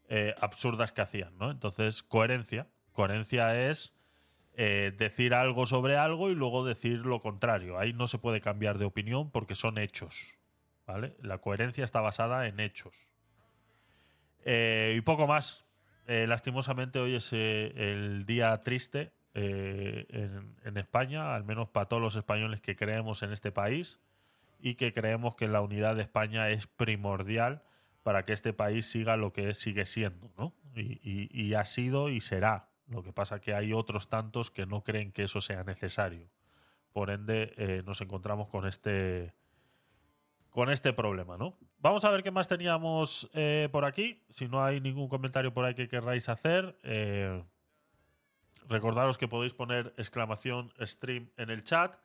eh, absurdas que hacían, ¿no? Entonces, coherencia. Coherencia es eh, decir algo sobre algo y luego decir lo contrario. Ahí no se puede cambiar de opinión porque son hechos. ¿vale? La coherencia está basada en hechos. Eh, y poco más. Eh, lastimosamente hoy es el día triste en, España, al menos para todos los españoles que creemos en este país y que creemos que la unidad de España es primordial para que este país siga lo que sigue siendo, ¿no? Y ha sido y será lo que pasa que hay otros tantos que no creen que eso sea necesario. Por ende, eh, nos encontramos con este con este problema, ¿no? Vamos a ver qué más teníamos eh, por aquí. Si no hay ningún comentario por ahí que querráis hacer, eh, recordaros que podéis poner exclamación stream en el chat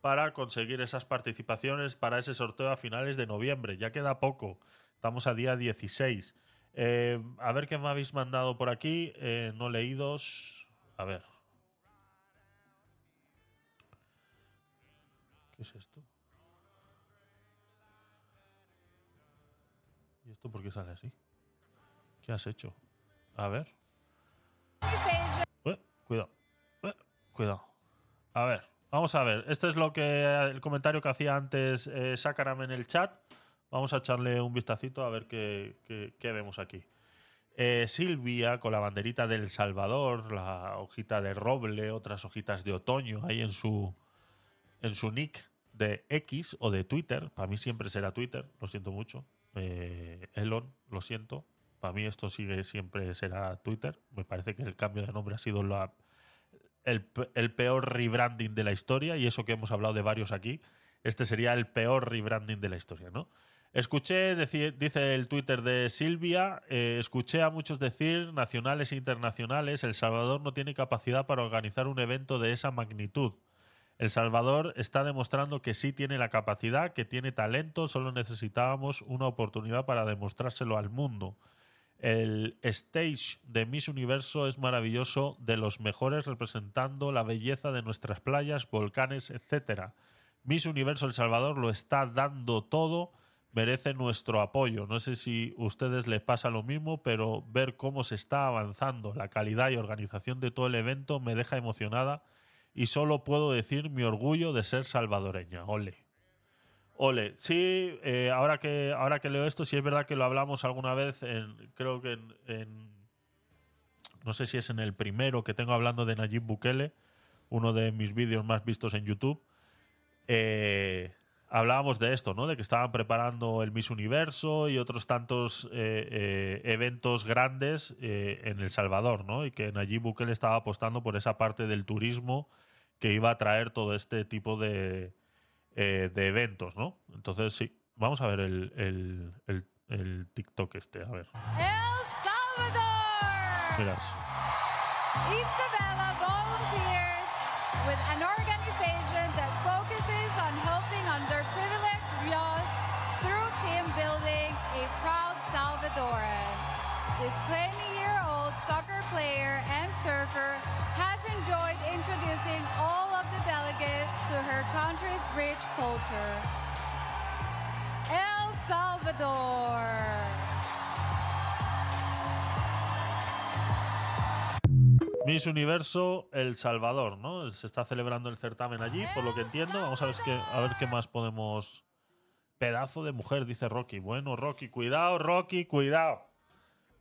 para conseguir esas participaciones para ese sorteo a finales de noviembre. Ya queda poco. Estamos a día 16. Eh, a ver qué me habéis mandado por aquí. Eh, no leídos. A ver. ¿Qué es esto? ¿Y esto por qué sale así? ¿Qué has hecho? A ver. Eh, cuidado. Eh, cuidado. A ver. Vamos a ver. Este es lo que el comentario que hacía antes Sakaram en el chat. Vamos a echarle un vistacito a ver qué, qué- vemos aquí. Eh, Silvia con la banderita del Salvador, la hojita de roble, otras hojitas de otoño ahí en su, en su nick de X o de Twitter. Para mí siempre será Twitter, lo siento mucho. Eh, Elon, lo siento. Para mí esto sigue siempre será Twitter. Me parece que el cambio de nombre ha sido la, el peor rebranding de la historia y eso que hemos hablado de varios aquí. Este sería el peor rebranding de la historia, ¿no? Escuché, dice el Twitter de Silvia, eh, escuché a muchos decir, nacionales e internacionales, El Salvador no tiene capacidad para organizar un evento de esa magnitud. El Salvador está demostrando que sí tiene la capacidad, que tiene talento, solo necesitábamos una oportunidad para demostrárselo al mundo. El stage de Miss Universo es maravilloso, de los mejores representando la belleza de nuestras playas, volcanes, etc. Miss Universo El Salvador lo está dando todo, merece nuestro apoyo. No sé si a ustedes les pasa lo mismo, pero ver cómo se está avanzando, la calidad y organización de todo el evento me deja emocionada y solo puedo decir mi orgullo de ser salvadoreña. Ole. Ole, sí, eh, ahora, que, ahora que leo esto, sí es verdad que lo hablamos alguna vez, en, creo que en, en- No sé si es en el primero que tengo hablando de Nayib Bukele, uno de mis vídeos más vistos en YouTube. Eh, hablábamos de esto, ¿no? De que estaban preparando el Miss Universo y otros tantos eh, eh, eventos grandes eh, en El Salvador, ¿no? Y que Nayib Bukele estaba apostando por esa parte del turismo que iba a traer todo este tipo de, de eventos, ¿no? Entonces, sí, vamos a ver el, el, el- el TikTok este, a ver. El Salvador! Miras. Isabella volunteers with an organization that rich culture. El Salvador. Miss Universo El Salvador, ¿no? Se está celebrando el certamen allí, por lo que entiendo. Vamos a ver, qué, a ver qué más podemos Pedazo de mujer, dice Rocky. Bueno, Rocky, cuidado, Rocky, cuidado.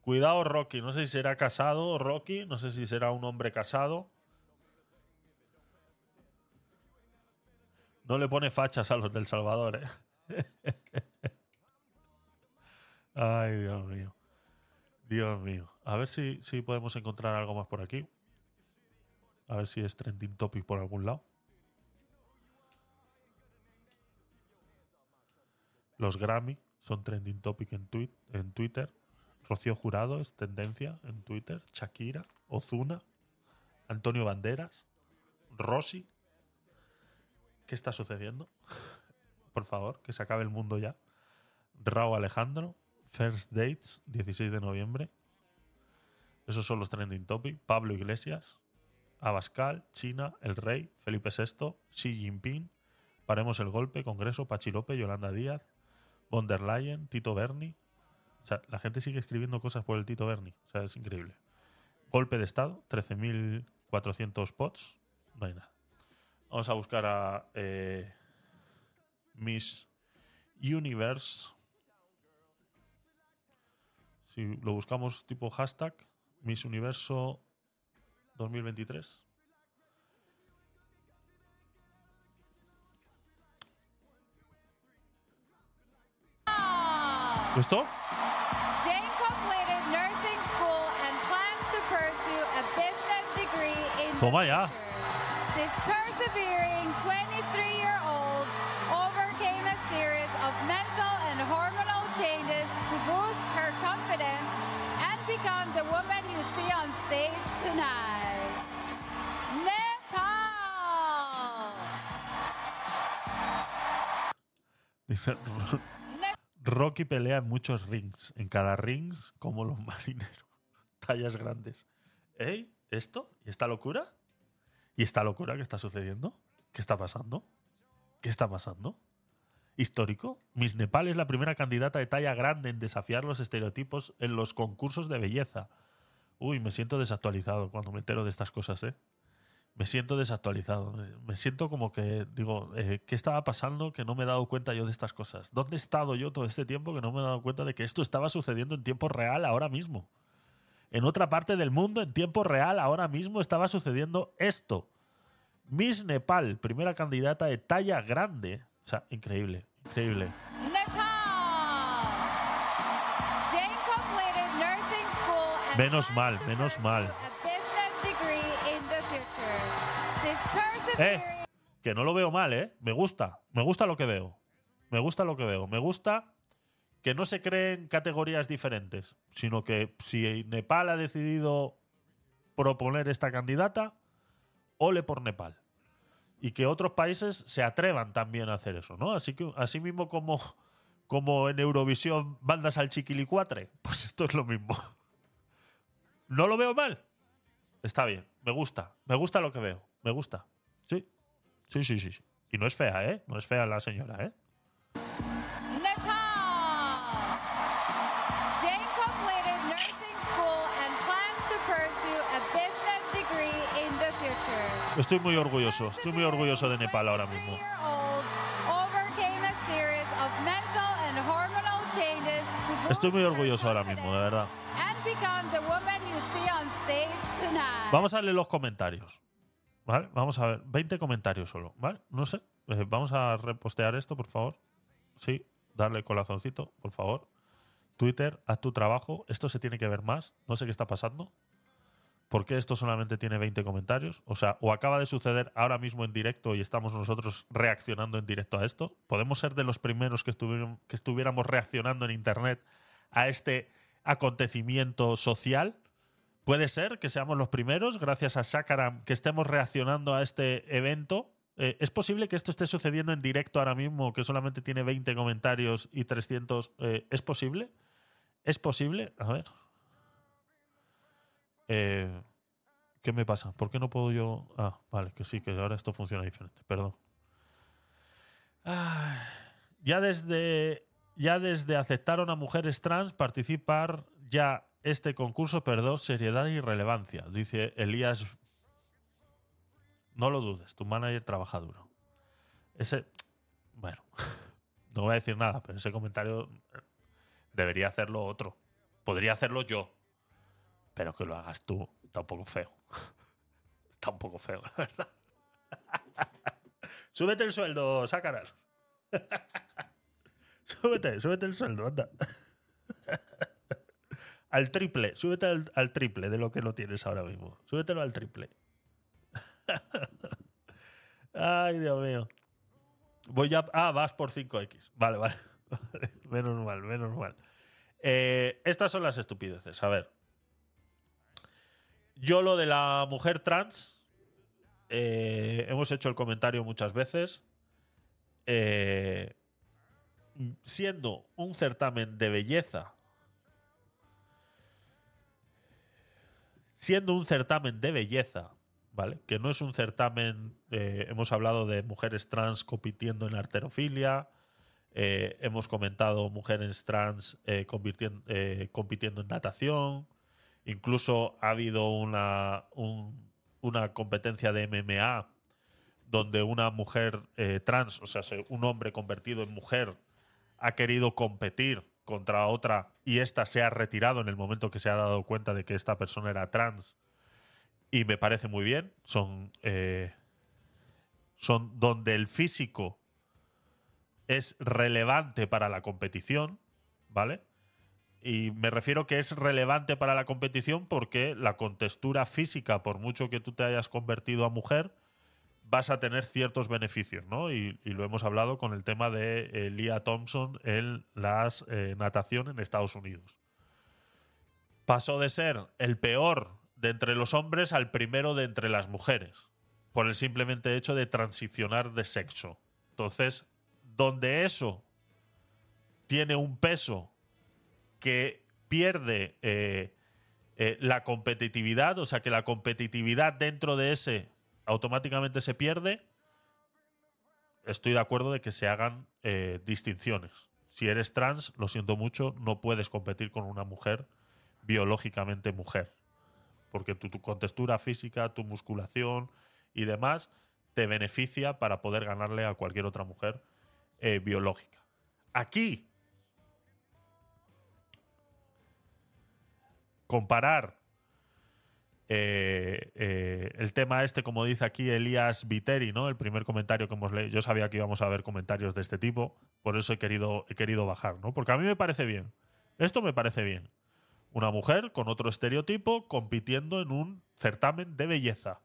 Cuidado, Rocky. No sé si será casado, Rocky. No sé si será un hombre casado. No le pone fachas a los del Salvador, ¿eh? Ay, Dios mío. Dios mío. A ver si, si podemos encontrar algo más por aquí. A ver si es trending topic por algún lado. Los Grammy son trending topic en, en Twitter. Rocío Jurado es tendencia en Twitter. Shakira, Ozuna, Antonio Banderas, Rossi. ¿Qué está sucediendo? Por favor, que se acabe el mundo ya. Raúl Alejandro, First Dates, 16 de noviembre. Esos son los trending topic. Pablo Iglesias, Abascal, China, El Rey, Felipe VI, Xi Jinping, Paremos el Golpe, Congreso, Pachi López, Yolanda Díaz, von der Leyen, Tito Berni. O sea, la gente sigue escribiendo cosas por el Tito Berni. O sea, es increíble. Golpe de Estado, 13.400 spots. No hay nada. Vamos a buscar a eh, Miss Universe. Si lo buscamos tipo hashtag, Miss Universo 2023. ¿Esto? Jane completed nursing school and plans to pursue a business degree in the Toma ya. Persevering 23-year-old overcame a series of mental and hormonal changes to boost her confidence and become the woman you see on stage tonight. Nepal! Dice Rocky pelea en muchos rings. En cada rings, como los marineros. Tallas grandes. ¿Ey? ¿Esto? ¿Y esta locura? ¿Y esta locura que está sucediendo? ¿Qué está pasando? ¿Qué está pasando? ¿Histórico? Miss Nepal es la primera candidata de talla grande en desafiar los estereotipos en los concursos de belleza. Uy, me siento desactualizado cuando me entero de estas cosas, ¿eh? Me siento desactualizado. Me, siento como que, digo, eh, ¿qué estaba pasando que no me he dado cuenta yo de estas cosas? ¿Dónde he estado yo todo este tiempo que no me he dado cuenta de que esto estaba sucediendo en tiempo real ahora mismo? En otra parte del mundo, en tiempo real, ahora mismo estaba sucediendo esto. Miss Nepal, primera candidata de talla grande. O sea, increíble, increíble. Nepal! Menos mal, menos mal. Eh, que no lo veo mal, ¿eh? Me gusta, me gusta lo que veo. Me gusta lo que veo. Me gusta que no se creen categorías diferentes, sino que si Nepal ha decidido proponer esta candidata, ole por Nepal. Y que otros países se atrevan también a hacer eso, ¿no? Así que, así mismo como, como en Eurovisión bandas al chiquilicuatre, pues esto es lo mismo. No lo veo mal. Está bien, me gusta, me gusta lo que veo, me gusta. Sí, sí, sí, sí. sí. Y no es fea, ¿eh? No es fea la señora, ¿eh? Estoy muy orgulloso, estoy muy orgulloso de Nepal ahora mismo. Estoy muy orgulloso ahora mismo, de verdad. Vamos a leer los comentarios. ¿Vale? Vamos a ver, 20 comentarios solo, ¿vale? No sé. Eh, vamos a repostear esto, por favor. Sí, darle corazoncito, por favor. Twitter, haz tu trabajo. Esto se tiene que ver más. No sé qué está pasando. ¿Por qué esto solamente tiene 20 comentarios? O sea, o acaba de suceder ahora mismo en directo y estamos nosotros reaccionando en directo a esto. ¿Podemos ser de los primeros que, estuvieron- que estuviéramos reaccionando en Internet a este acontecimiento social? Puede ser que seamos los primeros, gracias a Sakaram, que estemos reaccionando a este evento. Eh, ¿Es posible que esto esté sucediendo en directo ahora mismo, que solamente tiene 20 comentarios y 300? Eh, ¿Es posible? ¿Es posible? A ver. Eh, ¿Qué me pasa? ¿Por qué no puedo yo...? Ah, vale, que sí, que ahora esto funciona diferente. Perdón. Ay, ya desde ya desde aceptaron a mujeres trans participar ya este concurso perdió seriedad y relevancia, dice Elías. No lo dudes, tu manager trabaja duro. Ese, bueno, No voy a decir nada, pero ese comentario debería hacerlo otro. Podría hacerlo yo. Pero que lo hagas tú está un poco feo. Está un poco feo, la verdad. súbete el sueldo, Sácaras. súbete, súbete el sueldo, anda. al triple, súbete al, triple de lo que lo tienes ahora mismo. Súbetelo al triple. Ay, Dios mío. Voy ya. Ah, vas por 5X. Vale, vale. menos mal, menos mal. Eh, estas son las estupideces. A ver. Yo lo de la mujer trans. eh, hemos hecho el comentario muchas veces. Eh, siendo un certamen de belleza. Siendo un certamen de belleza, ¿vale? Que no es un certamen. eh, hemos hablado de mujeres trans compitiendo en arterofilia. hemos comentado mujeres trans compitiendo en natación. Incluso ha habido una, un- una competencia de MMA donde una mujer eh, trans, o sea, se- un hombre convertido en mujer, ha querido competir contra otra y esta se ha retirado en el momento que se ha dado cuenta de que esta persona era trans. Y me parece muy bien. Son, eh, son donde el físico es relevante para la competición, ¿vale? Y me refiero que es relevante para la competición porque la contextura física, por mucho que tú te hayas convertido a mujer, vas a tener ciertos beneficios, ¿no? Y, lo hemos hablado con el tema de eh, Leah Thompson en las eh, natación en Estados Unidos. Pasó de ser el peor de entre los hombres al primero de entre las mujeres, por el simplemente hecho de transicionar de sexo. Entonces, donde eso tiene un peso que pierde eh, eh, la competitividad, o sea que la competitividad dentro de ese automáticamente se pierde, estoy de acuerdo de que se hagan eh, distinciones. Si eres trans, lo siento mucho, no puedes competir con una mujer biológicamente mujer, porque tu, tu contextura física, tu musculación y demás te beneficia para poder ganarle a cualquier otra mujer biológica. Aquí, comparar eh, eh, el tema este, como dice aquí Elías Viteri, ¿no? El primer comentario que hemos leído. Yo sabía que íbamos a ver comentarios de este tipo, por eso he querido, he querido bajar, ¿no? Porque a mí me parece bien. Esto me parece bien. Una mujer con otro estereotipo compitiendo en un certamen de belleza.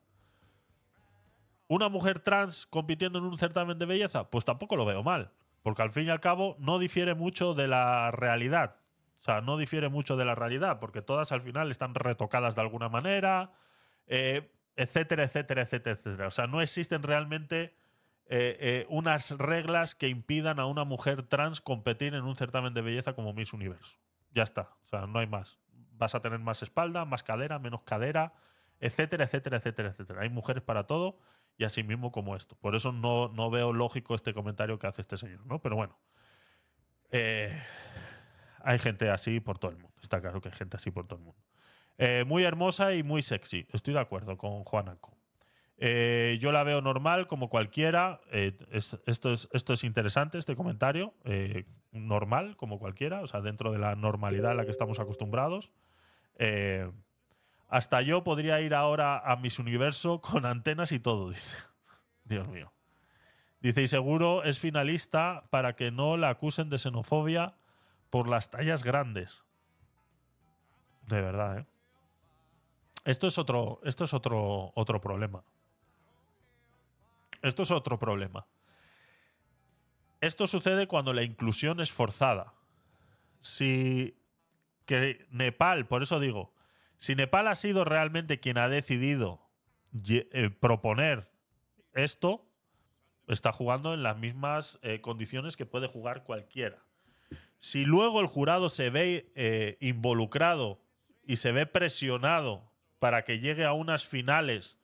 ¿Una mujer trans compitiendo en un certamen de belleza? Pues tampoco lo veo mal. Porque al fin y al cabo no difiere mucho de la realidad. O sea, no difiere mucho de la realidad, porque todas al final están retocadas de alguna manera, eh, etcétera, etcétera, etcétera, etcétera. O sea, no existen realmente eh, eh, unas reglas que impidan a una mujer trans competir en un certamen de belleza como Miss Universo. Ya está. O sea, no hay más. Vas a tener más espalda, más cadera, menos cadera, etcétera, etcétera, etcétera, etcétera. Hay mujeres para todo y así mismo como esto. Por eso no, no veo lógico este comentario que hace este señor, ¿no? Pero bueno. Eh, hay gente así por todo el mundo. Está claro que hay gente así por todo el mundo. Eh, muy hermosa y muy sexy. Estoy de acuerdo con Juanaco. Eh, yo la veo normal como cualquiera. Eh, es- esto, es, interesante, este comentario. Eh, normal como cualquiera, o sea, dentro de la normalidad a la que estamos acostumbrados. Hasta yo podría ir ahora a Miss Universo con antenas y todo, dice. Dios mío. Dice, y seguro es finalista para que no la acusen de xenofobia por las tallas grandes. De verdad, ¿eh? Esto es otro, esto es otro, otro problema. Esto es otro problema. Esto sucede cuando la inclusión es forzada. Si que Nepal, por eso digo, si Nepal ha sido realmente quien ha decidido eh, proponer esto, está jugando en las mismas eh, condiciones que puede jugar cualquiera. Si luego el jurado se ve eh, involucrado y se ve presionado para que llegue a unas finales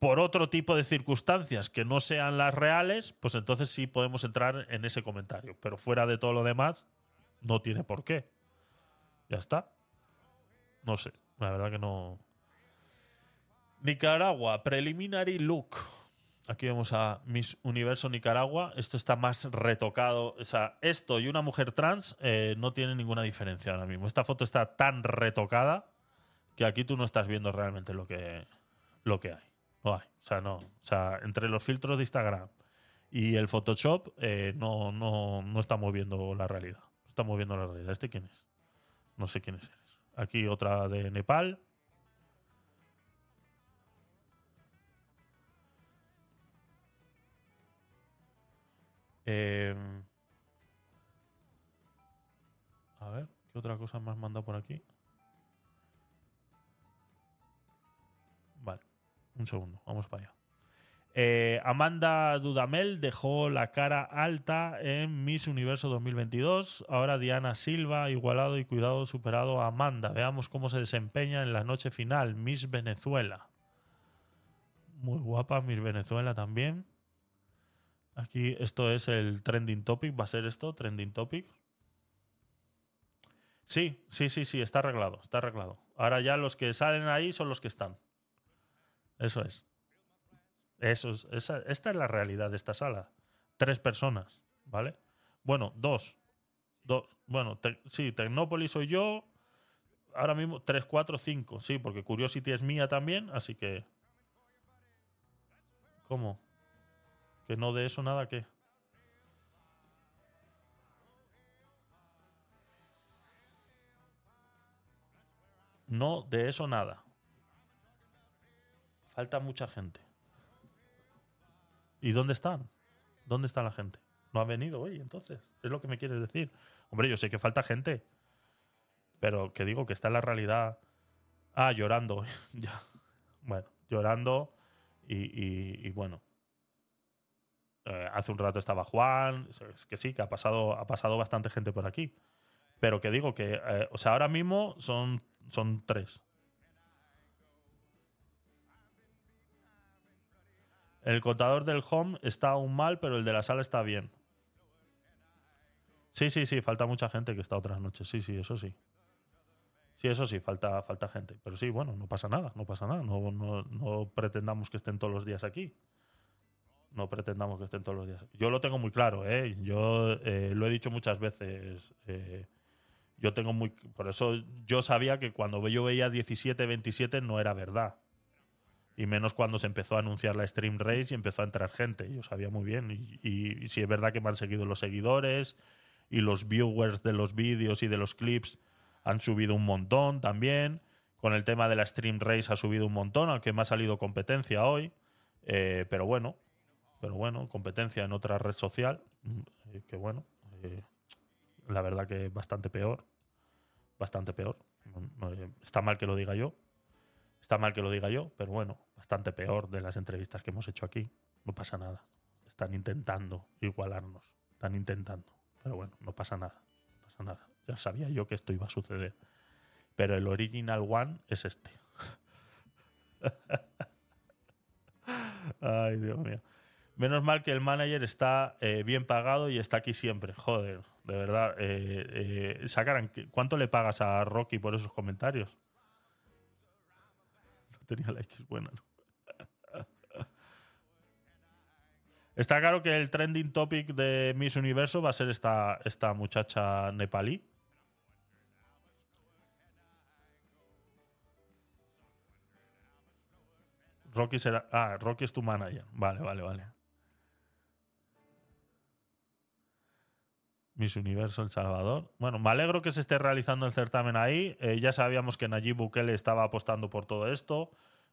por otro tipo de circunstancias que no sean las reales, pues entonces sí podemos entrar en ese comentario. Pero fuera de todo lo demás, no tiene por qué. Ya está. No sé, la verdad que no. Nicaragua, preliminary look. Aquí vemos a Miss Universo Nicaragua. Esto está más retocado. O sea, esto y una mujer trans eh, no tienen ninguna diferencia ahora mismo. Esta foto está tan retocada que aquí tú no estás viendo realmente lo que, lo que hay. No hay. O sea, no. O sea, entre los filtros de Instagram y el Photoshop eh, no, no, no estamos viendo la realidad. Estamos viendo la realidad. ¿Este quién es? No sé quién es. Aquí otra de Nepal. Eh, a ver, ¿qué otra cosa me has mandado por aquí? Vale, un segundo, vamos para allá. Eh, Amanda Dudamel dejó la cara alta en Miss Universo 2022. Ahora Diana Silva, igualado y cuidado, superado a Amanda. Veamos cómo se desempeña en la noche final. Miss Venezuela. Muy guapa, Miss Venezuela también. Aquí esto es el trending topic. ¿Va a ser esto? Trending topic. Sí, sí, sí, sí, está arreglado, está arreglado. Ahora ya los que salen ahí son los que están. Eso es. Eso es esa- esta es la realidad de esta sala. Tres personas, ¿vale? Bueno, dos. Dos. Bueno, sí, Tecnópolis soy yo. Ahora mismo tres, cuatro, cinco. Sí, porque Curiosity es mía también, así que... ¿Cómo? Que no de eso nada, ¿qué? No de eso nada. Falta mucha gente. ¿Y dónde están? ¿Dónde está la gente? No ha venido hoy, entonces. Es lo que me quieres decir. Hombre, yo sé que falta gente. Pero que digo que está la realidad. Ah, llorando. ya. Bueno, llorando. Y bueno. Eh, hace un rato estaba Juan. Es que sí, que ha pasado, ha pasado bastante gente por aquí. Pero que digo que. eh, o sea, ahora mismo son, son tres. El contador del home está aún mal, pero el de la sala está bien. Sí, sí, sí, falta mucha gente que está otras noches. Sí, sí, eso sí. Sí, eso sí, falta, falta gente. Pero sí, bueno, no pasa nada, no pasa nada. No, no, no pretendamos que estén todos los días aquí. No pretendamos que estén todos los días. Yo lo tengo muy claro, ¿eh? Yo eh, lo he dicho muchas veces. eh, yo tengo muy. Por eso yo sabía que cuando yo veía 17, 27 no era verdad. Y menos cuando se empezó a anunciar la Stream Race y empezó a entrar gente. Yo sabía muy bien. Y, si es verdad que me han seguido los seguidores y los viewers de los vídeos y de los clips han subido un montón también. Con el tema de la Stream Race ha subido un montón, aunque me ha salido competencia hoy. Eh, pero bueno, pero bueno, competencia en otra red social. mm, eh, que bueno, eh, la verdad que bastante peor. Bastante peor. No, eh, está mal que lo diga yo. Está mal que lo diga yo, pero bueno, bastante peor de las entrevistas que hemos hecho aquí. No pasa nada. Están intentando igualarnos. Están intentando. Pero bueno, no pasa nada. No pasa nada. Ya sabía yo que esto iba a suceder. Pero el original one es este. Ay, Dios mío. Menos mal que el manager está eh, bien pagado y está aquí siempre. Joder, de verdad. Eh, eh, Sakaran, ¿qué- ¿cuánto le pagas a Rocky por esos comentarios? No tenía la X buena. Está claro que el trending topic de Miss Universo va a ser esta, esta muchacha nepalí. Rocky será. Ah, Rocky es tu manager. Vale, vale, vale. Miss Universo El Salvador. Bueno, me alegro que se esté realizando el certamen ahí. Eh, ya sabíamos que Nayib Bukele estaba apostando por todo esto.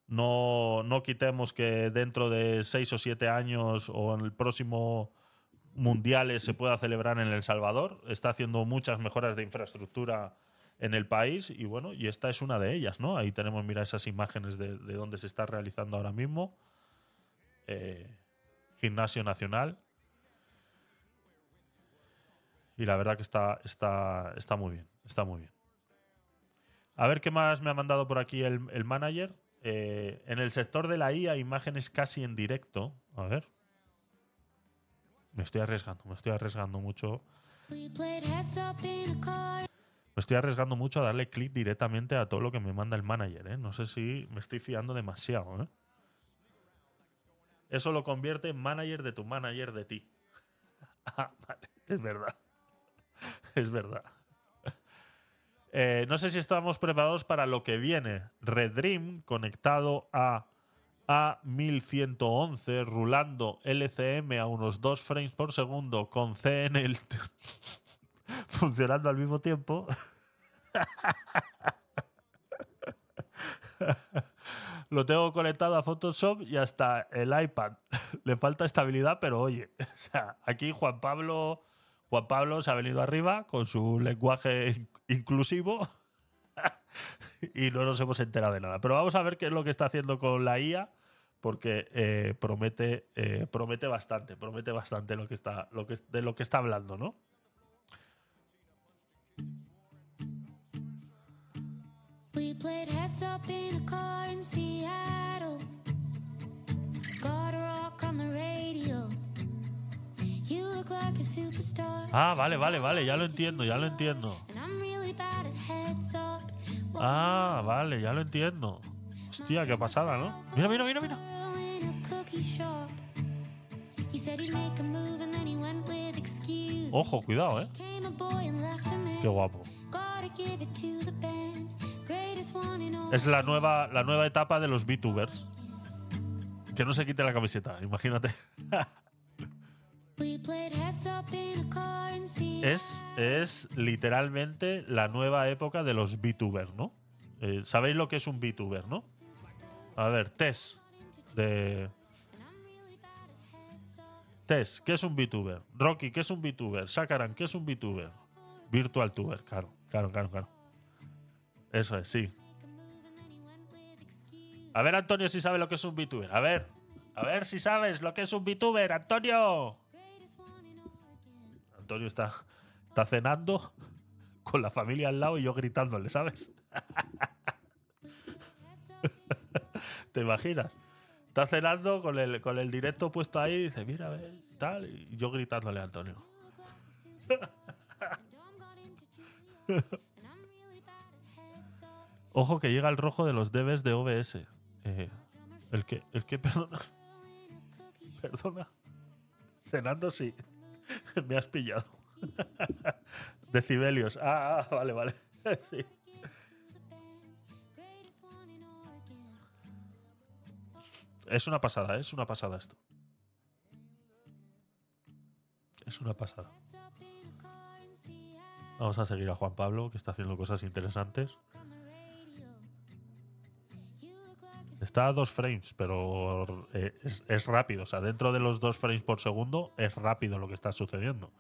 No, no quitemos que dentro de seis o siete años o en el próximo mundiales se pueda celebrar en El Salvador. Está haciendo muchas mejoras de infraestructura en el país y bueno, y esta es una de ellas, ¿no? Ahí tenemos, mira, esas imágenes de, de donde se está realizando ahora mismo. Eh, Gimnasio Nacional. Y la verdad que está, está, está muy bien, está muy bien. A ver qué más me ha mandado por aquí el, el manager. Eh, en el sector de la IA, imágenes casi en directo. A ver. Me estoy arriesgando, me estoy arriesgando mucho. Me estoy arriesgando mucho a darle clic directamente a todo lo que me manda el manager. ¿eh? No sé si me estoy fiando demasiado. ¿eh? Eso lo convierte en manager de tu manager de ti. Ah, vale, es verdad. Es verdad. Eh, no sé si estamos preparados para lo que viene. Red Dream conectado a A1111, rulando LCM a unos 2 frames por segundo con CNL funcionando al mismo tiempo. Lo tengo conectado a Photoshop y hasta el iPad. Le falta estabilidad, pero oye, o sea, aquí Juan Pablo, Juan Pablo se ha venido arriba con su lenguaje in- inclusivo y no nos hemos enterado de nada. Pero vamos a ver qué es lo que está haciendo con la IA, porque eh, promete, eh, promete bastante, promete bastante lo que está, lo que, de lo que está hablando, ¿no? Ah, vale, vale, vale, ya lo entiendo, ya lo entiendo. Ah, vale, ya lo entiendo. Hostia, qué pasada, ¿no? Mira, mira, mira, mira. Ojo, cuidado, ¿eh? Qué guapo. Es la nueva, la nueva etapa de los VTubers. Que no se quite la camiseta, imagínate. es, es literalmente la nueva época de los VTubers, ¿no? Eh, Sabéis lo que es un VTuber, ¿no? A ver, Tess. De. Tess, ¿qué es un VTuber? Rocky, ¿qué es un VTuber? Sakaran, ¿qué es un VTuber? Virtual Tuber, claro, claro, claro, claro. Eso es, sí. A ver, Antonio, si sabe lo que es un VTuber. A ver, a ver si sabes lo que es un VTuber, Antonio. Antonio está, está cenando con la familia al lado y yo gritándole, ¿sabes? ¿Te imaginas? Está cenando con el, con el directo puesto ahí y dice, mira, ve, tal, y yo gritándole a Antonio. Ojo que llega el rojo de los debes de OBS. Eh, el que, el que, perdona. Perdona. Cenando sí. Me has pillado. Decibelios. Ah, ah, vale, vale. Sí. Es una pasada, es una pasada esto. Es una pasada. Vamos a seguir a Juan Pablo, que está haciendo cosas interesantes. Está a dos frames, pero eh, es, rápido. O sea, dentro de los dos frames por segundo es rápido lo que está sucediendo.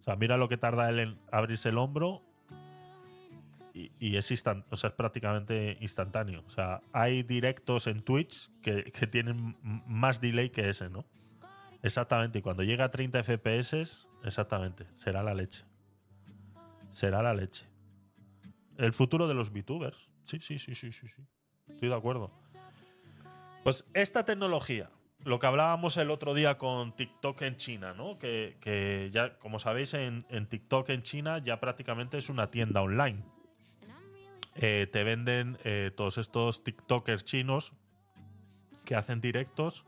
O sea, mira lo que tarda él en abrirse el hombro y, es, instan- o sea, es prácticamente instantáneo. O sea, hay directos en Twitch que, que tienen más delay que ese, ¿no? Exactamente. Y cuando llega a 30 FPS, exactamente, será la leche. Será la leche. El futuro de los VTubers. Sí, sí, sí, sí, sí, sí. Estoy de acuerdo. Pues esta tecnología, lo que hablábamos el otro día con TikTok en China, ¿no? Que, que ya, como sabéis, en, en TikTok en China ya prácticamente es una tienda online. Eh, te venden eh, todos estos TikTokers chinos que hacen directos.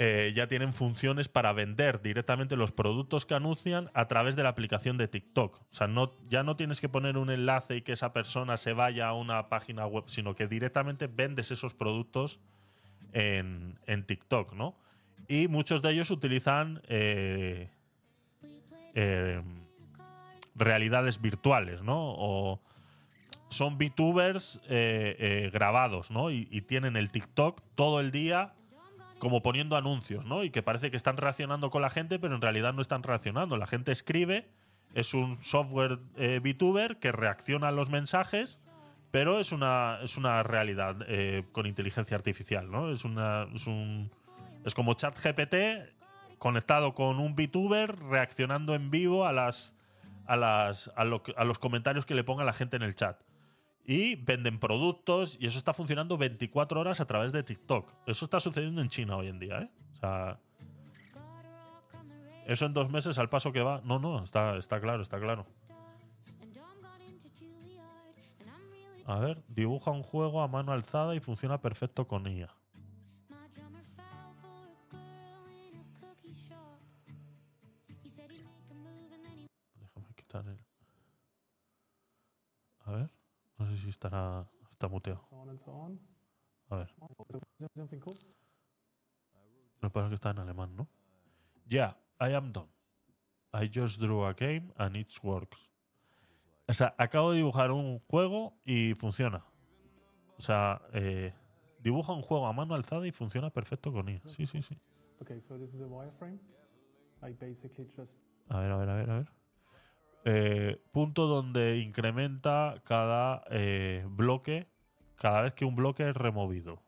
Eh, ya tienen funciones para vender directamente los productos que anuncian a través de la aplicación de TikTok. O sea, no, ya no tienes que poner un enlace y que esa persona se vaya a una página web, sino que directamente vendes esos productos en, en TikTok, ¿no? Y muchos de ellos utilizan eh, eh, realidades virtuales, ¿no? O son VTubers grabados, ¿no? Y tienen el TikTok todo el día como poniendo anuncios, ¿no? Y que parece que están reaccionando con la gente, pero en realidad no están reaccionando. La gente escribe, es un software eh, VTuber que reacciona a los mensajes, pero es una, es una realidad eh, con inteligencia artificial, ¿no? Es, una, es, un, es como ChatGPT conectado con un VTuber reaccionando en vivo a, las, a, las, a, a los comentarios que le ponga la gente en el chat y venden productos y eso está funcionando 24 horas a través de TikTok. Eso está sucediendo en China hoy en día, ¿eh? O sea, eso en dos meses al paso que va. No, no, está, está claro, está claro. A ver, dibuja un juego a mano alzada y funciona perfecto con ella. Déjame quitar el... A ver muteado. so on and so on. A ver. Cool? Lo que está en alemán, ¿no? Yeah, I am done. I just drew a game and it works. O sea, acabo de dibujar un juego y funciona. O sea, eh, dibuja un juego a mano alzada y funciona perfecto con IA. Sí, sí, sí. A ver, a ver, a ver, a ver. Eh, punto donde incrementa cada eh, bloque, cada vez que un bloque es removido.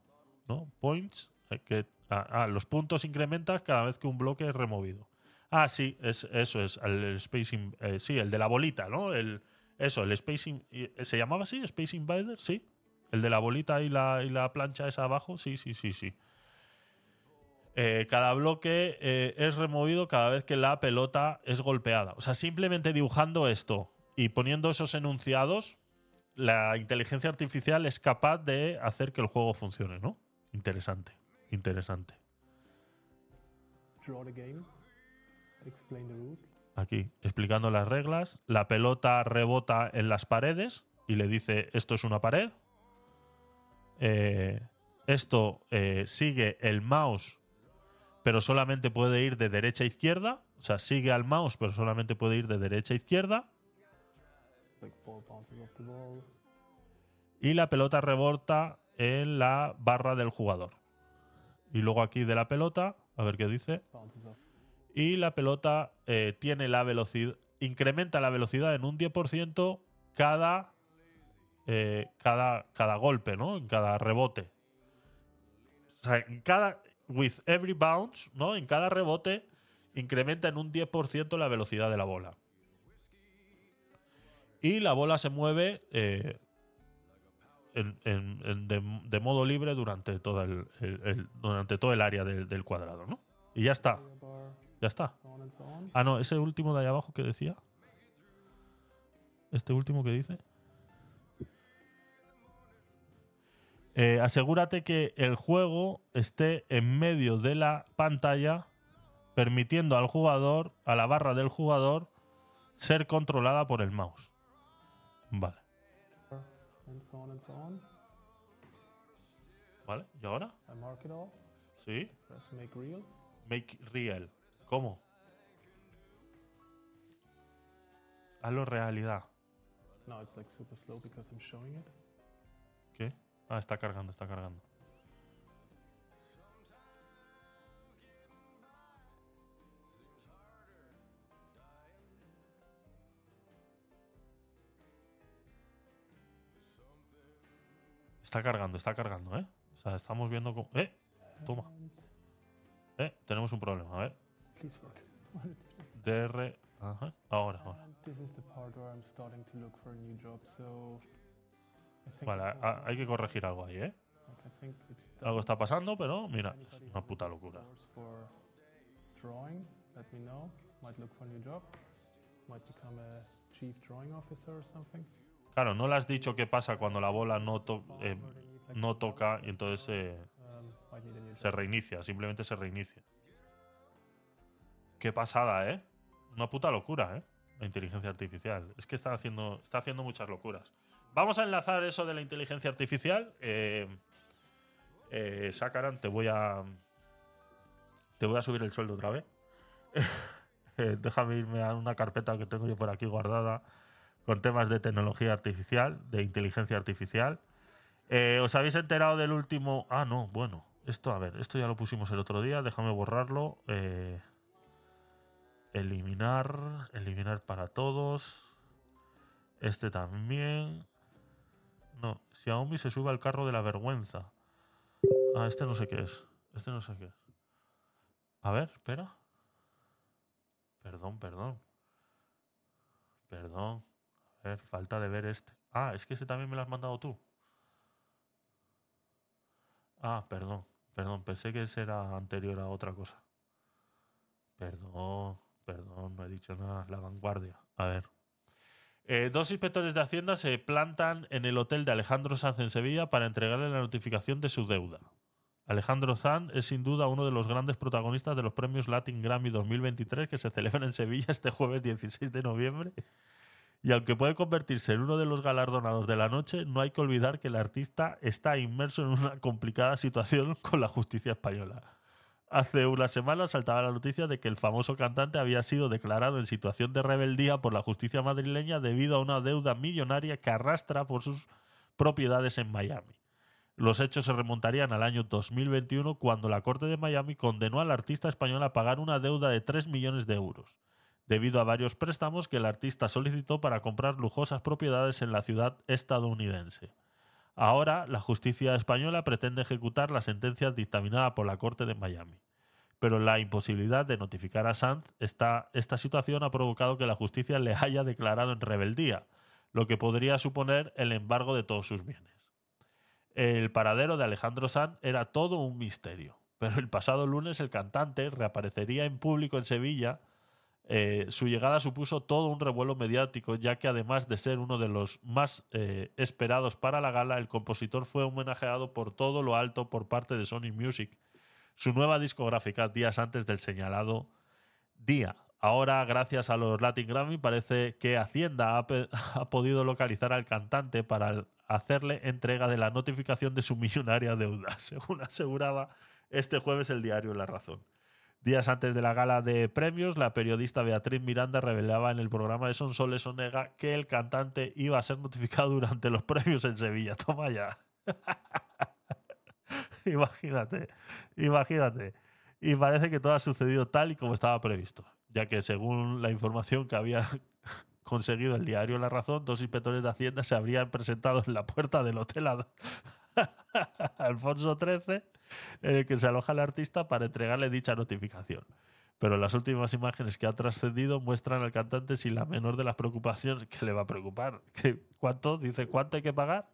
¿No? Points. eh, que, ah, ah, los puntos incrementan cada vez que un bloque es removido. Ah, sí, es, eso es. El, In- eh, sí, el de la bolita, ¿no? El, eso, el Space In- eh, ¿Se llamaba así? ¿Space Invader? Sí. El de la bolita y la, y la plancha esa abajo. Sí, sí, sí, sí. Eh, cada bloque eh, es removido cada vez que la pelota es golpeada. O sea, simplemente dibujando esto y poniendo esos enunciados, la inteligencia artificial es capaz de hacer que el juego funcione, ¿no? Interesante, interesante. Aquí, explicando las reglas, la pelota rebota en las paredes y le dice, esto es una pared. Eh, esto sigue el mouse, pero solamente puede ir de derecha a izquierda. O sea, sigue al mouse, pero solamente puede ir de derecha a izquierda. Y la pelota rebota en la barra del jugador. Y luego aquí de la pelota, a ver qué dice. Y la pelota eh, tiene la velocidad, incrementa la velocidad en un 10% cada, eh, cada, cada golpe, ¿no? En cada rebote. O sea, en cada, with every bounce, ¿no? En cada rebote incrementa en un 10% la velocidad de la bola. Y la bola se mueve eh, de, modo libre durante, todo el, durante todo el área del- del cuadrado, ¿no? Y ya está. Ya está. Ah, no, ese último de ahí abajo que decía. Este último que dice. Eh, asegúrate que el juego esté en medio de la pantalla, permitiendo al jugador, a la barra del jugador, ser controlada por el mouse. Vale. ¿Vale? ¿Y ahora? Sí. Press make real. Make real. ¿Cómo? Hazlo realidad. Now it's like super slow because I'm showing it. ¿Qué? Ah, está cargando, está cargando. Está cargando, está cargando, ¿eh? O sea, estamos viendo cómo... ¡Eh! Toma. Eh, tenemos un problema, a ver. DR... Ajá. Ahora, ahora. And this is the part where I'm starting to look for a new job. So I think Vale, it's a- hay que corregir algo ahí, ¿eh? Algo está pasando, pero mira, es una puta locura. Claro, no le has dicho qué pasa cuando la bola no, to- eh, no toca y entonces eh, Um, se reinicia, simplemente se reinicia. Qué pasada, ¿eh? Una puta locura, ¿eh? La inteligencia artificial. Es que está haciendo, está haciendo muchas locuras. Vamos a enlazar eso de la inteligencia artificial. Eh, eh, Sakaran, te voy a. Te voy a subir el sueldo otra vez. Eh, déjame irme a una carpeta que tengo yo por aquí guardada con temas de tecnología artificial, de inteligencia artificial. Eh, ¿Os habéis enterado del último? Ah, no, bueno. Esto, a ver, esto ya lo pusimos el otro día. Déjame borrarlo. Eh, eliminar. Eliminar para todos. Este también. No, Xiaomi se sube al carro de la vergüenza. Ah, este no sé qué es. Este no sé qué es. A ver, espera. Perdón, perdón. Perdón. A ver, falta de ver este. Ah, es que ese también me lo has mandado tú. Ah, perdón, perdón, pensé que ese era anterior a otra cosa. Perdón, perdón, no he dicho nada, la vanguardia. A ver. Eh, dos inspectores de Hacienda se plantan en el hotel de Alejandro Sanz en Sevilla para entregarle la notificación de su deuda. Alejandro Sanz es sin duda uno de los grandes protagonistas de los premios Latin Grammy 2023 que se celebran en Sevilla este jueves 16 de noviembre Y aunque puede convertirse en uno de los galardonados de la noche, no hay que olvidar que el artista está inmerso en una complicada situación con la justicia española. Hace una semana saltaba la noticia de que el famoso cantante había sido declarado en situación de rebeldía por la justicia madrileña debido a una deuda millonaria que arrastra por sus propiedades en Miami. Los hechos se remontarían al año 2021 cuando la Corte de Miami condenó al artista español a pagar una deuda de 3 millones de euros, debido a varios préstamos que el artista solicitó para comprar lujosas propiedades en la ciudad estadounidense. Ahora, la justicia española pretende ejecutar la sentencia dictaminada por la Corte de Miami. Pero la imposibilidad de notificar a Sanz, esta, esta situación ha provocado que la justicia le haya declarado en rebeldía, lo que podría suponer el embargo de todos sus bienes. El paradero de Alejandro Sanz era todo un misterio, pero el pasado lunes el cantante reaparecería en público en Sevilla eh, su llegada supuso todo un revuelo mediático, ya que además de ser uno de los más eh, esperados para la gala, el compositor fue homenajeado por todo lo alto por parte de Sony Music, su nueva discográfica, días antes del señalado día. Ahora, gracias a los Latin Grammy, parece que Hacienda ha, ha podido localizar al cantante para hacerle entrega de la notificación de su millonaria deuda, según aseguraba este jueves el diario La Razón. Días antes de la gala de premios, la periodista Beatriz Miranda revelaba en el programa de Son Soles Onega que el cantante iba a ser notificado durante los premios en Sevilla. Toma ya. imagínate, imagínate. Y parece que todo ha sucedido tal y como estaba previsto, ya que según la información que había conseguido el diario La Razón, dos inspectores de Hacienda se habrían presentado en la puerta del hotel Alfonso XIII en el que se aloja el artista para entregarle dicha notificación. Pero las últimas imágenes que ha trascendido muestran al cantante sin la menor de las preocupaciones que le va a preocupar. ¿Qué, ¿Cuánto? Dice, ¿cuánto hay que pagar?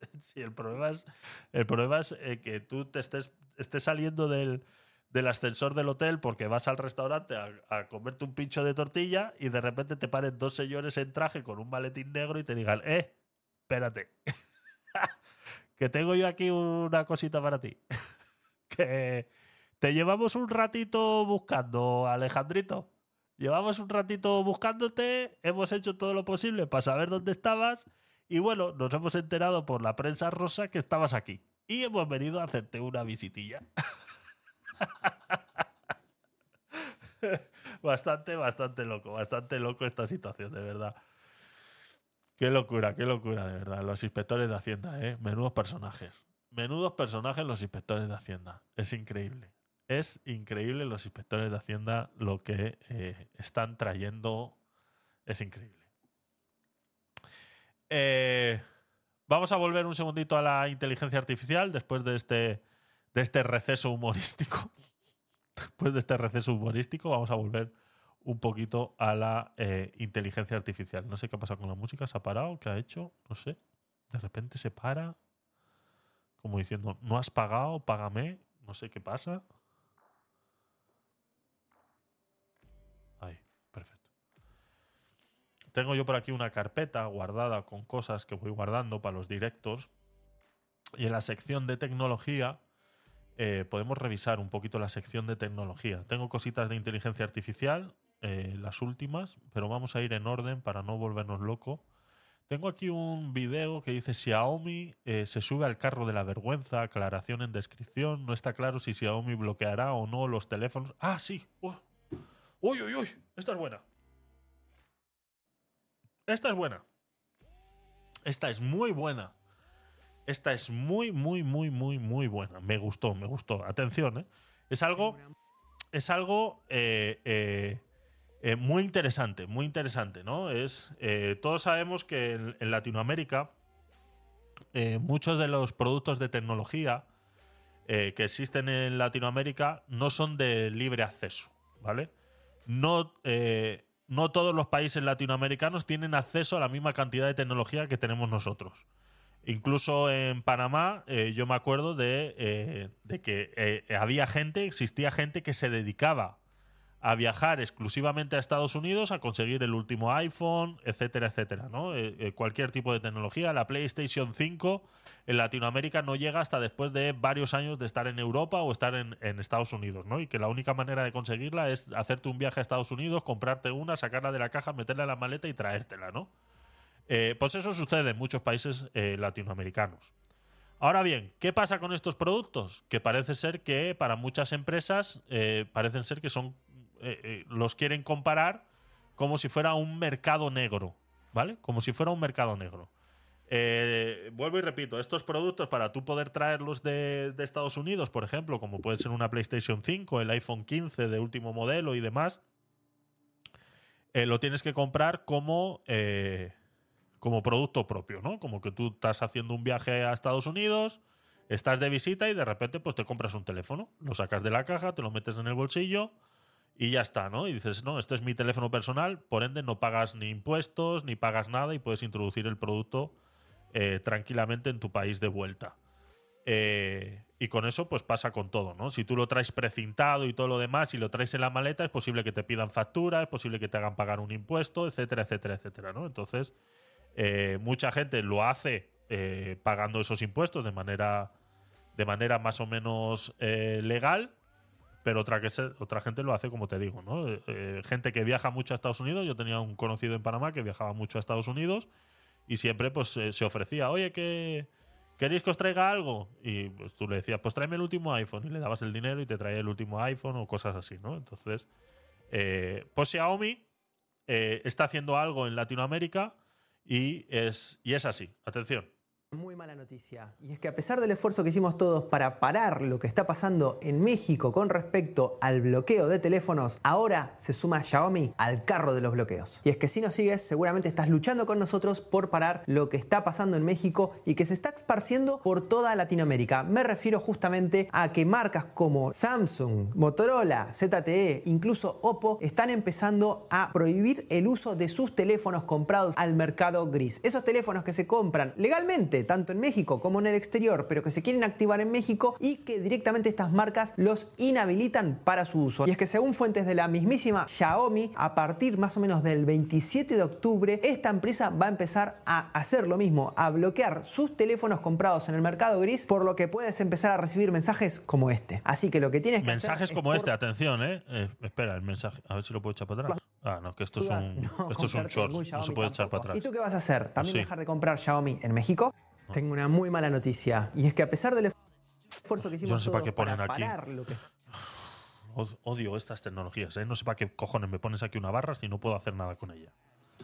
Sí, el problema es, el problema es eh, que tú te estés, estés saliendo del, del ascensor del hotel porque vas al restaurante a, a, comerte un pincho de tortilla y de repente te paren dos señores en traje con un maletín negro y te digan, eh, espérate, que tengo yo aquí una cosita para ti. que te llevamos un ratito buscando, Alejandrito. Llevamos un ratito buscándote, hemos hecho todo lo posible para saber dónde estabas y bueno, nos hemos enterado por la prensa rosa que estabas aquí y hemos venido a hacerte una visitilla. bastante, bastante loco, bastante loco esta situación, de verdad. Qué locura, qué locura, de verdad. Los inspectores de Hacienda, ¿eh? Menudos personajes. Menudos personajes los inspectores de Hacienda. Es increíble. Es increíble los inspectores de Hacienda lo que eh, están trayendo. Es increíble. Eh, vamos a volver un segundito a la inteligencia artificial después de este, de este receso humorístico. después de este receso humorístico, vamos a volver un poquito a la eh, inteligencia artificial. No sé qué ha pasado con la música, se ha parado, qué ha hecho, no sé. De repente se para, como diciendo, no has pagado, págame, no sé qué pasa. Ahí, perfecto. Tengo yo por aquí una carpeta guardada con cosas que voy guardando para los directos. Y en la sección de tecnología eh, podemos revisar un poquito la sección de tecnología. Tengo cositas de inteligencia artificial, eh, las últimas, pero vamos a ir en orden para no volvernos locos. Tengo aquí un video que dice Xiaomi eh, se sube al carro de la vergüenza, aclaración en descripción, no está claro si Xiaomi bloqueará o no los teléfonos. Ah, sí. Uh. Uy, uy, uy, esta es buena. Esta es buena. Esta es muy buena. Esta es muy, muy, muy, muy, muy buena. Me gustó, me gustó. Atención, ¿eh? Es algo. Es algo. Eh, eh, eh, muy interesante, muy interesante, ¿no? Es, eh, todos sabemos que en, Latinoamérica eh, muchos de los productos de tecnología que existen en Latinoamérica no son de libre acceso, ¿vale? No, no todos los países latinoamericanos tienen acceso a la misma cantidad de tecnología que tenemos nosotros. Incluso en Panamá, yo me acuerdo de, de que había gente, existía gente que se dedicaba a viajar exclusivamente a Estados Unidos a conseguir el último iPhone, etcétera, etcétera, ¿no? Eh, eh, cualquier tipo de tecnología. La PlayStation 5 en Latinoamérica no llega hasta después de varios años de estar en Europa o estar en, Estados Unidos, ¿no? Y que la única manera de conseguirla es hacerte un viaje a Estados Unidos, comprarte una, sacarla de la caja, meterla en la maleta y traértela, ¿no? Eh, pues eso sucede en muchos países latinoamericanos. Ahora bien, ¿qué pasa con estos productos? Que parece ser que para muchas empresas parecen ser que son eh, eh, los quieren comparar como si fuera un mercado negro, ¿vale? Como si fuera un mercado negro. Eh, vuelvo y repito, estos productos para tú poder traerlos de, Estados Unidos, por ejemplo, como puede ser una PlayStation 5, el iPhone 15 de último modelo y demás, lo tienes que comprar como, como producto propio, ¿no? Como que tú estás haciendo un viaje a Estados Unidos, estás de visita y de repente pues te compras un teléfono, lo sacas de la caja, te lo metes en el bolsillo y ya está, ¿no? Y dices, no, este es mi teléfono personal, por ende no pagas ni impuestos, ni pagas nada y puedes introducir el producto eh, tranquilamente en tu país de vuelta. Eh, y con eso, pues pasa con todo, ¿no? Si tú lo traes precintado y todo lo demás y lo traes en la maleta, es posible que te pidan factura, es posible que te hagan pagar un impuesto, etcétera, etcétera, etcétera, ¿no? Entonces, eh, mucha gente lo hace eh, pagando esos impuestos de manera, de manera más o menos legal, pero otra, que otra gente lo hace como te digo, ¿no? Eh, eh, gente que viaja mucho a Estados Unidos, yo tenía un conocido en Panamá que viajaba mucho a Estados Unidos y siempre pues eh, se ofrecía, oye, que ¿queréis que os traiga algo? Y pues, tú le decías, pues tráeme el último iPhone y le dabas el dinero y te traía el último iPhone o cosas así, ¿no? Entonces, eh, pues Xiaomi está haciendo algo en Latinoamérica y es, y es así. Atención. Muy mala noticia. Y es que a pesar del esfuerzo que hicimos todos para parar lo que está pasando en México con respecto al bloqueo de teléfonos, ahora se suma Xiaomi al carro de los bloqueos. Y es que si nos sigues, seguramente estás luchando con nosotros por parar lo que está pasando en México y que se está esparciendo por toda Latinoamérica. Me refiero justamente a que marcas como Samsung, Motorola, ZTE, incluso Oppo están empezando a prohibir el uso de sus teléfonos comprados al mercado gris. Esos teléfonos que se compran legalmente, tanto en México como en el exterior, pero que se quieren activar en México y que directamente estas marcas los inhabilitan para su uso. Y es que según fuentes de la mismísima Xiaomi, a partir más o menos del 27 de octubre, esta empresa va a empezar a hacer lo mismo, a bloquear sus teléfonos comprados en el mercado gris, por lo que puedes empezar a recibir mensajes como este. Así que lo que tienes que hacer Mensajes es como por- este, atención, ¿eh? Eh, Espera, el mensaje. A ver si lo puedo echar para atrás. Ah, no, que esto es un, no esto es un short. No se puede echar para tampoco. ¿Y atrás. tú qué vas a hacer? ¿También Sí. dejar de comprar Xiaomi en México? Tengo una muy mala noticia. Y es que a pesar del esfuerzo que hicimos Yo no sé para todos qué ponen para aquí. parar lo que Od- Odio estas tecnologías, ¿eh? No sé para qué cojones me pones aquí una barra si no puedo hacer nada con ella.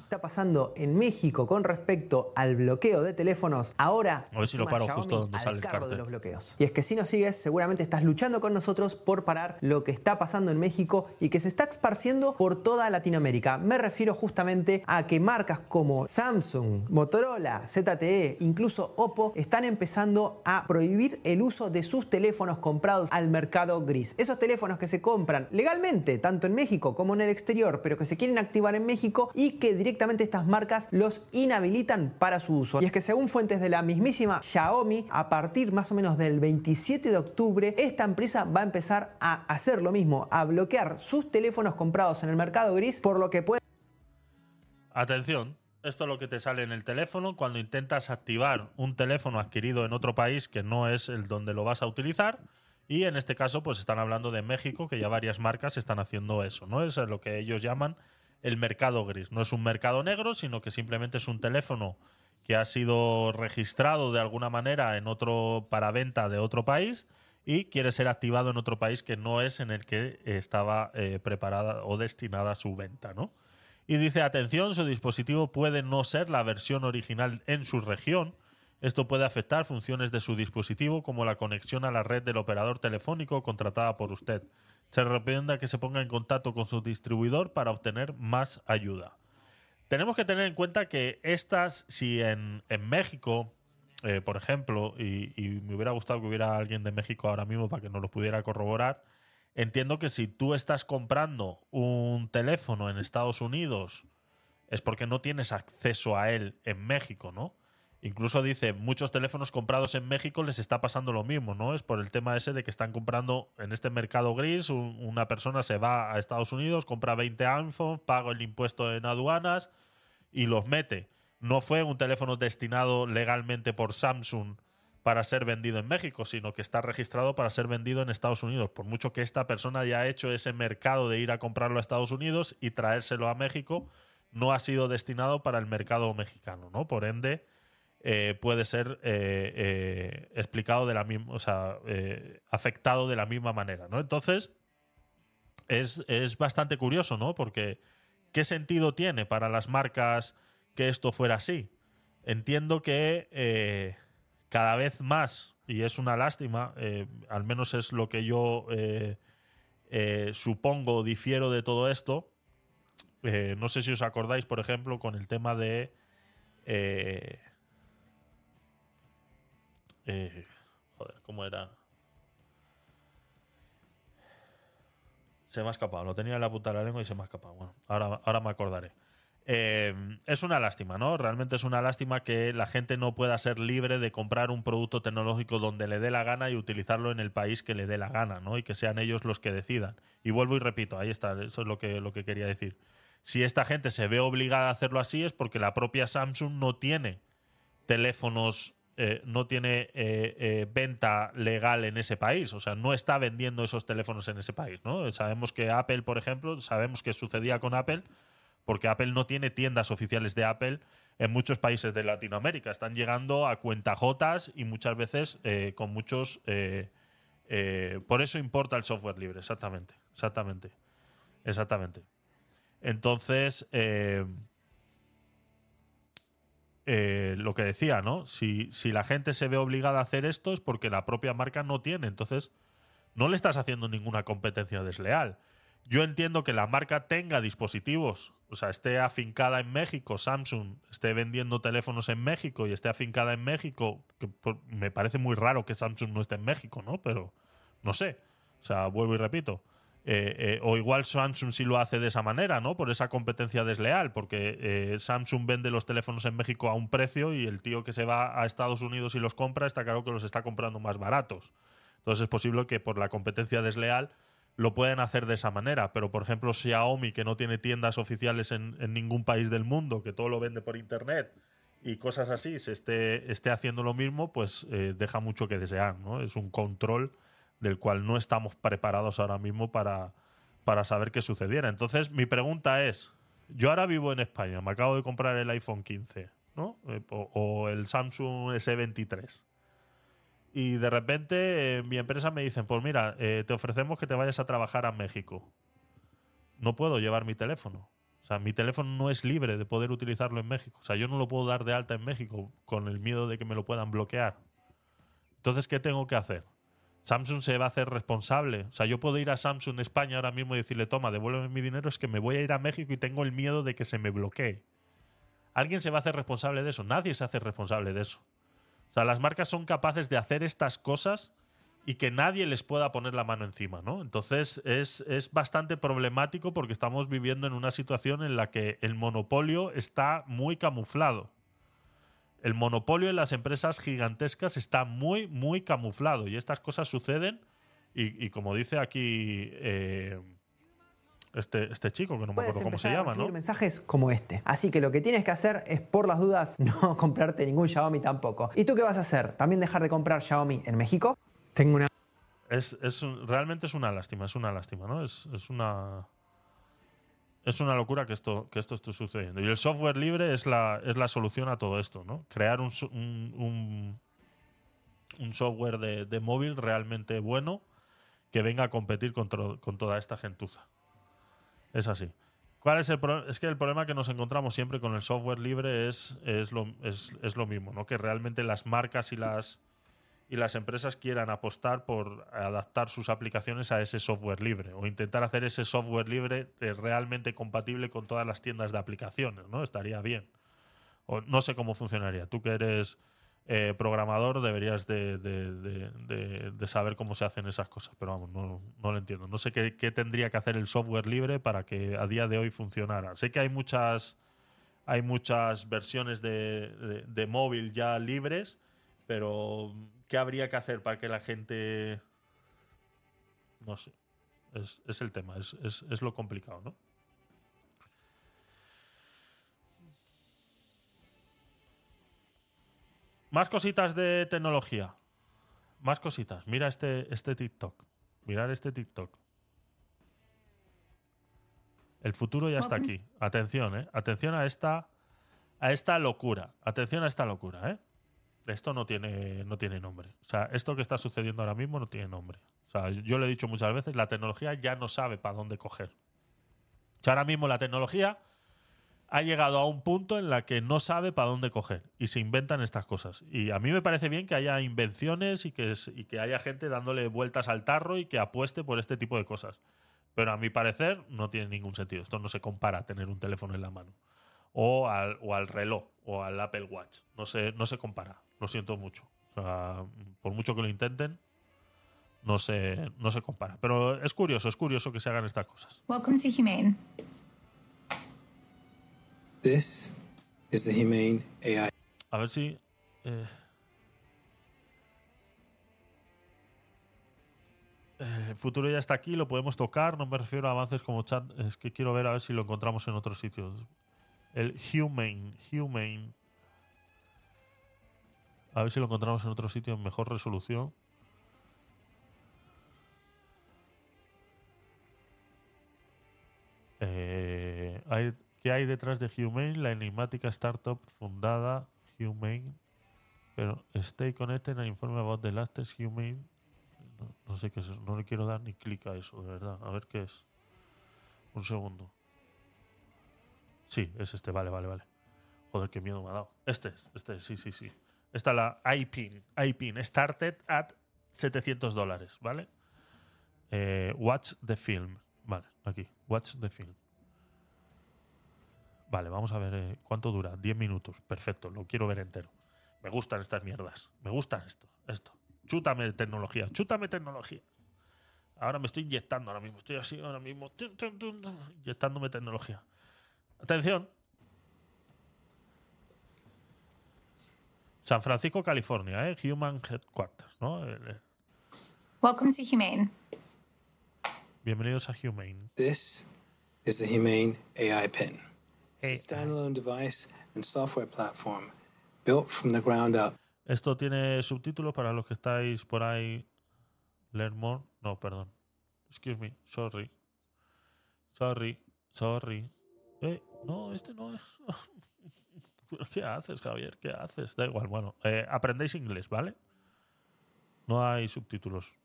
Está pasando en México con respecto al bloqueo de teléfonos, ahora A ver si lo paro Xiaomi justo donde al sale el carro de los bloqueos. Y es que si nos sigues, seguramente estás luchando con nosotros por parar lo que está pasando en México y que se está esparciendo por toda Latinoamérica. Me refiero justamente a que marcas como Samsung, Motorola, ZTE, incluso Oppo están empezando a prohibir el uso de sus teléfonos comprados al mercado gris. Esos teléfonos que se compran legalmente, tanto en México como en el exterior, pero que se quieren activar en México y que directamente estas marcas los inhabilitan para su uso. Y es que según fuentes de la mismísima Xiaomi, a partir más o menos del 27 de octubre, esta empresa va a empezar a hacer lo mismo, a bloquear sus teléfonos comprados en el mercado gris, por lo que puede Atención, esto es lo que te sale en el teléfono cuando intentas activar un teléfono adquirido en otro país que no es el donde lo vas a utilizar. Y en este caso, pues están hablando de México, que ya varias marcas están haciendo eso, ¿no? Es lo que ellos llaman el mercado gris. No es un mercado negro, sino que simplemente es un teléfono que ha sido registrado de alguna manera en otro para venta de otro país y quiere ser activado en otro país que no es en el que estaba eh, preparada o destinada su venta, ¿no? Y dice, atención, su dispositivo puede no ser la versión original en su región. Esto puede afectar funciones de su dispositivo como la conexión a la red del operador telefónico contratada por usted. Se recomienda que se ponga en contacto con su distribuidor para obtener más ayuda. Tenemos que tener en cuenta que estas, si en, México, eh, por ejemplo, y, y me hubiera gustado que hubiera alguien de México ahora mismo para que nos lo pudiera corroborar, entiendo que si tú estás comprando un teléfono en Estados Unidos es porque no tienes acceso a él en México, ¿no? Incluso dice, muchos teléfonos comprados en México les está pasando lo mismo, ¿no? Es por el tema ese de que están comprando en este mercado gris, un- una persona se va a Estados Unidos, compra 20 iPhones, paga el impuesto en aduanas y los mete. No fue un teléfono destinado legalmente por Samsung para ser vendido en México, sino que está registrado para ser vendido en Estados Unidos. Por mucho que esta persona haya hecho ese mercado de ir a comprarlo a Estados Unidos y traérselo a México, no ha sido destinado para el mercado mexicano, ¿no? Por ende, eh, puede ser eh, eh, explicado de la misma, o sea, afectado de la misma manera, ¿no? Entonces, es, es bastante curioso, ¿no? Porque, ¿qué sentido tiene para las marcas que esto fuera así? Entiendo que cada vez más, y es una lástima, al menos es lo que yo supongo, difiero de todo esto. No sé si os acordáis, por ejemplo, con el tema de. Eh, joder, ¿cómo era? Se me ha escapado, lo tenía en la puta de la lengua y se me ha escapado. Bueno, ahora, ahora me acordaré. Eh, es una lástima, ¿no? Realmente es una lástima que la gente no pueda ser libre de comprar un producto tecnológico donde le dé la gana y utilizarlo en el país que le dé la gana, ¿no? Y que sean ellos los que decidan. Y vuelvo y repito, ahí está, eso es lo que, lo que quería decir. Si esta gente se ve obligada a hacerlo así es porque la propia Samsung no tiene teléfonos, eh, no tiene eh, eh, venta legal en ese país. O sea, no está vendiendo esos teléfonos en ese país, ¿no? Sabemos que Apple, por ejemplo, sabemos que sucedía con Apple porque Apple no tiene tiendas oficiales de Apple en muchos países de Latinoamérica. Están llegando a cuentajotas y muchas veces con muchos... por eso importa el software libre, exactamente. Exactamente. Exactamente. Entonces, eh, lo que decía, ¿no? Si, si la gente se ve obligada a hacer esto es porque la propia marca no tiene. Entonces, no le estás haciendo ninguna competencia desleal. Yo entiendo que la marca tenga dispositivos, o sea, esté afincada en México, Samsung esté vendiendo teléfonos en México y esté afincada en México, que me parece muy raro que Samsung no esté en México, ¿no? Pero no sé. O sea, vuelvo y repito. Eh, eh, o igual Samsung sí lo hace de esa manera, ¿no? Por esa competencia desleal, porque eh, Samsung vende los teléfonos en México a un precio y el tío que se va a Estados Unidos y los compra está claro que los está comprando más baratos. Entonces es posible que por la competencia desleal lo pueden hacer de esa manera. Pero, por ejemplo, Xiaomi, que no tiene tiendas oficiales en, ningún país del mundo, que todo lo vende por internet y cosas así, se esté, esté haciendo lo mismo, pues deja mucho que desear. ¿no? Es un control del cual no estamos preparados ahora mismo para, para saber qué sucediera. Entonces, mi pregunta es, yo ahora vivo en España, me acabo de comprar el iPhone 15, ¿no? Eh, o, el Samsung S23 y de repente eh, mi empresa me dicen, pues mira, eh, te ofrecemos que te vayas a trabajar a México. No puedo llevar mi teléfono. O sea, mi teléfono no es libre de poder utilizarlo en México. O sea, yo no lo puedo dar de alta en México con el miedo de que me lo puedan bloquear. Entonces, ¿qué tengo que hacer? Samsung se va a hacer responsable. O sea, yo puedo ir a Samsung España ahora mismo y decirle, toma, devuélveme mi dinero, es que me voy a ir a México y tengo el miedo de que se me bloquee. ¿Alguien se va a hacer responsable de eso? Nadie se hace responsable de eso. O sea, las marcas son capaces de hacer estas cosas y que nadie les pueda poner la mano encima, ¿no? Entonces es, es bastante problemático porque estamos viviendo en una situación en la que el monopolio está muy camuflado. El monopolio en las empresas gigantescas está muy, muy camuflado y estas cosas suceden y, y como dice aquí eh, este, este chico, que no me acuerdo cómo se llama, ¿no? mensajes como este. Así que lo que tienes que hacer es, por las dudas, no comprarte ningún Xiaomi tampoco. ¿Y tú qué vas a hacer? ¿También dejar de comprar Xiaomi en México? Tengo una... Es, es realmente es una lástima, es una lástima, ¿no? Es, es una. Es una locura que esto, que esto esté sucediendo. Y el software libre es la, es la solución a todo esto, ¿no? Crear un, un, un- software de, de móvil realmente bueno que venga a competir con, tro- con toda esta gentuza. Es así. ¿Cuál es el Es que el problema que nos encontramos siempre con el software libre es, es, lo, es, es lo mismo, ¿no? Que realmente las marcas y las, y las empresas quieran apostar por adaptar sus aplicaciones a ese software libre o intentar hacer ese software libre eh, realmente compatible con todas las tiendas de aplicaciones, ¿no? Estaría bien. O no sé cómo funcionaría. Tú que eres eh, programador deberías de, de- de- saber cómo se hacen esas cosas, pero vamos, no, no lo entiendo. No sé qué, qué tendría que hacer el software libre para que a día de hoy funcionara. Sé que hay muchas hay muchas versiones de móvil ya libres, pero ¿qué habría que hacer para que la gente... No sé. Es, es el tema, es, es- es lo complicado, ¿no? Más cositas de tecnología. Más cositas. Mira este, este TikTok. Mirar este TikTok. El futuro ya está aquí. Atención, ¿eh? Atención a esta, a esta locura. Atención a esta locura, ¿eh? Esto no tiene, no tiene nombre. O sea, esto que está sucediendo ahora mismo no tiene nombre. O sea, yo lo he dicho muchas veces, la tecnología ya no sabe para dónde coger. O ahora mismo la tecnología ha llegado a un punto en la que no sabe para dónde coger y se inventan estas cosas. Y a mí me parece bien que haya invenciones y que, y que haya gente dándole vueltas al tarro y que apueste por este tipo de cosas. Pero a mi parecer no tiene ningún sentido. Esto no se compara a tener un teléfono en la mano. O al, o al reloj o al Apple Watch. No se, no se compara. Lo siento mucho. O sea, por mucho que lo intenten, no se, no se compara. Pero es curioso, es curioso que se hagan estas cosas. Welcome to Humane. This is the Humane AI. A ver si. eh, eh, el futuro ya está aquí, lo podemos tocar. No me refiero a avances como chat. Es que quiero ver a ver si lo encontramos en otros sitios. El Humane. Humane. A ver si lo encontramos en otro sitio en mejor resolución. Eh, hay- ¿Qué hay detrás de Humane? La enigmática startup fundada Humane. Pero stay connected and informe about the latest Humane. No, no sé qué es eso. No le quiero dar ni clic a eso, de verdad. A ver qué es. Un segundo. Sí, es este. Vale, vale, vale. Joder, qué miedo me ha dado. Este es, este es, sí, sí, sí. Esta es la iPin. iPin. Started at 700 dólares, ¿vale? Eh, watch the film. Vale, aquí. Watch the film. Vale, vamos a ver eh, cuánto dura. 10 minutos. Perfecto, lo quiero ver entero. Me gustan estas mierdas. Me gustan esto. Esto. Chútame tecnología. Chútame tecnología. Ahora me estoy inyectando ahora mismo. Estoy así ahora mismo. Inyectándome tecnología. Atención. San Francisco, California, ¿eh? Human Headquarters, ¿no? El- el- Welcome to Humane. Bienvenidos a Humane. This is the Humane AI Pen. It's a standalone device and software platform built from the ground up. Esto tiene subtítulos para los que estáis por ahí. Learn more. No, perdón. Excuse me. Sorry. Sorry. Sorry. Eh, no, este no es. ¿Qué haces, Javier? ¿Qué haces? Da igual. Bueno, eh, aprendéis inglés, ¿vale? No hay subtítulos.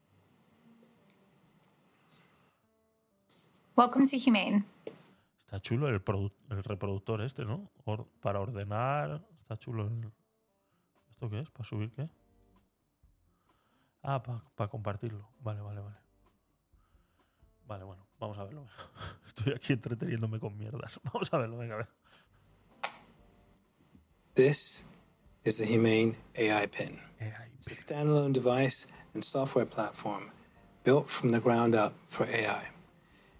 Welcome to Humane. Está chulo el, produ- el reproductor este, ¿no? Or- para ordenar. Está chulo el. ¿Esto qué es? ¿Para subir qué? Ah, para compartirlo. Vale, vale, vale. Vale, bueno, vamos a verlo. Estoy aquí entreteniéndome con mierdas. Vamos a verlo, venga, a ver. This is the Humane AI Pen. It's a standalone device and software platform built from the ground up for AI.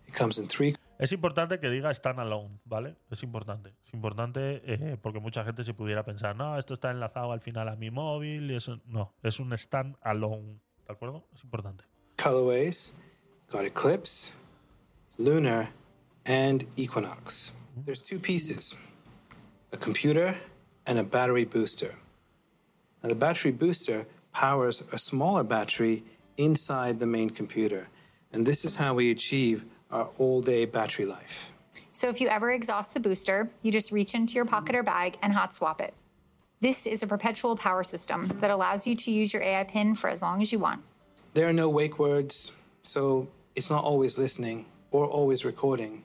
It comes in three Es importante que diga standalone, ¿vale? Es importante. Es importante eh, porque mucha gente se pudiera pensar, no, esto está enlazado al final a mi móvil y eso. No, es un standalone, ¿de acuerdo? Es importante. colorways. Got Eclipse, Lunar, and Equinox. There's two pieces a computer and a battery booster. Now, the battery booster powers a smaller battery inside the main computer. And this is how we achieve our all day battery life. So if you ever exhaust the booster, you just reach into your pocket or bag and hot swap it. This is a perpetual power system that allows you to use your AI pin for as long as you want. There are no wake words, so it's not always listening or always recording.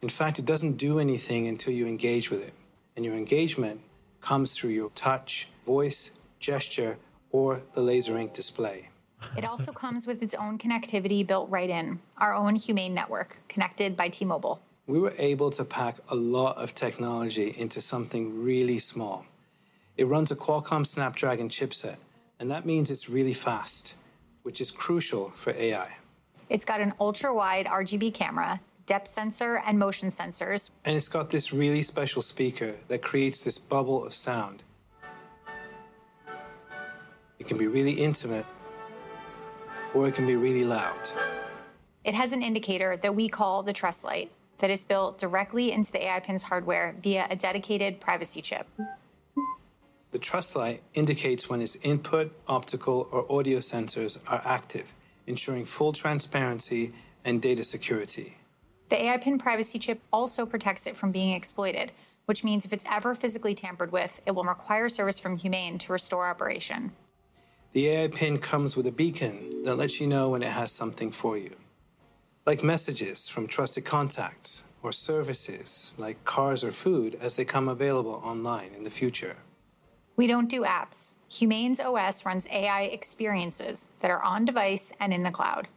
In fact, it doesn't do anything until you engage with it. And your engagement comes through your touch, voice, gesture, or the laser ink display. It also comes with its own connectivity built right in, our own Humane network, connected by T Mobile. We were able to pack a lot of technology into something really small. It runs a Qualcomm Snapdragon chipset, and that means it's really fast, which is crucial for AI. It's got an ultra wide RGB camera, depth sensor, and motion sensors. And it's got this really special speaker that creates this bubble of sound. It can be really intimate, or it can be really loud. It has an indicator that we call the Trust Light that is built directly into the AI Pin's hardware via a dedicated privacy chip. The Trust Light indicates when its input, optical, or audio sensors are active, ensuring full transparency and data security. The AI PIN privacy chip also protects it from being exploited, which means if it's ever physically tampered with, it will require service from Humane to restore operation. The AI pin comes with a beacon that lets you know when it has something for you. Like messages from trusted contacts or services like cars or food as they come available online in the future. We don't do apps. Humane's OS runs AI experiences that are on device and in the cloud.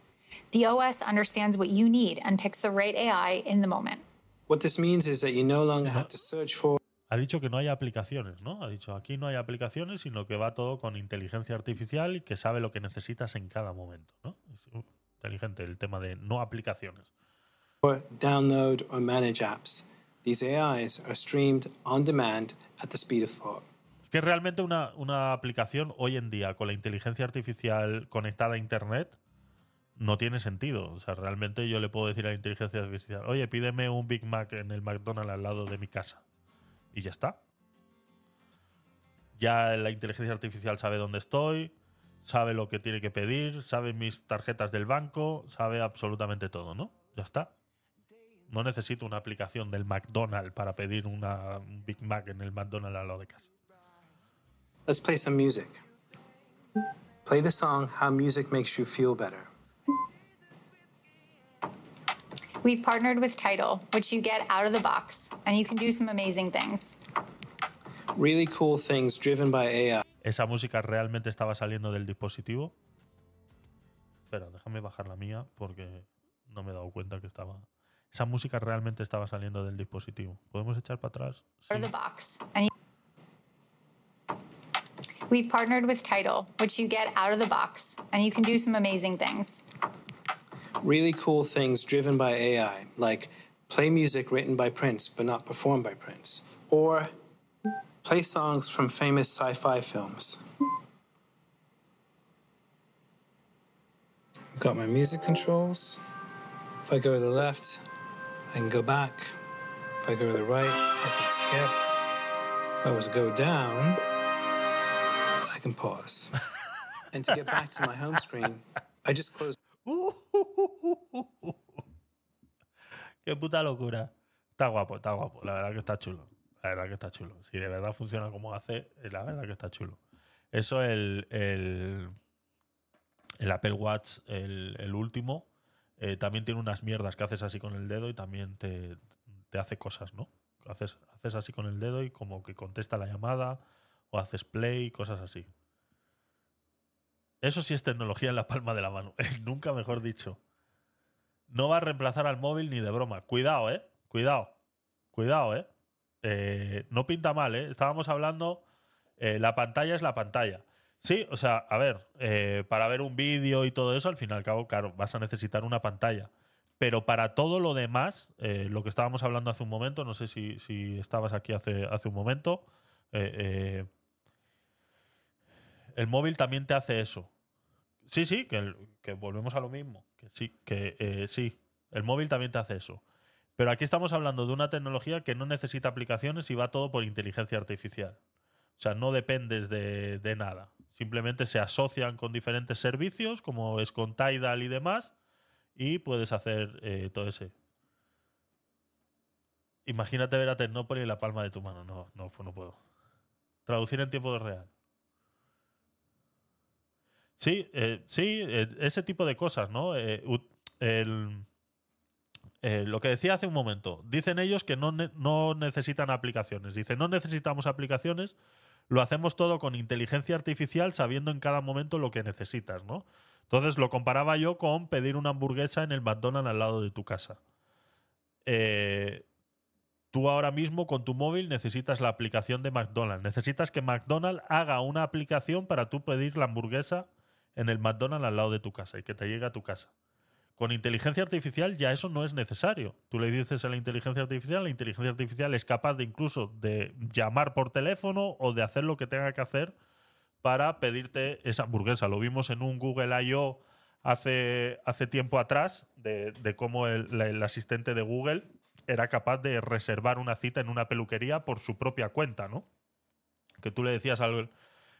The OS understands what you need and picks the right AI in the moment. What this means is that you no longer have to search for Ha dicho que no hay aplicaciones, ¿no? Ha dicho aquí no hay aplicaciones, sino que va todo con inteligencia artificial y que sabe lo que necesitas en cada momento, ¿no? Es inteligente el tema de no aplicaciones. or download or manage apps. These AIs are streamed on demand at the speed of thought. Es que realmente una, una aplicación hoy en día con la inteligencia artificial conectada a Internet no tiene sentido. O sea, realmente yo le puedo decir a la inteligencia artificial, oye, pídeme un Big Mac en el McDonald's al lado de mi casa. Y ya está. Ya la inteligencia artificial sabe dónde estoy, sabe lo que tiene que pedir, sabe mis tarjetas del banco, sabe absolutamente todo, ¿no? Ya está. No necesito una aplicación del McDonald's para pedir una, un Big Mac en el McDonald's al lado de casa. Let's play some music. Play the song How Music Makes You Feel Better. We've partnered with Tidal, which you get out of the box, and you can do some amazing things. Really cool things driven by AI. ¿Esa música realmente estaba saliendo del dispositivo? Espera, déjame bajar la mía porque no me he dado cuenta que estaba. Esa música realmente estaba saliendo del dispositivo. ¿Podemos echar para atrás? Out of the box, We've partnered with Tidal, which you get out of the box, and you can do some amazing things. Really cool things driven by AI, like play music written by Prince but not performed by Prince. Or play songs from famous sci fi films. Got my music controls. If I go to the left, I can go back. If I go to the right, I can skip. If I was to go down, I can pause. and to get back to my home screen, I just close. ¡Qué puta locura! Está guapo, está guapo. La verdad que está chulo. La verdad que está chulo. Si de verdad funciona como hace, eh, la verdad que está chulo. Eso, el, el, el Apple Watch, el, último, eh, también tiene unas mierdas que haces así con el dedo y también te, te hace cosas, ¿no? Haces, haces así con el dedo y como que contesta la llamada o haces play, cosas así. Eso sí es tecnología en la palma de la mano. Nunca mejor dicho. No va a reemplazar al móvil ni de broma. Cuidado, ¿eh? Cuidado. Cuidado, ¿eh? Eh, no pinta mal, ¿eh? Estábamos hablando, eh, la pantalla es la pantalla. Sí, o sea, a ver, eh, para ver un vídeo y todo eso, al fin y al cabo, claro, vas a necesitar una pantalla. Pero para todo lo demás, lo que estábamos hablando hace un momento, no sé si, si estabas aquí hace, hace un momento, el móvil también te hace eso. Sí, sí, que, que volvemos a lo mismo. Que sí, que eh, sí, el móvil también te hace eso. Pero aquí estamos hablando de una tecnología que no necesita aplicaciones y va todo por inteligencia artificial. O sea, no dependes de, nada. Simplemente se asocian con diferentes servicios, como es con Tidal y demás, y puedes hacer eh, todo ese. Imagínate ver a Tecnópolis en la palma de tu mano. No, no, no puedo. Traducir en tiempo real. Sí, eh, sí, eh, ese tipo de cosas, ¿no? Eh, eh, lo que decía hace un momento, dicen ellos que no, ne- no necesitan aplicaciones. Dicen, no necesitamos aplicaciones, lo hacemos todo con inteligencia artificial sabiendo en cada momento lo que necesitas, ¿no? Entonces lo comparaba yo con pedir una hamburguesa en el McDonald's al lado de tu casa. Tú ahora mismo con tu móvil necesitas la aplicación de McDonald's. Necesitas que McDonald's haga una aplicación para tú pedir la hamburguesa en el McDonald's al lado de tu casa y que te llegue a tu casa. Con inteligencia artificial ya eso no es necesario. Tú le dices a la inteligencia artificial, la inteligencia artificial es capaz de incluso de llamar por teléfono o de hacer lo que tenga que hacer para pedirte esa hamburguesa. Lo vimos en un Google I.O. hace, hace tiempo atrás, de, cómo el asistente de Google era capaz de reservar una cita en una peluquería por su propia cuenta, ¿no? Que tú le decías al,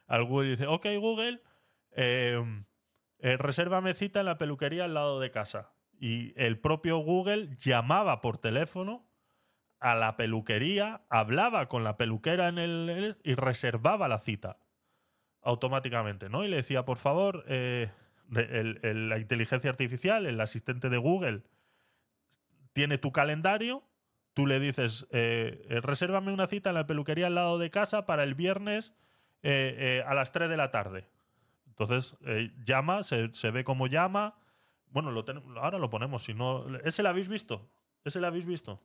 al Google y dice, ok Google, eh, eh, resérvame cita en la peluquería al lado de casa. Y el propio Google llamaba por teléfono a la peluquería, hablaba con la peluquera en el, y reservaba la cita automáticamente, ¿no? Y le decía, por favor, eh, la inteligencia artificial, el asistente de Google, tiene tu calendario, tú le dices, eh, eh, resérvame una cita en la peluquería al lado de casa para el viernes a las 3 de la tarde. Entonces eh, llama, se, se ve cómo llama. Bueno, lo ten- ahora lo ponemos. Si no, ¿Ese lo habéis visto? ¿Ese lo habéis visto?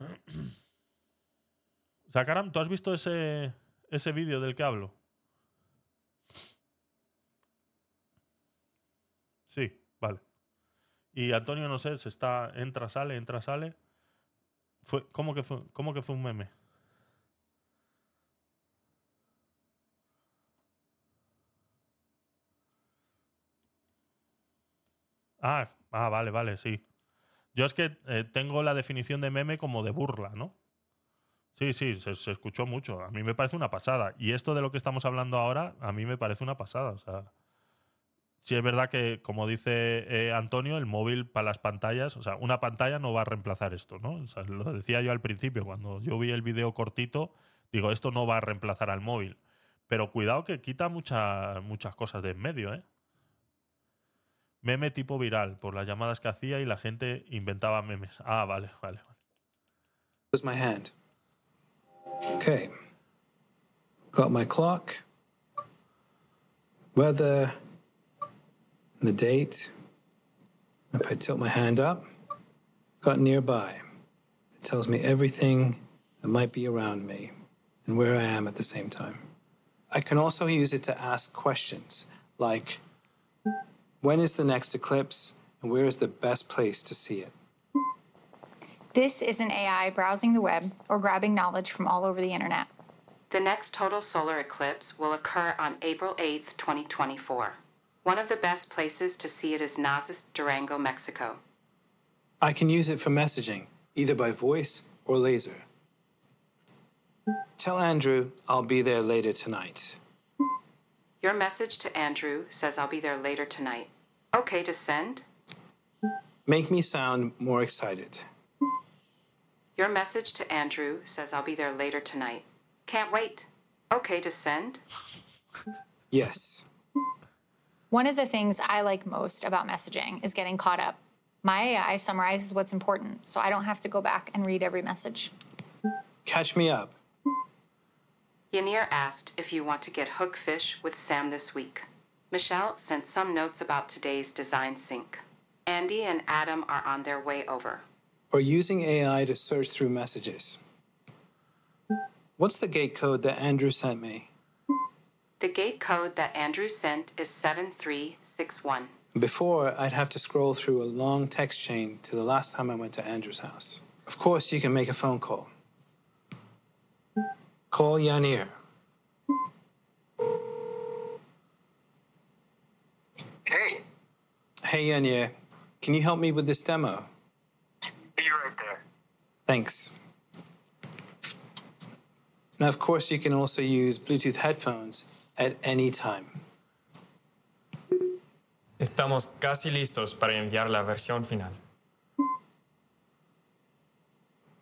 Sakaram, ¿tú has visto ese, ese vídeo del que hablo? Sí, vale. Y Antonio, no sé, se está. Entra, sale, entra, sale. Fue, ¿cómo, que fue, ¿Cómo que fue un meme? Ah, ah, vale, vale, sí. Yo es que eh, tengo la definición de meme como de burla, ¿no? Sí, sí, se, escuchó mucho. A mí me parece una pasada. Y esto de lo que estamos hablando ahora, a mí me parece una pasada. O sea, sí es verdad que, como dice eh, Antonio, el móvil para las pantallas, o sea, una pantalla no va a reemplazar esto, ¿no? O sea, lo decía yo al principio, cuando yo vi el vídeo cortito, digo, esto no va a reemplazar al móvil. Pero cuidado que quita mucha- muchas cosas de en medio, ¿eh? Meme tipo viral, por las llamadas que hacía y la gente inventaba memes. Ah, vale, vale. Here's my hand. Okay. Got my clock, weather, the date. If I tilt my hand up, got nearby. It tells me everything that might be around me and where I am at the same time. I can also use it to ask questions like when is the next eclipse and where is the best place to see it? This isn't AI browsing the web or grabbing knowledge from all over the internet. The next total solar eclipse will occur on April 8th, 2024. One of the best places to see it is Nazas, Durango, Mexico. I can use it for messaging, either by voice or laser. Tell Andrew I'll be there later tonight. Your message to Andrew says I'll be there later tonight. Okay to send? Make me sound more excited. Your message to Andrew says I'll be there later tonight. Can't wait. Okay to send? Yes. One of the things I like most about messaging is getting caught up. My AI summarizes what's important, so I don't have to go back and read every message. Catch me up. Yanir asked if you want to get hook fish with Sam this week. Michelle sent some notes about today's design sync. Andy and Adam are on their way over. Or using AI to search through messages. What's the gate code that Andrew sent me? The gate code that Andrew sent is 7361. Before, I'd have to scroll through a long text chain to the last time I went to Andrew's house. Of course, you can make a phone call. Call Yanir. Hey, Yanir, can you help me with this demo? you're right there. Thanks. Now, of course, you can also use Bluetooth headphones at any time. Estamos casi listos para enviar la versión final.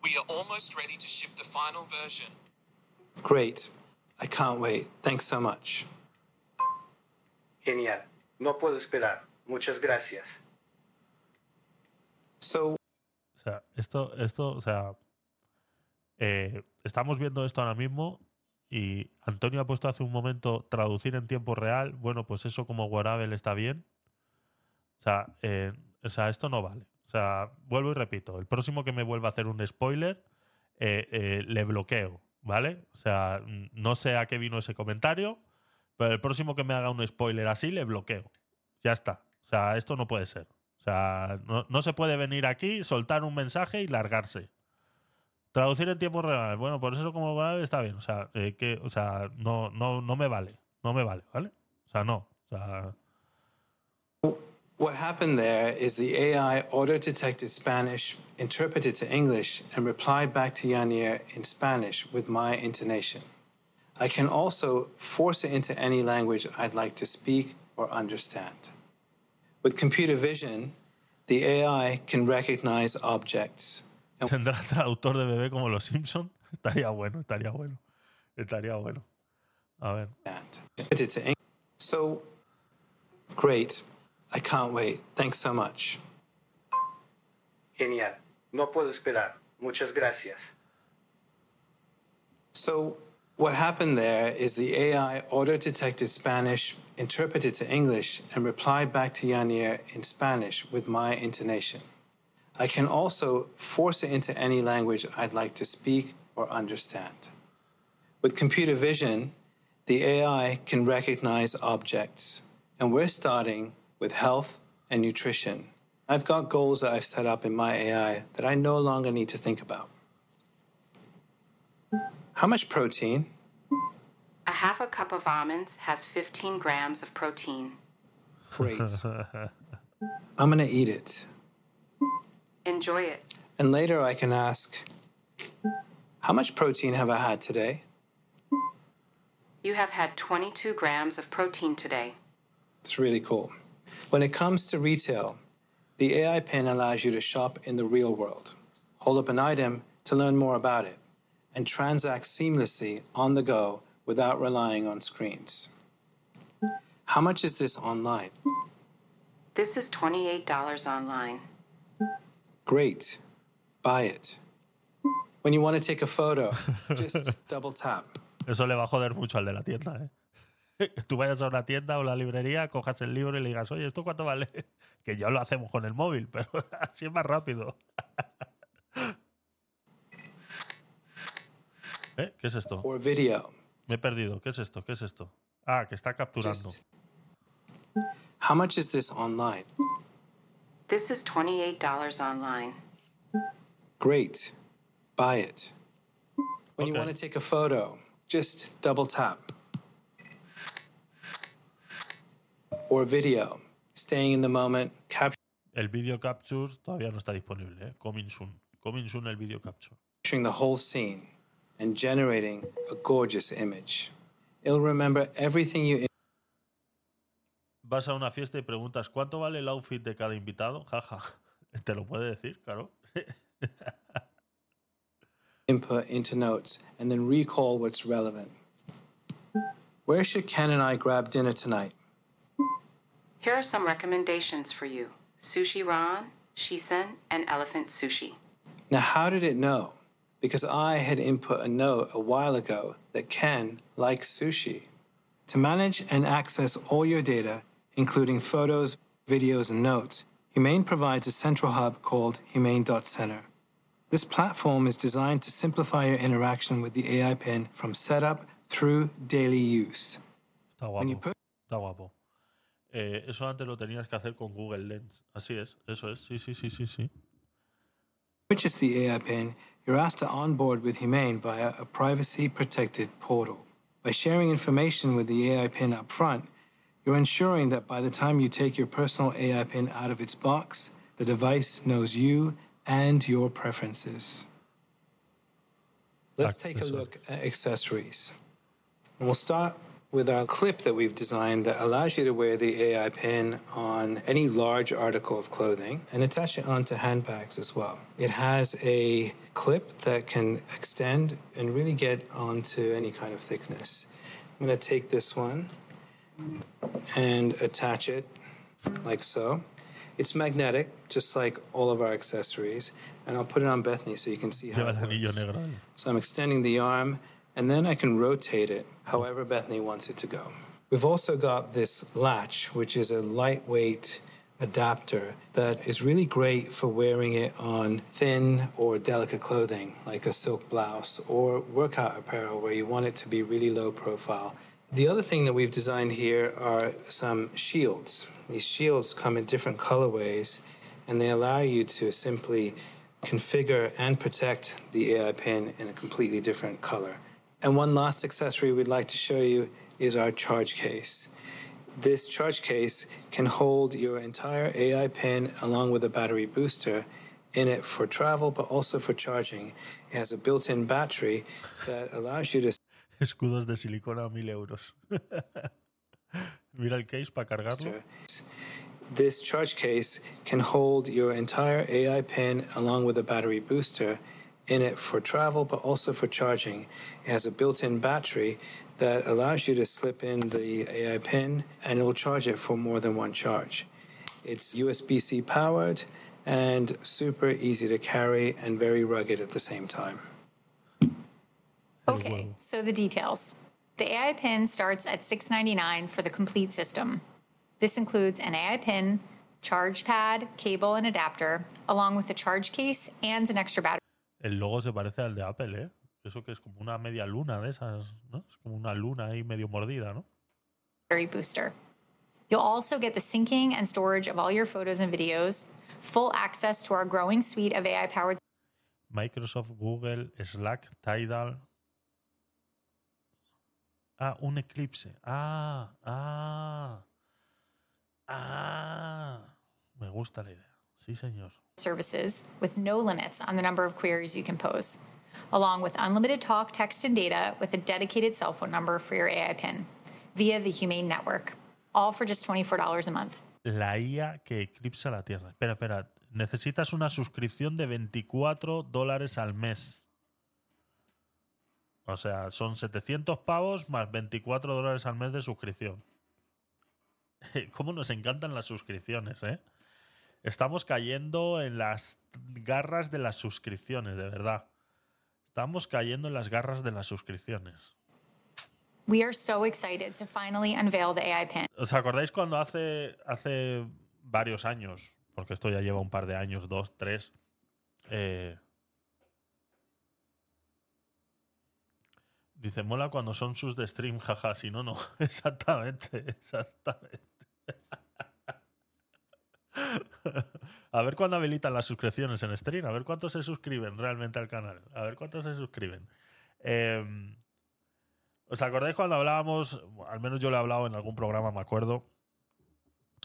We are almost ready to ship the final version. Great. I can't wait. Thanks so much. Genial. No puedo esperar. Muchas gracias. So, O sea, esto, esto, o sea, eh, estamos viendo esto ahora mismo y Antonio ha puesto hace un momento traducir en tiempo real. Bueno, pues eso como Wearable está bien. O sea, eh, o sea, esto no vale. O sea, vuelvo y repito, el próximo que me vuelva a hacer un spoiler, eh, le bloqueo, ¿vale? O sea, no sé a qué vino ese comentario, pero el próximo que me haga un spoiler así, le bloqueo. Ya está. O sea, esto no puede ser. O sea, no, no se puede venir aquí, soltar un mensaje y largarse. Traducir en tiempo real. Bueno, por eso como Wearable está bien. O sea, eh, que, o sea no, no, no me vale. No me vale, ¿vale? O sea, no. O sea, what happened there is the AI auto detected Spanish, interpreted to English, and replied back to Yanir in Spanish with my intonation. I can also force it into any language I'd like to speak or understand. With computer vision, the AI can recognize objects. ¿Tendrá traductor de bebé como los Simpson? Estaría bueno, estaría bueno. Estaría bueno. A ver. Interpreted to English. So great. I can't wait. Thanks so much. Genial. No puedo esperar. Muchas gracias. So what happened there is the AI auto detected Spanish, interpreted to English, and replied back to Yanir in Spanish with my intonation. I can also force it into any language I'd like to speak or understand. With computer vision, the AI can recognize objects, and we're starting with health and nutrition. I've got goals that I've set up in my AI that I no longer need to think about. How much protein? A half a cup of almonds has 15 grams of protein. Great. I'm gonna eat it. Enjoy it. And later I can ask, how much protein have I had today? You have had 22 grams of protein today. It's really cool. When it comes to retail, the AI pin allows you to shop in the real world, hold up an item to learn more about it, and transact seamlessly on the go without relying on screens. How much is this online? This is $28 online. Great. Buy it. When you want to take a photo, just double tap. Eso le va a joder mucho al de la tienda, ¿eh? Tú vayas a una tienda o una librería, cojas el libro y le digas, oye, ¿esto cuánto vale? Que ya lo hacemos con el móvil, pero así es más rápido. ¿Eh? ¿Qué es esto? Or video. Me he perdido. ¿Qué es esto? ¿Qué es esto? Ah, que está capturando. How much is this online? This is $28 online. Great. Buy it. When you want to take a photo, just double tap. Or video. Staying in the moment, capturing El video capture todavía no está disponible, ¿eh? Coming soon. Coming soon el video capture. the whole scene and generating a gorgeous image. It'll remember everything you Vas a una fiesta y preguntas, ¿cuánto vale el outfit de cada invitado? Jaja. Te lo puede decir, claro. input into notes and then recall what's relevant. Where should Ken and I grab dinner tonight? Here are some recommendations for you Sushi Ron, Shisen, and Elephant Sushi. Now, how did it know? Because I had input a note a while ago that Ken likes sushi. To manage and access all your data, including photos, videos, and notes, Humane provides a central hub called Humane.center. This platform is designed to simplify your interaction with the AI pin from setup through daily use. Está guapo. Está guapo. Eh, eso antes lo tenías que hacer con Google Lens. Así es, eso es. Sí, sí, sí, sí, sí. Purchase the AI pin, you're asked to onboard with Humane via a privacy protected portal. By sharing information with the AI pin up front, you're ensuring that by the time you take your personal AI pin out of its box, the device knows you and your preferences. Let's take a look at accessories. We'll start with our clip that we've designed that allows you to wear the AI pin on any large article of clothing and attach it onto handbags as well. It has a clip that can extend and really get onto any kind of thickness. I'm going to take this one and attach it like so. It's magnetic, just like all of our accessories. And I'll put it on Bethany so you can see how it works. So I'm extending the arm, and then I can rotate it however Bethany wants it to go. We've also got this latch, which is a lightweight adapter that is really great for wearing it on thin or delicate clothing, like a silk blouse, or workout apparel where you want it to be really low profile. The other thing that we've designed here are some shields. These shields come in different colorways, and they allow you to simply configure and protect the AI pin in a completely different color. And one last accessory we'd like to show you is our charge case. This charge case can hold your entire AI pin along with a battery booster in it for travel, but also for charging. It has a built in battery that allows you to Escudos de silicona a mil euros. Mira el case para cargarlo. This charge case can hold your entire AI pin along with a battery booster in it for travel, but also for charging. It has a built in battery that allows you to slip in the AI pin and it will charge it for more than one charge. It's USB C powered and super easy to carry and very rugged at the same time. Okay, so the details. The AI pin starts at $6.99 for the complete system. This includes an AI pin, charge pad, cable, and adapter, along with a charge case and an extra battery. El logo se parece al de Apple, ¿eh? Eso que es como una media luna de esas, ¿no? Es como una luna ahí medio mordida, ¿no? booster. You'll also get the syncing and storage of all your photos and videos, full access to our growing suite of AI powered Microsoft, Google, Slack, Tidal. Ah, un eclipse. Ah, ah. Ah. Me gusta la idea. Sí, señor. Services with no limits on the number of queries you can pose, along with unlimited talk, text, and data with a dedicated cell phone number for your AI PIN via the Humane Network, all for just $24 a month. La IA que eclipsa la Tierra. Espera, espera. Necesitas una suscripción de 24 dólares al mes. O sea, son 700 pavos más 24 dólares al mes de suscripción. ¿Cómo nos encantan las suscripciones, eh? Estamos cayendo en las garras de las suscripciones, de verdad. Estamos cayendo en las garras de las suscripciones. We are so excited to finally unveil the AI PIN. ¿Os acordáis cuando hace, hace varios años, porque esto ya lleva un par de años, dos, tres, eh, dice, mola cuando son sus de stream, jaja, si no, no. Exactamente, exactamente. A ver cuándo habilitan las suscripciones en stream, a ver cuántos se suscriben realmente al canal, a ver cuántos se suscriben. Eh, ¿Os acordáis cuando hablábamos, al menos yo le he hablado en algún programa, me acuerdo,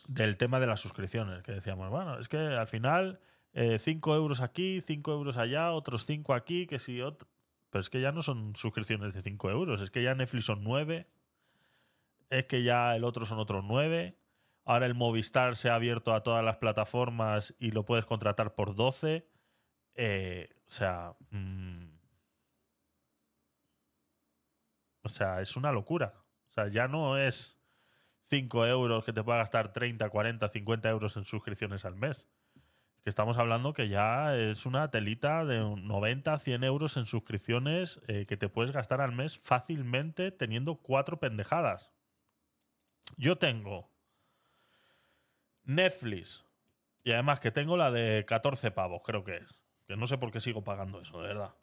del tema de las suscripciones? Que decíamos, bueno, es que al final 5 euros aquí, 5 euros allá, otros 5 aquí, que si otro... Pero es que ya no son suscripciones de 5 euros, es que ya Netflix son 9, es que ya el otro son otros 9. Ahora el Movistar se ha abierto a todas las plataformas y lo puedes contratar por 12. Eh, o sea... mm, o sea, es una locura. O sea, ya no es 5 euros que te pueda gastar 30, 40, 50 euros en suscripciones al mes. Que estamos hablando que ya es una telita de un 90, 100 euros en suscripciones eh, que te puedes gastar al mes fácilmente teniendo cuatro pendejadas. Yo tengo Netflix y además que tengo la de 14 pavos, creo que es. Que no sé por qué sigo pagando eso, de verdad.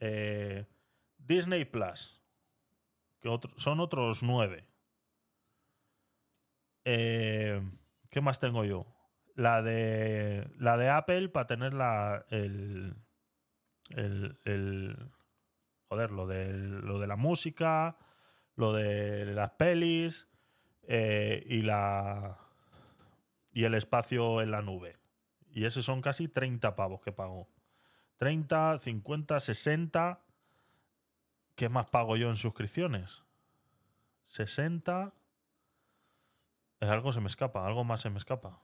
Eh, Disney Plus que son otros nueve. Eh, ¿Qué más tengo yo? La de, la de Apple para tener la, el, el, el- Joder, lo de, lo de la música, lo de las pelis eh, y la. Y el espacio en la nube. Y esos son casi 30 pavos que pago. 30, 50, 60. ¿Qué más pago yo en suscripciones? 60. Es algo se me escapa, algo más se me escapa.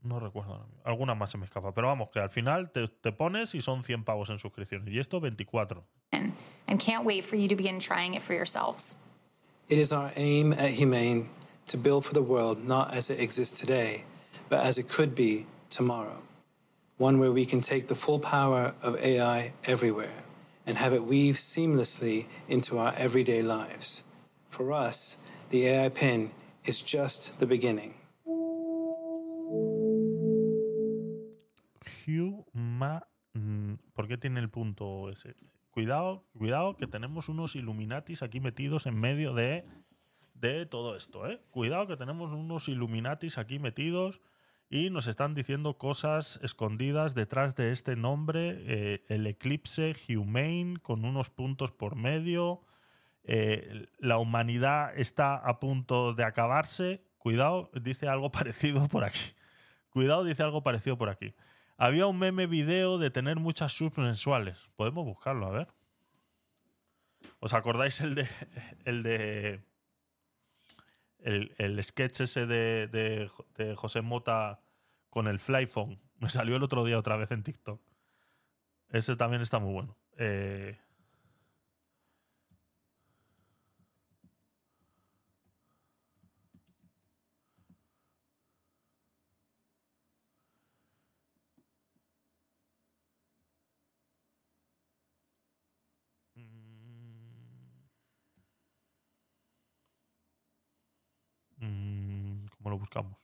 No recuerdo. Alguna más se me escapa. Pero vamos, que al final te, te pones y son 100 pavos en suscripciones. Y esto 24. and can't wait for you to begin trying it for yourselves. It is our aim at Humane to build for the world not as it exists today, but as it could be tomorrow. One where we can take the full power of AI everywhere and have it weave seamlessly into our everyday lives. For us, the AI pin is just the beginning. Huma. mm, ¿Por qué tiene el punto ese? Cuidado, cuidado, que tenemos unos Illuminatis aquí metidos en medio de, de todo esto, ¿eh? Cuidado, que tenemos unos Illuminatis aquí metidos y nos están diciendo cosas escondidas detrás de este nombre, eh, el eclipse Humane, con unos puntos por medio. eh, la humanidad está a punto de acabarse. Cuidado, dice algo parecido por aquí. Cuidado, dice algo parecido por aquí. Había un meme video de tener muchas subs mensuales. Podemos buscarlo, a ver. ¿Os acordáis el de. el de. el, el sketch ese de, de, de José Mota con el Flyphone. Me salió el otro día otra vez en TikTok. Ese también está muy bueno. Eh, buscamos?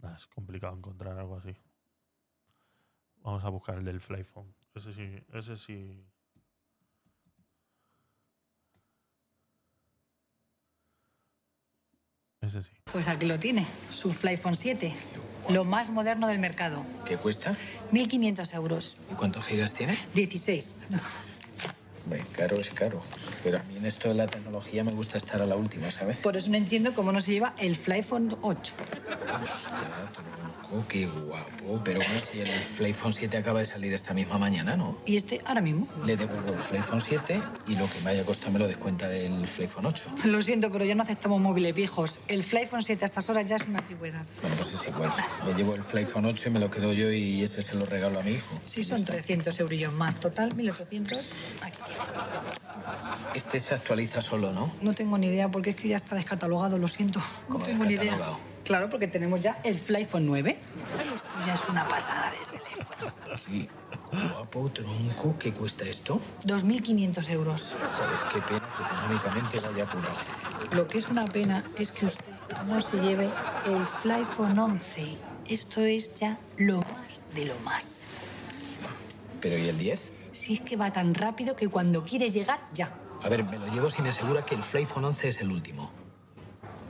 Nah, es complicado encontrar algo así. Vamos a buscar el del Flyphone. Ese sí, ese sí. Ese sí. Pues aquí lo tiene, su Flyphone 7, lo más moderno del mercado. ¿Qué cuesta? 1.500 euros, ¿Y cuántos gigas tiene? 16. Hombre, caro es caro. Pero a mí en esto de la tecnología me gusta estar a la última, ¿sabes? Por eso no entiendo cómo no se lleva el Flyphone 8. Ostras, tronco, qué guapo. Pero bueno, si el Flyphone 7 acaba de salir esta misma mañana, ¿no? Y este ahora mismo. Le devuelvo el Flyphone 7 y lo que me haya costado me lo descuenta del Flyphone 8. Lo siento, pero ya no aceptamos móviles viejos. El Flyphone 7 a estas horas ya es una antigüedad. Bueno, pues es igual. Me llevo el Flyphone 8 y me lo quedo yo y ese se lo regalo a mi hijo. Sí, son 300 eurillos más. Total, 1.800. Aquí. Este se actualiza solo, ¿no? No tengo ni idea porque es que ya está descatalogado, lo siento. No ¿Cómo tengo ni idea. Claro, porque tenemos ya el Flyphone 9. Esto ya es una pasada de teléfono. Sí. Guapo, tronco. ¿Qué cuesta esto? 2.500 euros. Joder, qué pena que económicamente lo haya apurado. Lo que es una pena es que usted no se lleve el Flyphone 11. Esto es ya lo más de lo más. ¿Pero y el 10? Si es que va tan rápido que cuando quiere llegar, ya. A ver, me lo llevo si me asegura que el Flyphone 11 es el último.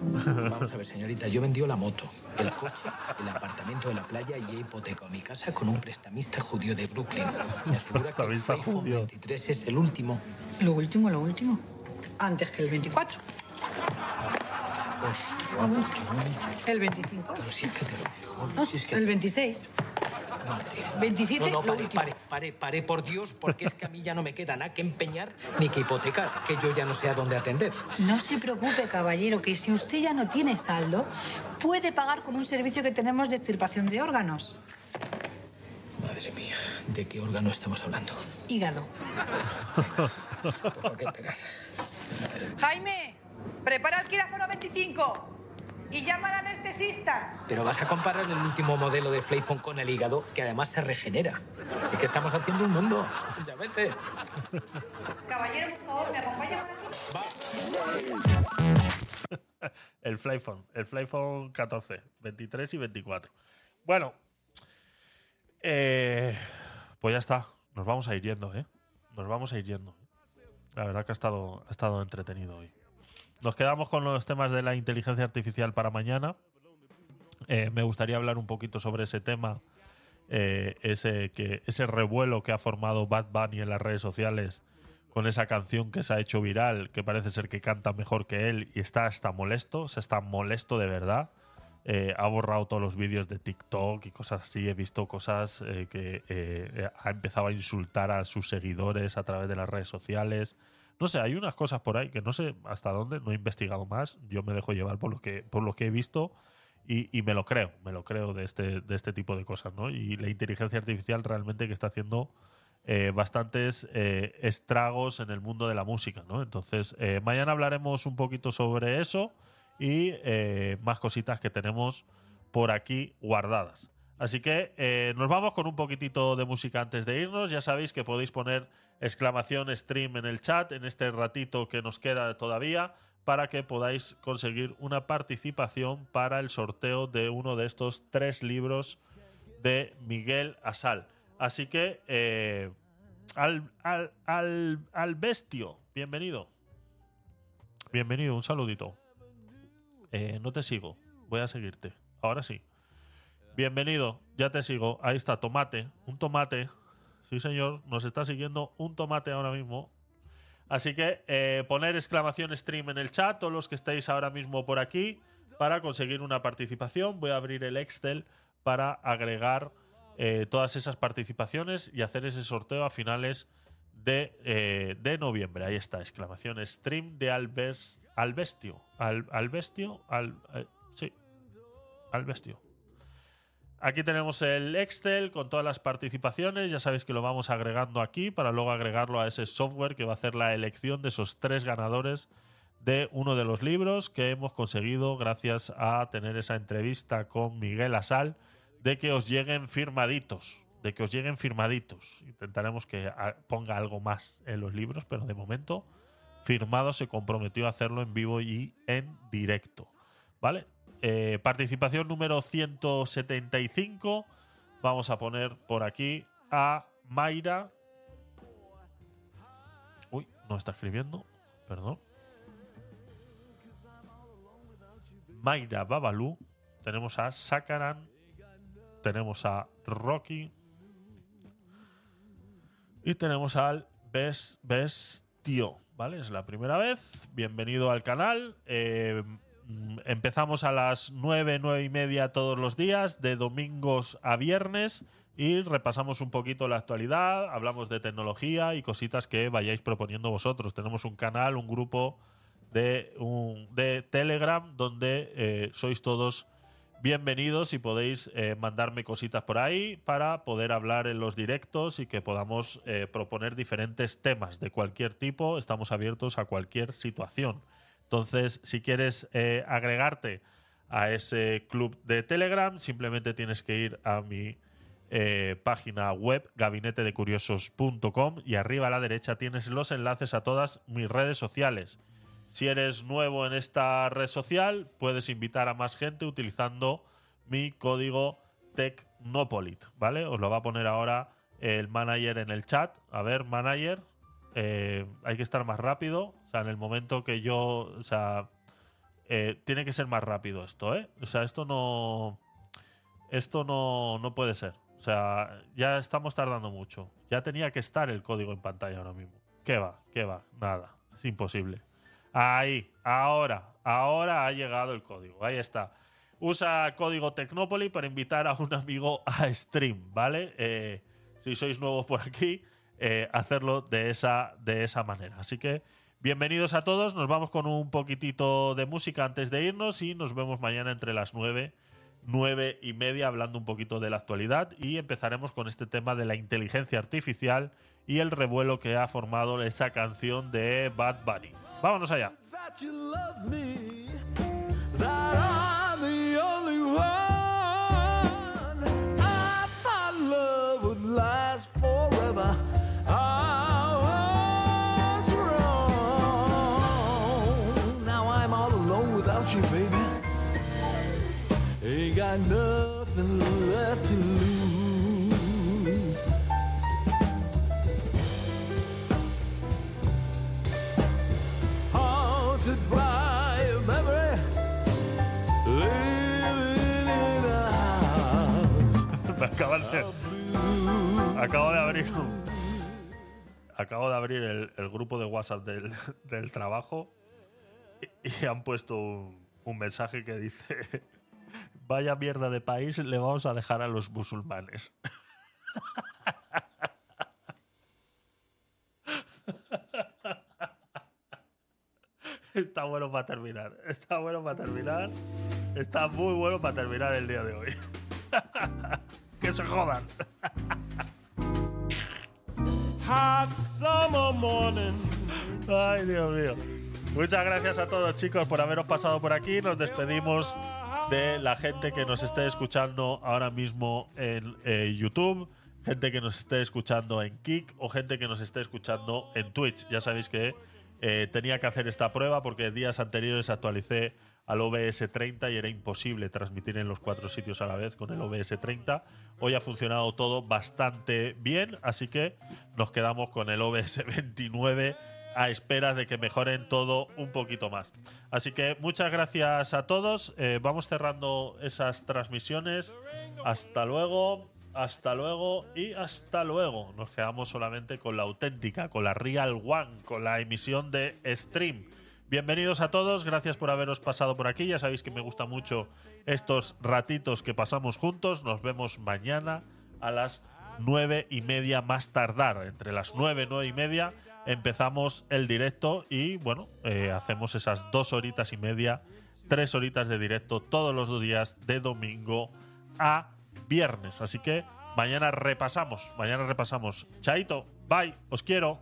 Vamos a ver, señorita, yo vendí la moto, el coche, el apartamento de la playa y he hipotecado mi casa con un prestamista judío de Brooklyn. Me asegura que el judío. 23 es el último. Lo último, lo último. Antes que el 24. El 25. Pero si es que te lo dejo. Si es que El 26. 27. No, no, pare, pare, pare, pare, por Dios, porque es que a mí ya no me queda nada que empeñar ni que hipotecar, que yo ya no sé a dónde atender. No se preocupe, caballero, que si usted ya no tiene saldo, puede pagar con un servicio que tenemos de extirpación de órganos. Madre mía, ¿de qué órgano estamos hablando? Hígado. ¿Por qué esperar? Jaime, prepara el quirófano 25 y llama al anestesista. Pero vas a comparar el último modelo de Flayphone con el hígado, que además se regenera. Es que estamos haciendo un mundo. Ya vete. Caballero, por favor, ¿me acompaña por aquí? el Flyphone, el Flyphone 14, 23 y 24. Bueno, eh, pues ya está. Nos vamos a ir yendo, ¿eh? Nos vamos a ir yendo. La verdad que ha estado, ha estado entretenido hoy. Nos quedamos con los temas de la inteligencia artificial para mañana. Eh, me gustaría hablar un poquito sobre ese tema, eh, ese, que, ese revuelo que ha formado Bad Bunny en las redes sociales con esa canción que se ha hecho viral, que parece ser que canta mejor que él y está hasta molesto, o sea, está molesto de verdad. Eh, ha borrado todos los vídeos de TikTok y cosas así. He visto cosas que ha empezado a insultar a sus seguidores a través de las redes sociales. No sé, hay unas cosas por ahí que no sé hasta dónde, no he investigado más. Yo me dejo llevar por lo que, por lo que he visto y, y me lo creo, me lo creo de este, de este tipo de cosas, ¿no? Y la inteligencia artificial realmente que está haciendo eh, bastantes eh, estragos en el mundo de la música, ¿no? Entonces, eh, mañana hablaremos un poquito sobre eso y más cositas que tenemos por aquí guardadas. Así que nos vamos con un poquitito de música antes de irnos. Ya sabéis que podéis poner exclamación stream en el chat en este ratito que nos queda todavía para que podáis conseguir una participación para el sorteo de uno de estos tres libros de Miguel Asal. Así que eh, al, al, al, al bestio, bienvenido. Bienvenido, un saludito. Eh, no te sigo, voy a seguirte. Ahora sí. Bienvenido, ya te sigo. Ahí está, tomate. Un tomate. Sí, señor, nos está siguiendo un tomate ahora mismo. Así que eh, poner exclamación stream en el chat, todos los que estéis ahora mismo por aquí, para conseguir una participación. Voy a abrir el Excel para agregar eh, todas esas participaciones y hacer ese sorteo a finales de, eh, de noviembre. Ahí está, exclamación stream de Albes, Albestio. Al, Albestio, al, eh, sí, Albestio. Aquí tenemos el Excel con todas las participaciones. Ya sabéis que lo vamos agregando aquí para luego agregarlo a ese software que va a hacer la elección de esos tres ganadores de uno de los libros que hemos conseguido gracias a tener esa entrevista con Miguel Asal de que os lleguen firmaditos. De que os lleguen firmaditos. Intentaremos que a- ponga algo más en los libros, pero de momento firmado se comprometió a hacerlo en vivo y en directo. ¿Vale? Eh, participación número 175. Vamos a poner por aquí a Mayra. Uy, no está escribiendo. Perdón. Mayra Babalu. Tenemos a Sakaran. Tenemos a Rocky. Y tenemos al Bes Bestio. ¿Vale? Es la primera vez. Bienvenido al canal. Eh, empezamos a las 9, 9 y media todos los días, de domingos a viernes. Y repasamos un poquito la actualidad, hablamos de tecnología y cositas que vayáis proponiendo vosotros. Tenemos un canal, un grupo de, un, de Telegram donde eh, sois todos bienvenidos y podéis eh, mandarme cositas por ahí para poder hablar en los directos y que podamos eh, proponer diferentes temas de cualquier tipo. Estamos abiertos a cualquier situación. Entonces, si quieres eh, agregarte a ese club de Telegram, simplemente tienes que ir a mi eh, página web gabinetedecuriosos.com y arriba a la derecha tienes los enlaces a todas mis redes sociales. Si eres nuevo en esta red social, puedes invitar a más gente utilizando mi código Tecnopolit, ¿vale? Os lo va a poner ahora el manager en el chat. A ver, manager, eh, hay que estar más rápido. O sea, en el momento que yo, o sea, eh, tiene que ser más rápido esto, ¿eh? O sea, esto no, esto no, no puede ser. O sea, ya estamos tardando mucho. Ya tenía que estar el código en pantalla ahora mismo. ¿Qué va? ¿Qué va? Nada. Es imposible. Ahí, ahora, ahora ha llegado el código. Ahí está. Usa código Tecnópoli para invitar a un amigo a stream, ¿vale? Eh, si sois nuevos por aquí, eh, hacerlo de esa, de esa manera. Así que bienvenidos a todos. Nos vamos con un poquitito de música antes de irnos y nos vemos mañana entre las 9 nueve y media hablando un poquito de la actualidad y empezaremos con este tema de la inteligencia artificial y el revuelo que ha formado esa canción de Bad Bunny. Vámonos allá. that got nothing left to lose. haunted by a memory. Living in a house. Me acaban de- acabo de abrir acabo de abrir el, el grupo de WhatsApp del, del trabajo y, y han puesto un, un mensaje que dice vaya mierda de país le vamos a dejar a los musulmanes. Está bueno para terminar. Está bueno para terminar. Está muy bueno para terminar el día de hoy. que se jodan. Hot summer morning. Ay, Dios mío. Muchas gracias a todos, chicos, por haberos pasado por aquí. Nos despedimos de la gente que nos esté escuchando ahora mismo en eh, YouTube, gente que nos esté escuchando en Kik o gente que nos esté escuchando en Twitch. Ya sabéis que eh, tenía que hacer esta prueba porque días anteriores actualicé al OBS 30 y era imposible transmitir en los cuatro sitios a la vez con el OBS 30. Hoy ha funcionado todo bastante bien, así que nos quedamos con el OBS 29 a esperas de que mejoren todo un poquito más. Así que muchas gracias a todos. Eh, vamos cerrando esas transmisiones. Hasta luego, hasta luego y hasta luego. Nos quedamos solamente con la auténtica, con la Real One, con la emisión de stream. Bienvenidos a todos, gracias por haberos pasado por aquí. Ya sabéis que me gusta mucho estos ratitos que pasamos juntos. Nos vemos mañana a las nueve y media más tardar. Entre las nueve, nueve y media empezamos el directo y bueno, eh, hacemos esas dos horitas y media, tres horitas de directo todos los días de domingo a viernes. Así que mañana repasamos, mañana repasamos. Chaito, bye, os quiero.